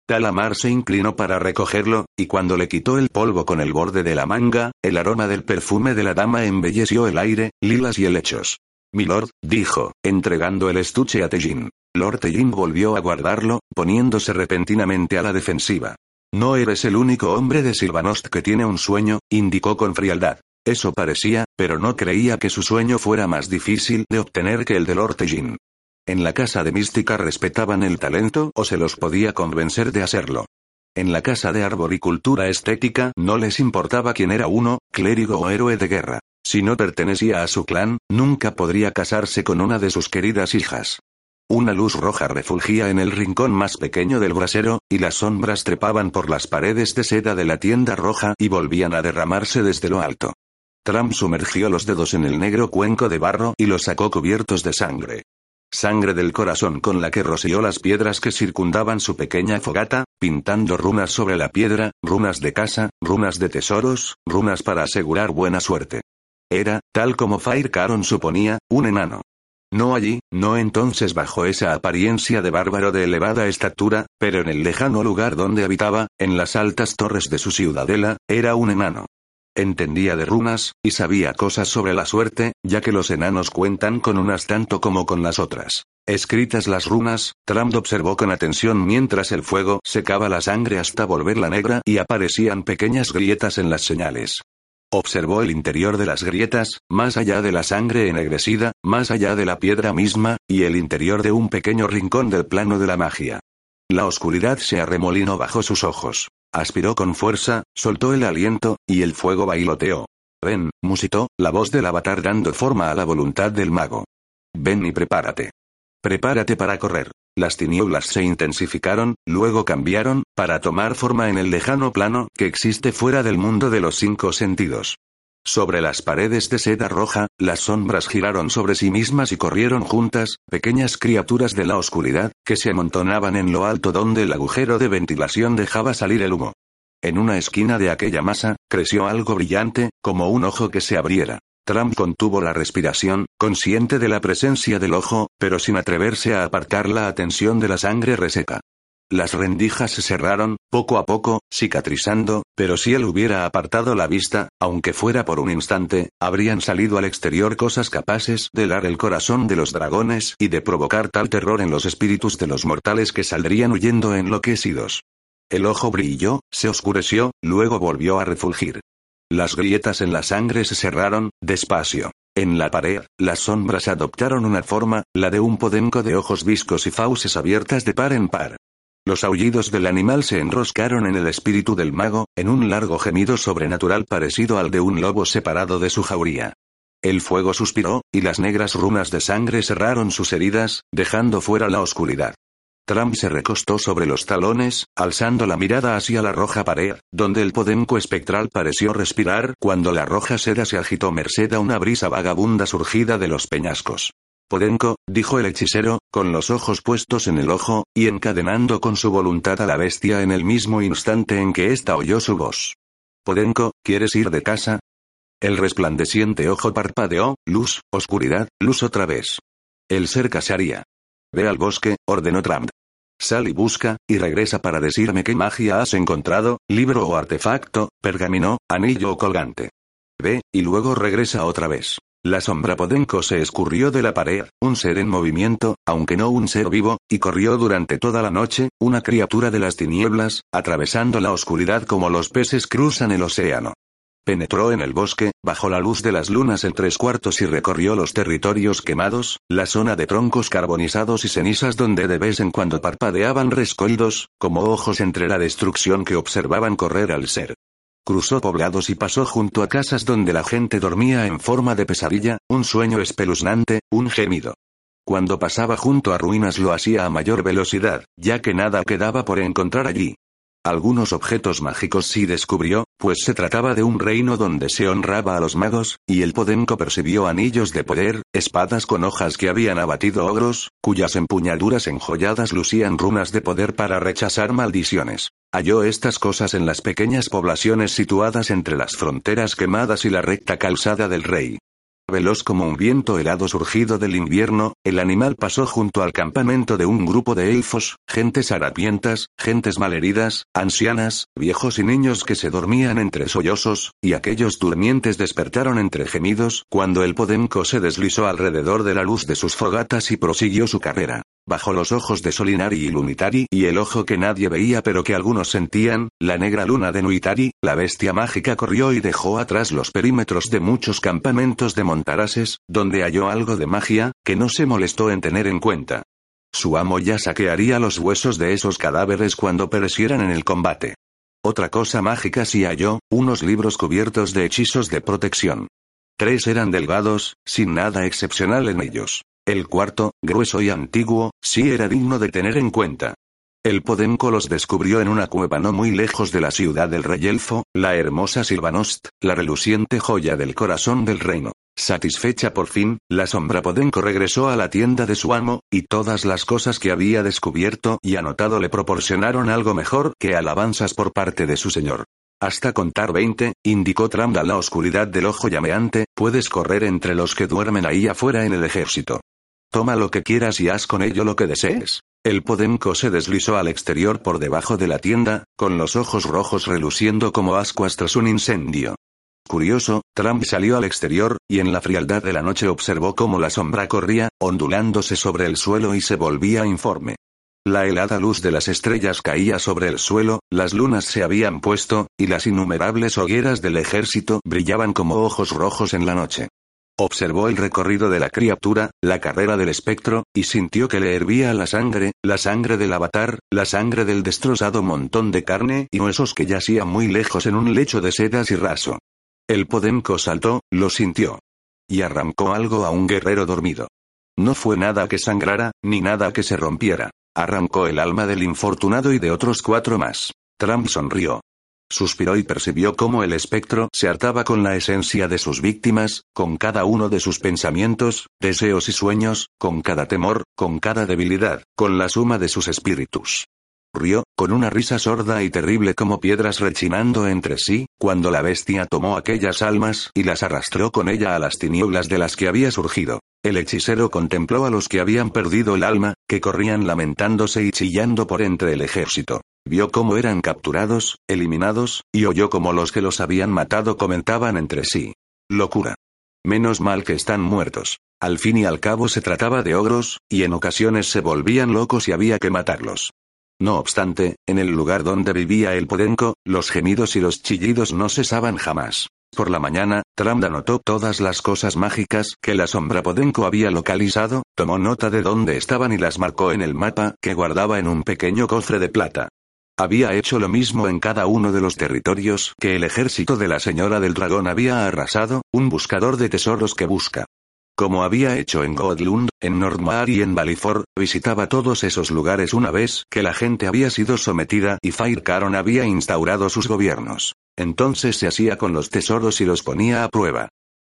Talamar se inclinó para recogerlo, y cuando le quitó el polvo con el borde de la manga, el aroma del perfume de la dama embelleció el aire, lilas y helechos. Milord, dijo, entregando el estuche a Tellin. Lord Tellin volvió a guardarlo, poniéndose repentinamente a la defensiva. No eres el único hombre de Silvanost que tiene un sueño, indicó con frialdad. Eso parecía, pero no creía que su sueño fuera más difícil de obtener que el de Lord Tellin. En la casa de mística respetaban el talento o se los podía convencer de hacerlo. En la casa de arboricultura estética no les importaba quién era uno, clérigo o héroe de guerra. Si no pertenecía a su clan, nunca podría casarse con una de sus queridas hijas. Una luz roja refulgía en el rincón más pequeño del brasero, y las sombras trepaban por las paredes de seda de la tienda roja y volvían a derramarse desde lo alto. Trump sumergió los dedos en el negro cuenco de barro y los sacó cubiertos de sangre. Sangre del corazón con la que roció las piedras que circundaban su pequeña fogata, pintando runas sobre la piedra, runas de casa, runas de tesoros, runas para asegurar buena suerte. Era, tal como Fire Caron suponía, un enano. No allí, no entonces bajo esa apariencia de bárbaro de elevada estatura, pero en el lejano lugar donde habitaba, en las altas torres de su ciudadela, era un enano. Entendía de runas, y sabía cosas sobre la suerte, ya que los enanos cuentan con unas tanto como con las otras. Escritas las runas, Trump observó con atención mientras el fuego secaba la sangre hasta volverla negra y aparecían pequeñas grietas en las señales. Observó el interior de las grietas, más allá de la sangre ennegrecida, más allá de la piedra misma, y el interior de un pequeño rincón del plano de la magia. La oscuridad se arremolinó bajo sus ojos. Aspiró con fuerza, soltó el aliento, y el fuego bailoteó. Ven, musitó, la voz del avatar dando forma a la voluntad del mago. Ven y prepárate. Prepárate para correr. Las tinieblas se intensificaron, luego cambiaron, para tomar forma en el lejano plano que existe fuera del mundo de los cinco sentidos. Sobre las paredes de seda roja, las sombras giraron sobre sí mismas y corrieron juntas, pequeñas criaturas de la oscuridad, que se amontonaban en lo alto donde el agujero de ventilación dejaba salir el humo. En una esquina de aquella masa, creció algo brillante, como un ojo que se abriera. Trump contuvo la respiración, consciente de la presencia del ojo, pero sin atreverse a apartar la atención de la sangre reseca. Las rendijas se cerraron, poco a poco, cicatrizando, pero si él hubiera apartado la vista, aunque fuera por un instante, habrían salido al exterior cosas capaces de helar el corazón de los dragones y de provocar tal terror en los espíritus de los mortales que saldrían huyendo enloquecidos. El ojo brilló, se oscureció, luego volvió a refulgir. Las grietas en la sangre se cerraron, despacio. En la pared, las sombras adoptaron una forma, la de un podenco de ojos viscos y fauces abiertas de par en par. Los aullidos del animal se enroscaron en el espíritu del mago, en un largo gemido sobrenatural parecido al de un lobo separado de su jauría. El fuego suspiró, y las negras runas de sangre cerraron sus heridas, dejando fuera la oscuridad. Trump se recostó sobre los talones, alzando la mirada hacia la roja pared, donde el podenco espectral pareció respirar cuando la roja seda se agitó merced a una brisa vagabunda surgida de los peñascos. Podenco, dijo el hechicero, con los ojos puestos en el ojo, y encadenando con su voluntad a la bestia en el mismo instante en que ésta oyó su voz. Podenco, ¿quieres ir de casa? El resplandeciente ojo parpadeó, luz, oscuridad, luz otra vez. El ser casaría. Ve al bosque, ordenó Trump. Sal y busca, y regresa para decirme qué magia has encontrado, libro o artefacto, pergamino, anillo o colgante. Ve, y luego regresa otra vez. La sombra Podenco se escurrió de la pared, un ser en movimiento, aunque no un ser vivo, y corrió durante toda la noche, una criatura de las tinieblas, atravesando la oscuridad como los peces cruzan el océano. Penetró en el bosque, bajo la luz de las lunas en tres cuartos y recorrió los territorios quemados, la zona de troncos carbonizados y cenizas donde de vez en cuando parpadeaban rescoldos, como ojos entre la destrucción que observaban correr al ser. Cruzó poblados y pasó junto a casas donde la gente dormía en forma de pesadilla, un sueño espeluznante, un gemido. Cuando pasaba junto a ruinas lo hacía a mayor velocidad, ya que nada quedaba por encontrar allí. Algunos objetos mágicos sí descubrió, pues se trataba de un reino donde se honraba a los magos, y el Podenco percibió anillos de poder, espadas con hojas que habían abatido ogros, cuyas empuñaduras enjolladas lucían runas de poder para rechazar maldiciones. Halló estas cosas en las pequeñas poblaciones situadas entre las fronteras quemadas y la recta calzada del rey. Veloz como un viento helado surgido del invierno, el animal pasó junto al campamento de un grupo de elfos, gentes harapientas, gentes malheridas, ancianas, viejos y niños que se dormían entre sollozos, y aquellos durmientes despertaron entre gemidos cuando el Podenco se deslizó alrededor de la luz de sus fogatas y prosiguió su carrera. Bajo los ojos de Solinari y Lunitari y el ojo que nadie veía pero que algunos sentían, la negra luna de Nuitari, la bestia mágica corrió y dejó atrás los perímetros de muchos campamentos de montarases, donde halló algo de magia, que no se molestó en tener en cuenta. Su amo ya saquearía los huesos de esos cadáveres cuando perecieran en el combate. Otra cosa mágica sí halló, unos libros cubiertos de hechizos de protección. Tres eran delgados, sin nada excepcional en ellos. El cuarto, grueso y antiguo, sí era digno de tener en cuenta. El Podenco los descubrió en una cueva no muy lejos de la ciudad del rey elfo, la hermosa Silvanost, la reluciente joya del corazón del reino. Satisfecha por fin, la sombra Podenco regresó a la tienda de su amo, y todas las cosas que había descubierto y anotado le proporcionaron algo mejor que alabanzas por parte de su señor. Hasta contar veinte, indicó Trump a la oscuridad del ojo llameante, puedes correr entre los que duermen ahí afuera en el ejército. Toma lo que quieras y haz con ello lo que desees. El Podenco se deslizó al exterior por debajo de la tienda, con los ojos rojos reluciendo como ascuas tras un incendio. Curioso, Trump salió al exterior, y en la frialdad de la noche observó cómo la sombra corría, ondulándose sobre el suelo y se volvía informe. La helada luz de las estrellas caía sobre el suelo, las lunas se habían puesto, y las innumerables hogueras del ejército brillaban como ojos rojos en la noche. Observó el recorrido de la criatura, la carrera del espectro, y sintió que le hervía la sangre, la sangre del avatar, la sangre del destrozado montón de carne y huesos que yacía muy lejos en un lecho de sedas y raso. El Podenco saltó, lo sintió. Y arrancó algo a un guerrero dormido. No fue nada que sangrara, ni nada que se rompiera. Arrancó el alma del infortunado y de otros cuatro más. Trump sonrió. Suspiró y percibió cómo el espectro se hartaba con la esencia de sus víctimas, con cada uno de sus pensamientos, deseos y sueños, con cada temor, con cada debilidad, con la suma de sus espíritus. Rió, con una risa sorda y terrible como piedras rechinando entre sí, cuando la bestia tomó aquellas almas y las arrastró con ella a las tinieblas de las que había surgido. El hechicero contempló a los que habían perdido el alma, que corrían lamentándose y chillando por entre el ejército. Vio cómo eran capturados, eliminados, y oyó cómo los que los habían matado comentaban entre sí. Locura. Menos mal que están muertos. Al fin y al cabo se trataba de ogros, y en ocasiones se volvían locos y había que matarlos. No obstante, en el lugar donde vivía el Podenco, los gemidos y los chillidos no cesaban jamás. Por la mañana, Trump anotó todas las cosas mágicas que la sombra Podenco había localizado, tomó nota de dónde estaban y las marcó en el mapa que guardaba en un pequeño cofre de plata. Había hecho lo mismo en cada uno de los territorios que el ejército de la Señora del Dragón había arrasado, un buscador de tesoros que busca. Como había hecho en Godlund, en Nordmar y en Valifor, visitaba todos esos lugares una vez que la gente había sido sometida y Caron había instaurado sus gobiernos. Entonces se hacía con los tesoros y los ponía a prueba.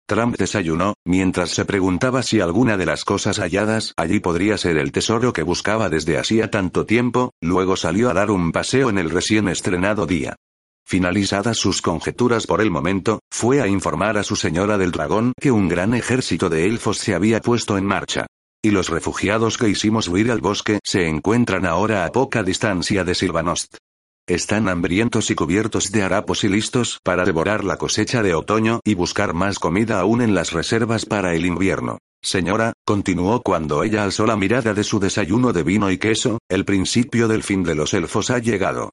Trump desayunó, mientras se preguntaba si alguna de las cosas halladas allí podría ser el tesoro que buscaba desde hacía tanto tiempo, luego salió a dar un paseo en el recién estrenado día. Finalizadas sus conjeturas por el momento, fue a informar a su señora del dragón que un gran ejército de elfos se había puesto en marcha. Y los refugiados que hicimos huir al bosque se encuentran ahora a poca distancia de Silvanost. Están hambrientos y cubiertos de harapos y listos para devorar la cosecha de otoño y buscar más comida aún en las reservas para el invierno. Señora, continuó cuando ella alzó la mirada de su desayuno de vino y queso, el principio del fin de los elfos ha llegado.